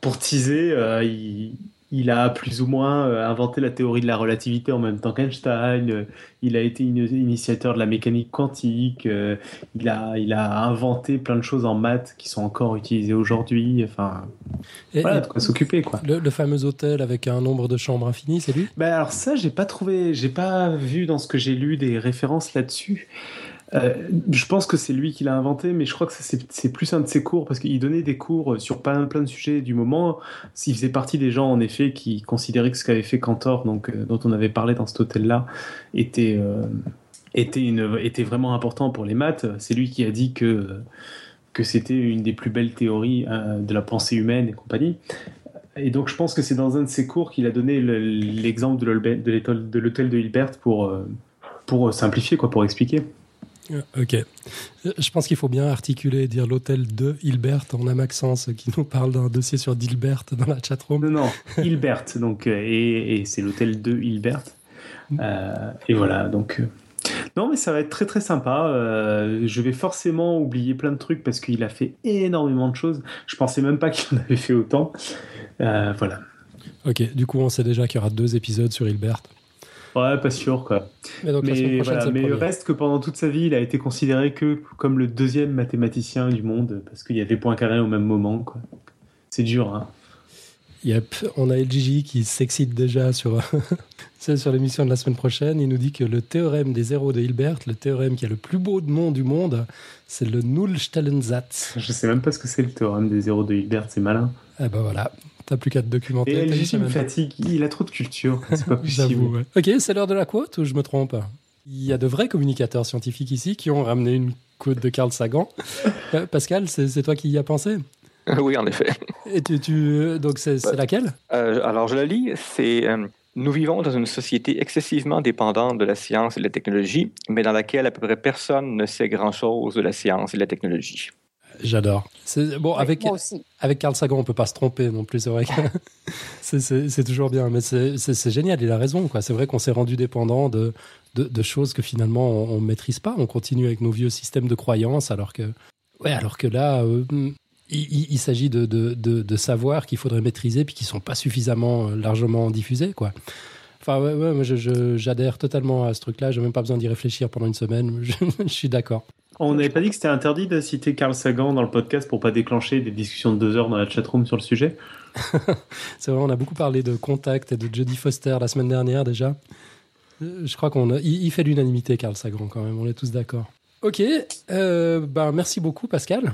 Pour teaser, euh, il, il a plus ou moins euh, inventé la théorie de la relativité en même temps qu'Einstein. Euh, il a été initiateur de la mécanique quantique. Euh, il a, il a inventé plein de choses en maths qui sont encore utilisées aujourd'hui. Enfin, voilà, de quoi s'occuper, quoi. Le, fameux hôtel avec un nombre de chambres infini, c'est lui? Ben alors ça, j'ai pas trouvé, j'ai pas vu dans ce que j'ai lu des références là-dessus. Euh, je pense que c'est lui qui l'a inventé, mais je crois que c'est plus un de ses cours parce qu'il donnait des cours sur plein, de sujets du moment. S'il faisait partie des gens, en effet, qui considéraient que ce qu'avait fait Cantor, donc, euh, dont on avait parlé dans cet hôtel-là, était, euh, était, vraiment important pour les maths. C'est lui qui a dit que, que c'était une des plus belles théories de la pensée humaine et compagnie. Et donc, je pense que c'est dans un de ses cours qu'il a donné l'exemple de l'hôtel de Hilbert pour, pour simplifier, quoi, pour expliquer. Euh, ok. Je pense qu'il faut bien articuler et dire l'hôtel de Hilbert. On a Maxence qui nous parle d'un dossier sur Dilbert dans la chatroom. Non, non, Hilbert. donc, euh, et, c'est l'hôtel de Hilbert. Mm. Euh, et voilà, donc. non, mais ça va être très très sympa. je vais forcément oublier plein de trucs parce qu'il a fait énormément de choses. Je pensais même pas qu'il en avait fait autant. voilà. Ok, du coup, on sait déjà qu'il y aura deux épisodes sur Hilbert. Ouais, pas sûr quoi. Mais, donc, mais, voilà, mais reste que pendant toute sa vie, il a été considéré que comme le deuxième mathématicien du monde parce qu'il y avait Poincaré au même moment. Quoi. C'est dur. Hein. Yep, on a LGJ qui s'excite déjà sur, sur l'émission de la semaine prochaine. Il nous dit que le théorème des zéros de Hilbert, le théorème qui a le plus beau nom du monde, c'est le Nullstellensatz. Je sais même pas ce que c'est le théorème des zéros de Hilbert, c'est malin. Eh ben voilà, T'as plus qu'à te documenter. Et LG me fatigue, il a trop de culture, c'est pas possible. Ok, c'est l'heure de la quote ou je me trompe? Il y a de vrais communicateurs scientifiques ici qui ont ramené une quote de Carl Sagan. Euh, Pascal, c'est toi qui y as pensé? Oui, en effet. Et tu, donc c'est laquelle? euh, Alors je la lis, c'est euh, Nous vivons dans une société excessivement dépendante de la science et de la technologie, mais dans laquelle à peu près personne ne sait grand-chose de la science et de la technologie. J'adore. Bon, avec, avec Carl Sagan, on peut pas se tromper non plus, c'est vrai c'est toujours bien. Mais c'est génial, il a raison. C'est vrai qu'on s'est rendu dépendant de, de, choses que finalement on ne maîtrise pas. On continue avec nos vieux systèmes de croyances, alors que, ouais, alors que là, euh, il, s'agit de, de, de, savoir qu'il faudrait maîtriser puis qui sont pas suffisamment euh, largement diffusés, quoi. Enfin, ouais, ouais, j'adhère totalement à ce truc-là. J'ai même pas besoin d'y réfléchir pendant une semaine. Je, je suis d'accord. On n'avait pas dit que c'était interdit de citer Carl Sagan dans le podcast pour pas déclencher des discussions de deux heures dans la chatroom sur le sujet? c'est vrai, on a beaucoup parlé de Contact et de Jodie Foster la semaine dernière déjà. Euh, je crois qu'on il, fait l'unanimité Carl Sagan quand même. On est tous d'accord. Ok, euh, ben merci beaucoup Pascal.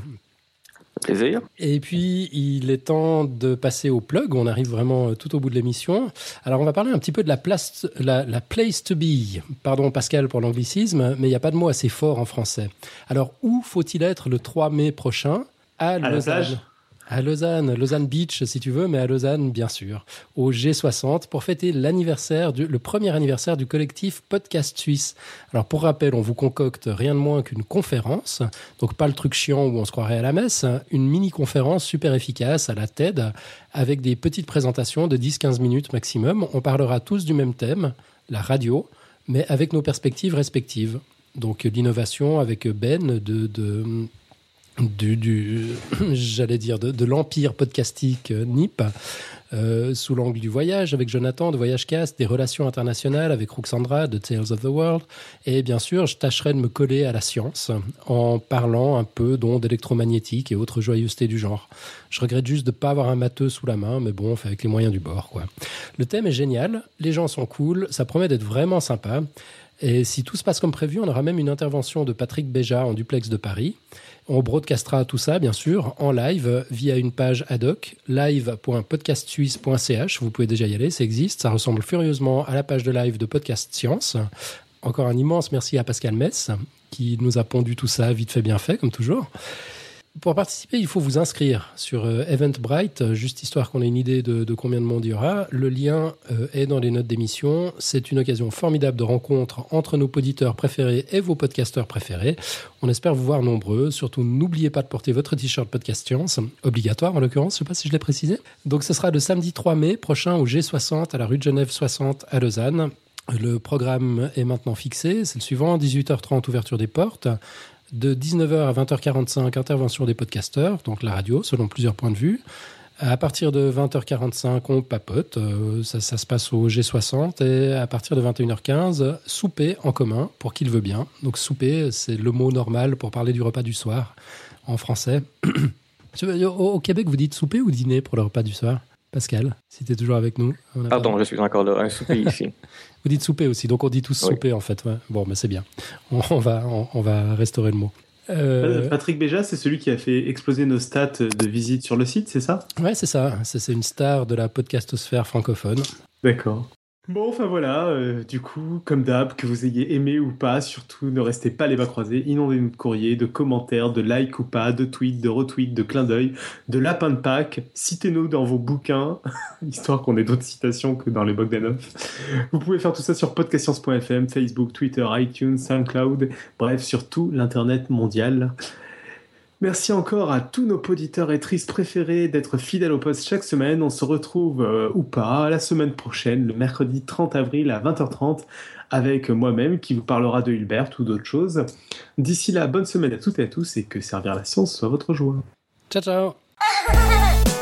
Plaisir. Et puis, il est temps de passer au plug. On arrive vraiment euh, tout au bout de l'émission. Alors, on va parler un petit peu de la place, la, place to be. Pardon, Pascal, pour l'anglicisme, mais il n'y a pas de mot assez fort en français. Alors, où faut-il être le 3 mai prochain? À, à Lausanne. À Lausanne, Lausanne Beach si tu veux, mais à Lausanne bien sûr, au G60 pour fêter l'anniversaire, le premier anniversaire du collectif Podcast Suisse. Alors pour rappel, on vous concocte rien de moins qu'une conférence, donc pas le truc chiant où on se croirait à la messe, une mini-conférence super efficace à la TED avec des petites présentations de 10-15 minutes maximum. On parlera tous du même thème, la radio, mais avec nos perspectives respectives. Donc l'innovation avec Ben de du, j'allais dire, de, l'empire podcastique euh, NIP, euh, sous l'angle du voyage avec Jonathan de Voyage Cast, des relations internationales avec Roxandra de Tales of the World. Et bien sûr, je tâcherai de me coller à la science en parlant un peu d'ondes électromagnétiques et autres joyeusetés du genre. Je regrette juste de ne pas avoir un matheux sous la main, mais bon, on fait avec les moyens du bord. Quoi. Le thème est génial, les gens sont cool, ça promet d'être vraiment sympa. Et si tout se passe comme prévu, on aura même une intervention de Patrick Béja en duplex de Paris. On broadcastera tout ça, bien sûr, en live via une page ad hoc, live.podcastsuisse.ch. Vous pouvez déjà y aller, ça existe. Ça ressemble furieusement à la page de live de Podcast Science. Encore un immense merci à Pascal Mess, qui nous a pondu tout ça vite fait, bien fait, comme toujours. Pour participer, il faut vous inscrire sur euh, Eventbrite, euh, juste histoire qu'on ait une idée de, combien de monde il y aura. Le lien euh, est dans les notes d'émission. C'est une occasion formidable de rencontre entre nos auditeurs préférés et vos podcasteurs préférés. On espère vous voir nombreux. Surtout, n'oubliez pas de porter votre t-shirt Podcast Science, obligatoire en l'occurrence, je ne sais pas si je l'ai précisé. Donc ce sera le samedi 3 mai prochain au G60 à la rue de Genève 60 à Lausanne. Le programme est maintenant fixé, c'est le suivant, 18h30 ouverture des portes, de 19h à 20h45, intervention des podcasteurs, donc la radio, selon plusieurs points de vue. À partir de 20h45, on papote, euh, ça, se passe au G60, et à partir de 21h15, souper en commun, pour qui le veut bien. Donc souper, c'est le mot normal pour parler du repas du soir, en français. au Québec, vous dites souper ou dîner pour le repas du soir? Pascal, si tu es toujours avec nous. Pardon, je suis encore là, un souper ici. Vous dites souper aussi, donc on dit tous souper en fait. Bon, mais c'est bien. On, va, on, va restaurer le mot. Euh, Patrick Béja, c'est celui qui a fait exploser nos stats de visite sur le site, c'est ça? Ouais, c'est ça. C'est une star de la podcastosphère francophone. D'accord. Bon, enfin voilà, euh, du coup, comme d'hab, que vous ayez aimé ou pas, surtout ne restez pas les bras croisés, inondez-nous de courriers, de commentaires, de likes ou pas, de tweets, de retweets, de clins d'œil, de lapins de Pâques, citez-nous dans vos bouquins, histoire qu'on ait d'autres citations que dans les Bogdanov. Vous pouvez faire tout ça sur podcastscience.fm, Facebook, Twitter, iTunes, SoundCloud, bref, sur tout l'internet mondial. Merci encore à tous nos auditeurs et tristes préférés d'être fidèles au poste chaque semaine. On se retrouve euh, ou pas la semaine prochaine, le mercredi 30 avril à 20h30, avec moi-même qui vous parlera de Hilbert ou d'autres choses. D'ici là, bonne semaine à toutes et à tous et que servir la science soit votre joie. Ciao ciao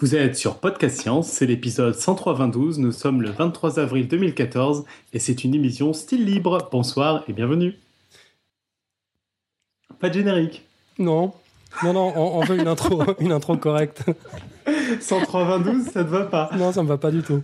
Vous êtes sur Podcast Science, c'est l'épisode 103-22, nous sommes le 23 avril 2014 et c'est une émission style libre. Bonsoir et bienvenue. Pas de générique. Non, non, non, on, veut une intro, une intro correcte. 103-22, ça ne va pas. Non, ça ne me va pas du tout.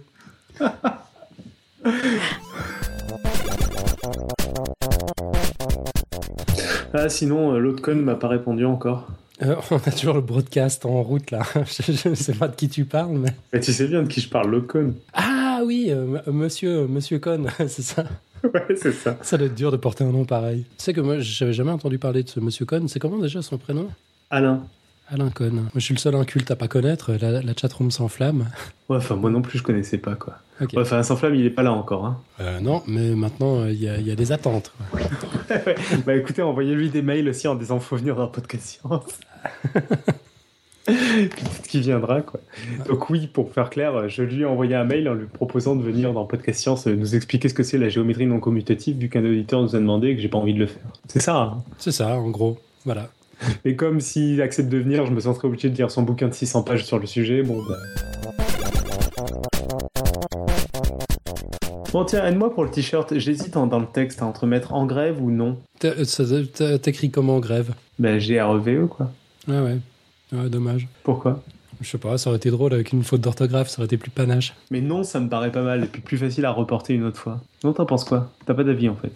ah, sinon, euh, l'autre con m'a pas répondu encore. Euh, on a toujours le broadcast en route là. je ne sais pas de qui tu parles, mais. Mais tu sais bien de qui je parle, le con. Ah oui, euh, monsieur, monsieur con, c'est ça. ouais, c'est ça. Ça doit être dur de porter un nom pareil. Tu sais que moi, j'avais jamais entendu parler de ce monsieur Cohn. C'est comment déjà son prénom? Alain. Alain Cohn. Moi, je suis le seul inculte à pas connaître. La, la chatroom s'enflamme. Ouais, enfin, moi non plus, je connaissais pas, quoi. Okay. Ouais, enfin, s'enflamme, il est pas là encore. Hein. Euh, non, mais maintenant, il y, y, a des attentes. bah écoutez, envoyez-lui des mails aussi en disant faut venir dans podcast science. Peut-être qu'il viendra, quoi. Donc oui, pour faire clair, je lui ai envoyé un mail en lui proposant de venir dans Podcast Science nous expliquer ce que c'est la géométrie non commutative, vu qu'un auditeur nous a demandé et que j'ai pas envie de le faire. C'est ça, hein C'est ça, en gros. Voilà. Et comme s'il accepte de venir, je me sentirais obligé de lire son bouquin de 600 pages sur le sujet, bon bah... Bon tiens, aide-moi pour le t-shirt. J'hésite dans le texte à entre mettre en grève ou non. T'écris comment en grève? Ben G-R-E-V-E quoi. Ah ouais. Ouais, dommage. Pourquoi? Je sais pas, ça aurait été drôle avec une faute d'orthographe, ça aurait été plus panache. Mais non, ça me paraît pas mal, et puis plus facile à reporter une autre fois. Non, t'en penses quoi? T'as pas d'avis en fait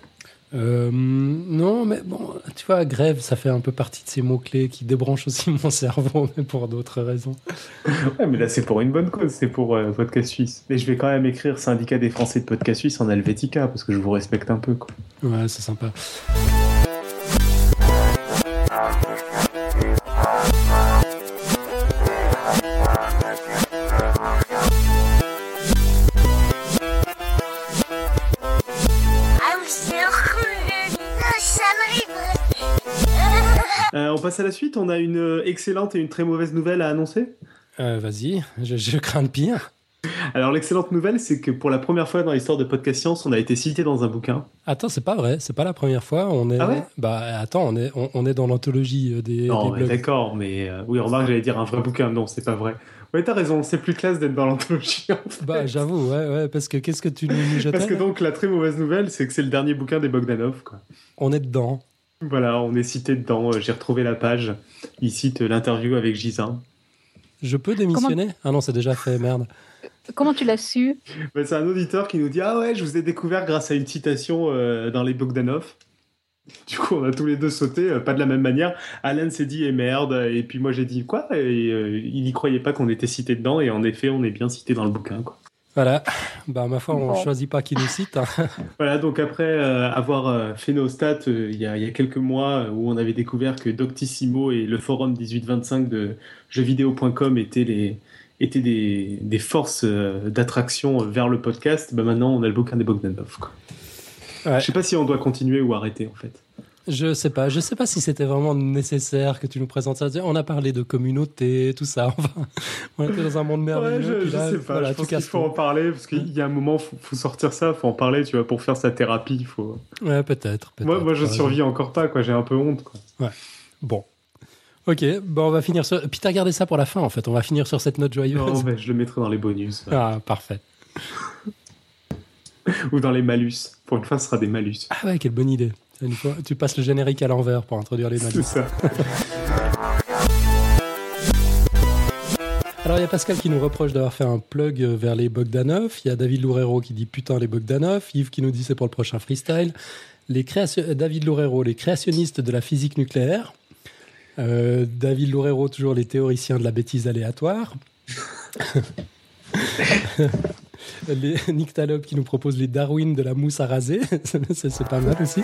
euh, non, mais bon, tu vois, grève, ça fait un peu partie de ces mots-clés qui débranchent aussi mon cerveau, mais pour d'autres raisons. ouais, mais là, c'est pour une bonne cause, c'est pour euh, Podcast Suisse. Mais je vais quand même écrire Syndicat des Français de Podcast Suisse en Helvetica, parce que je vous respecte un peu, quoi. Ouais, c'est sympa. Euh, on passe à la suite. On a une excellente et une très mauvaise nouvelle à annoncer. Euh, Vas-y, je, je, crains le pire. Alors l'excellente nouvelle, c'est que pour la première fois dans l'histoire de Podcast Science, on a été cité dans un bouquin. Attends, c'est pas vrai, c'est pas la première fois. On est, ah ouais? bah attends, on est, on, on est dans l'anthologie des. Non, d'accord, mais euh, oui, remarque, j'allais dire un vrai bouquin. Non, c'est pas vrai. Ouais, t'as raison, c'est plus classe d'être dans l'anthologie. En fait. Bah j'avoue, ouais, ouais, parce que qu'est-ce que tu nous jetais Parce que donc la très mauvaise nouvelle, c'est que c'est le dernier bouquin des Bogdanov, quoi. On est dedans. Voilà, on est cité dedans. J'ai retrouvé la page. Il cite l'interview avec Gisin. Je peux démissionner? Comment... Ah non, c'est déjà fait, merde. Comment tu l'as su? Ben, C'est un auditeur qui nous dit Ah ouais, je vous ai découvert grâce à une citation euh, dans les Bogdanov. Du coup, on a tous les deux sauté, euh, pas de la même manière. Alan s'est dit, et merde. Et puis moi, j'ai dit, quoi? Et euh, il n'y croyait pas qu'on était cité dedans. Et en effet, on est bien cité dans le bouquin, quoi. Voilà, bah ma foi, on ne choisit pas qui nous cite. Hein. voilà, donc après euh, avoir euh, fait nos stats euh, il y, y, a quelques mois où on avait découvert que Doctissimo et le forum 1825 de jeuxvideo.com étaient, les, étaient des, des forces d'attraction vers le podcast, bah maintenant on a le bouquin des Bogdanov. Ouais. Je sais pas si on doit continuer ou arrêter en fait. Je sais pas. Je sais pas si c'était vraiment nécessaire que tu nous présentes ça. On a parlé de communauté, tout ça. Enfin, on était dans un monde merveilleux. Ouais, je, là, sais pas. Voilà, je pense qu'il faut en parler parce qu'il y a un moment, faut, faut sortir ça, faut en parler. Tu vois, pour faire sa thérapie, faut. Ouais, peut-être. Peut moi, moi, je survis encore pas. Quoi, j'ai un peu honte. Quoi. Ouais. Bon. Ok, bon, on va finir sur. Puis t'as gardé ça pour la fin, en fait. On va finir sur cette note joyeuse. Non, mais je le mettrai dans les bonus. Ouais. Ah, parfait. Ou dans les malus. Pour une fois, ce sera des malus. Ah ouais, quelle bonne idée. Une fois, tu passes le générique à l'envers pour introduire les malus. C'est ça. Alors il y a Pascal qui nous reproche d'avoir fait un plug vers les Bogdanov. Il y a David Loureiro qui dit putain les Bogdanov. Yves qui nous dit c'est pour le prochain freestyle. Les création... David Loureiro, les créationnistes de la physique nucléaire. Euh, David Loureiro, toujours les théoriciens de la bêtise aléatoire. les Nick qui nous propose les Darwin de la mousse à raser. c'est pas mal aussi.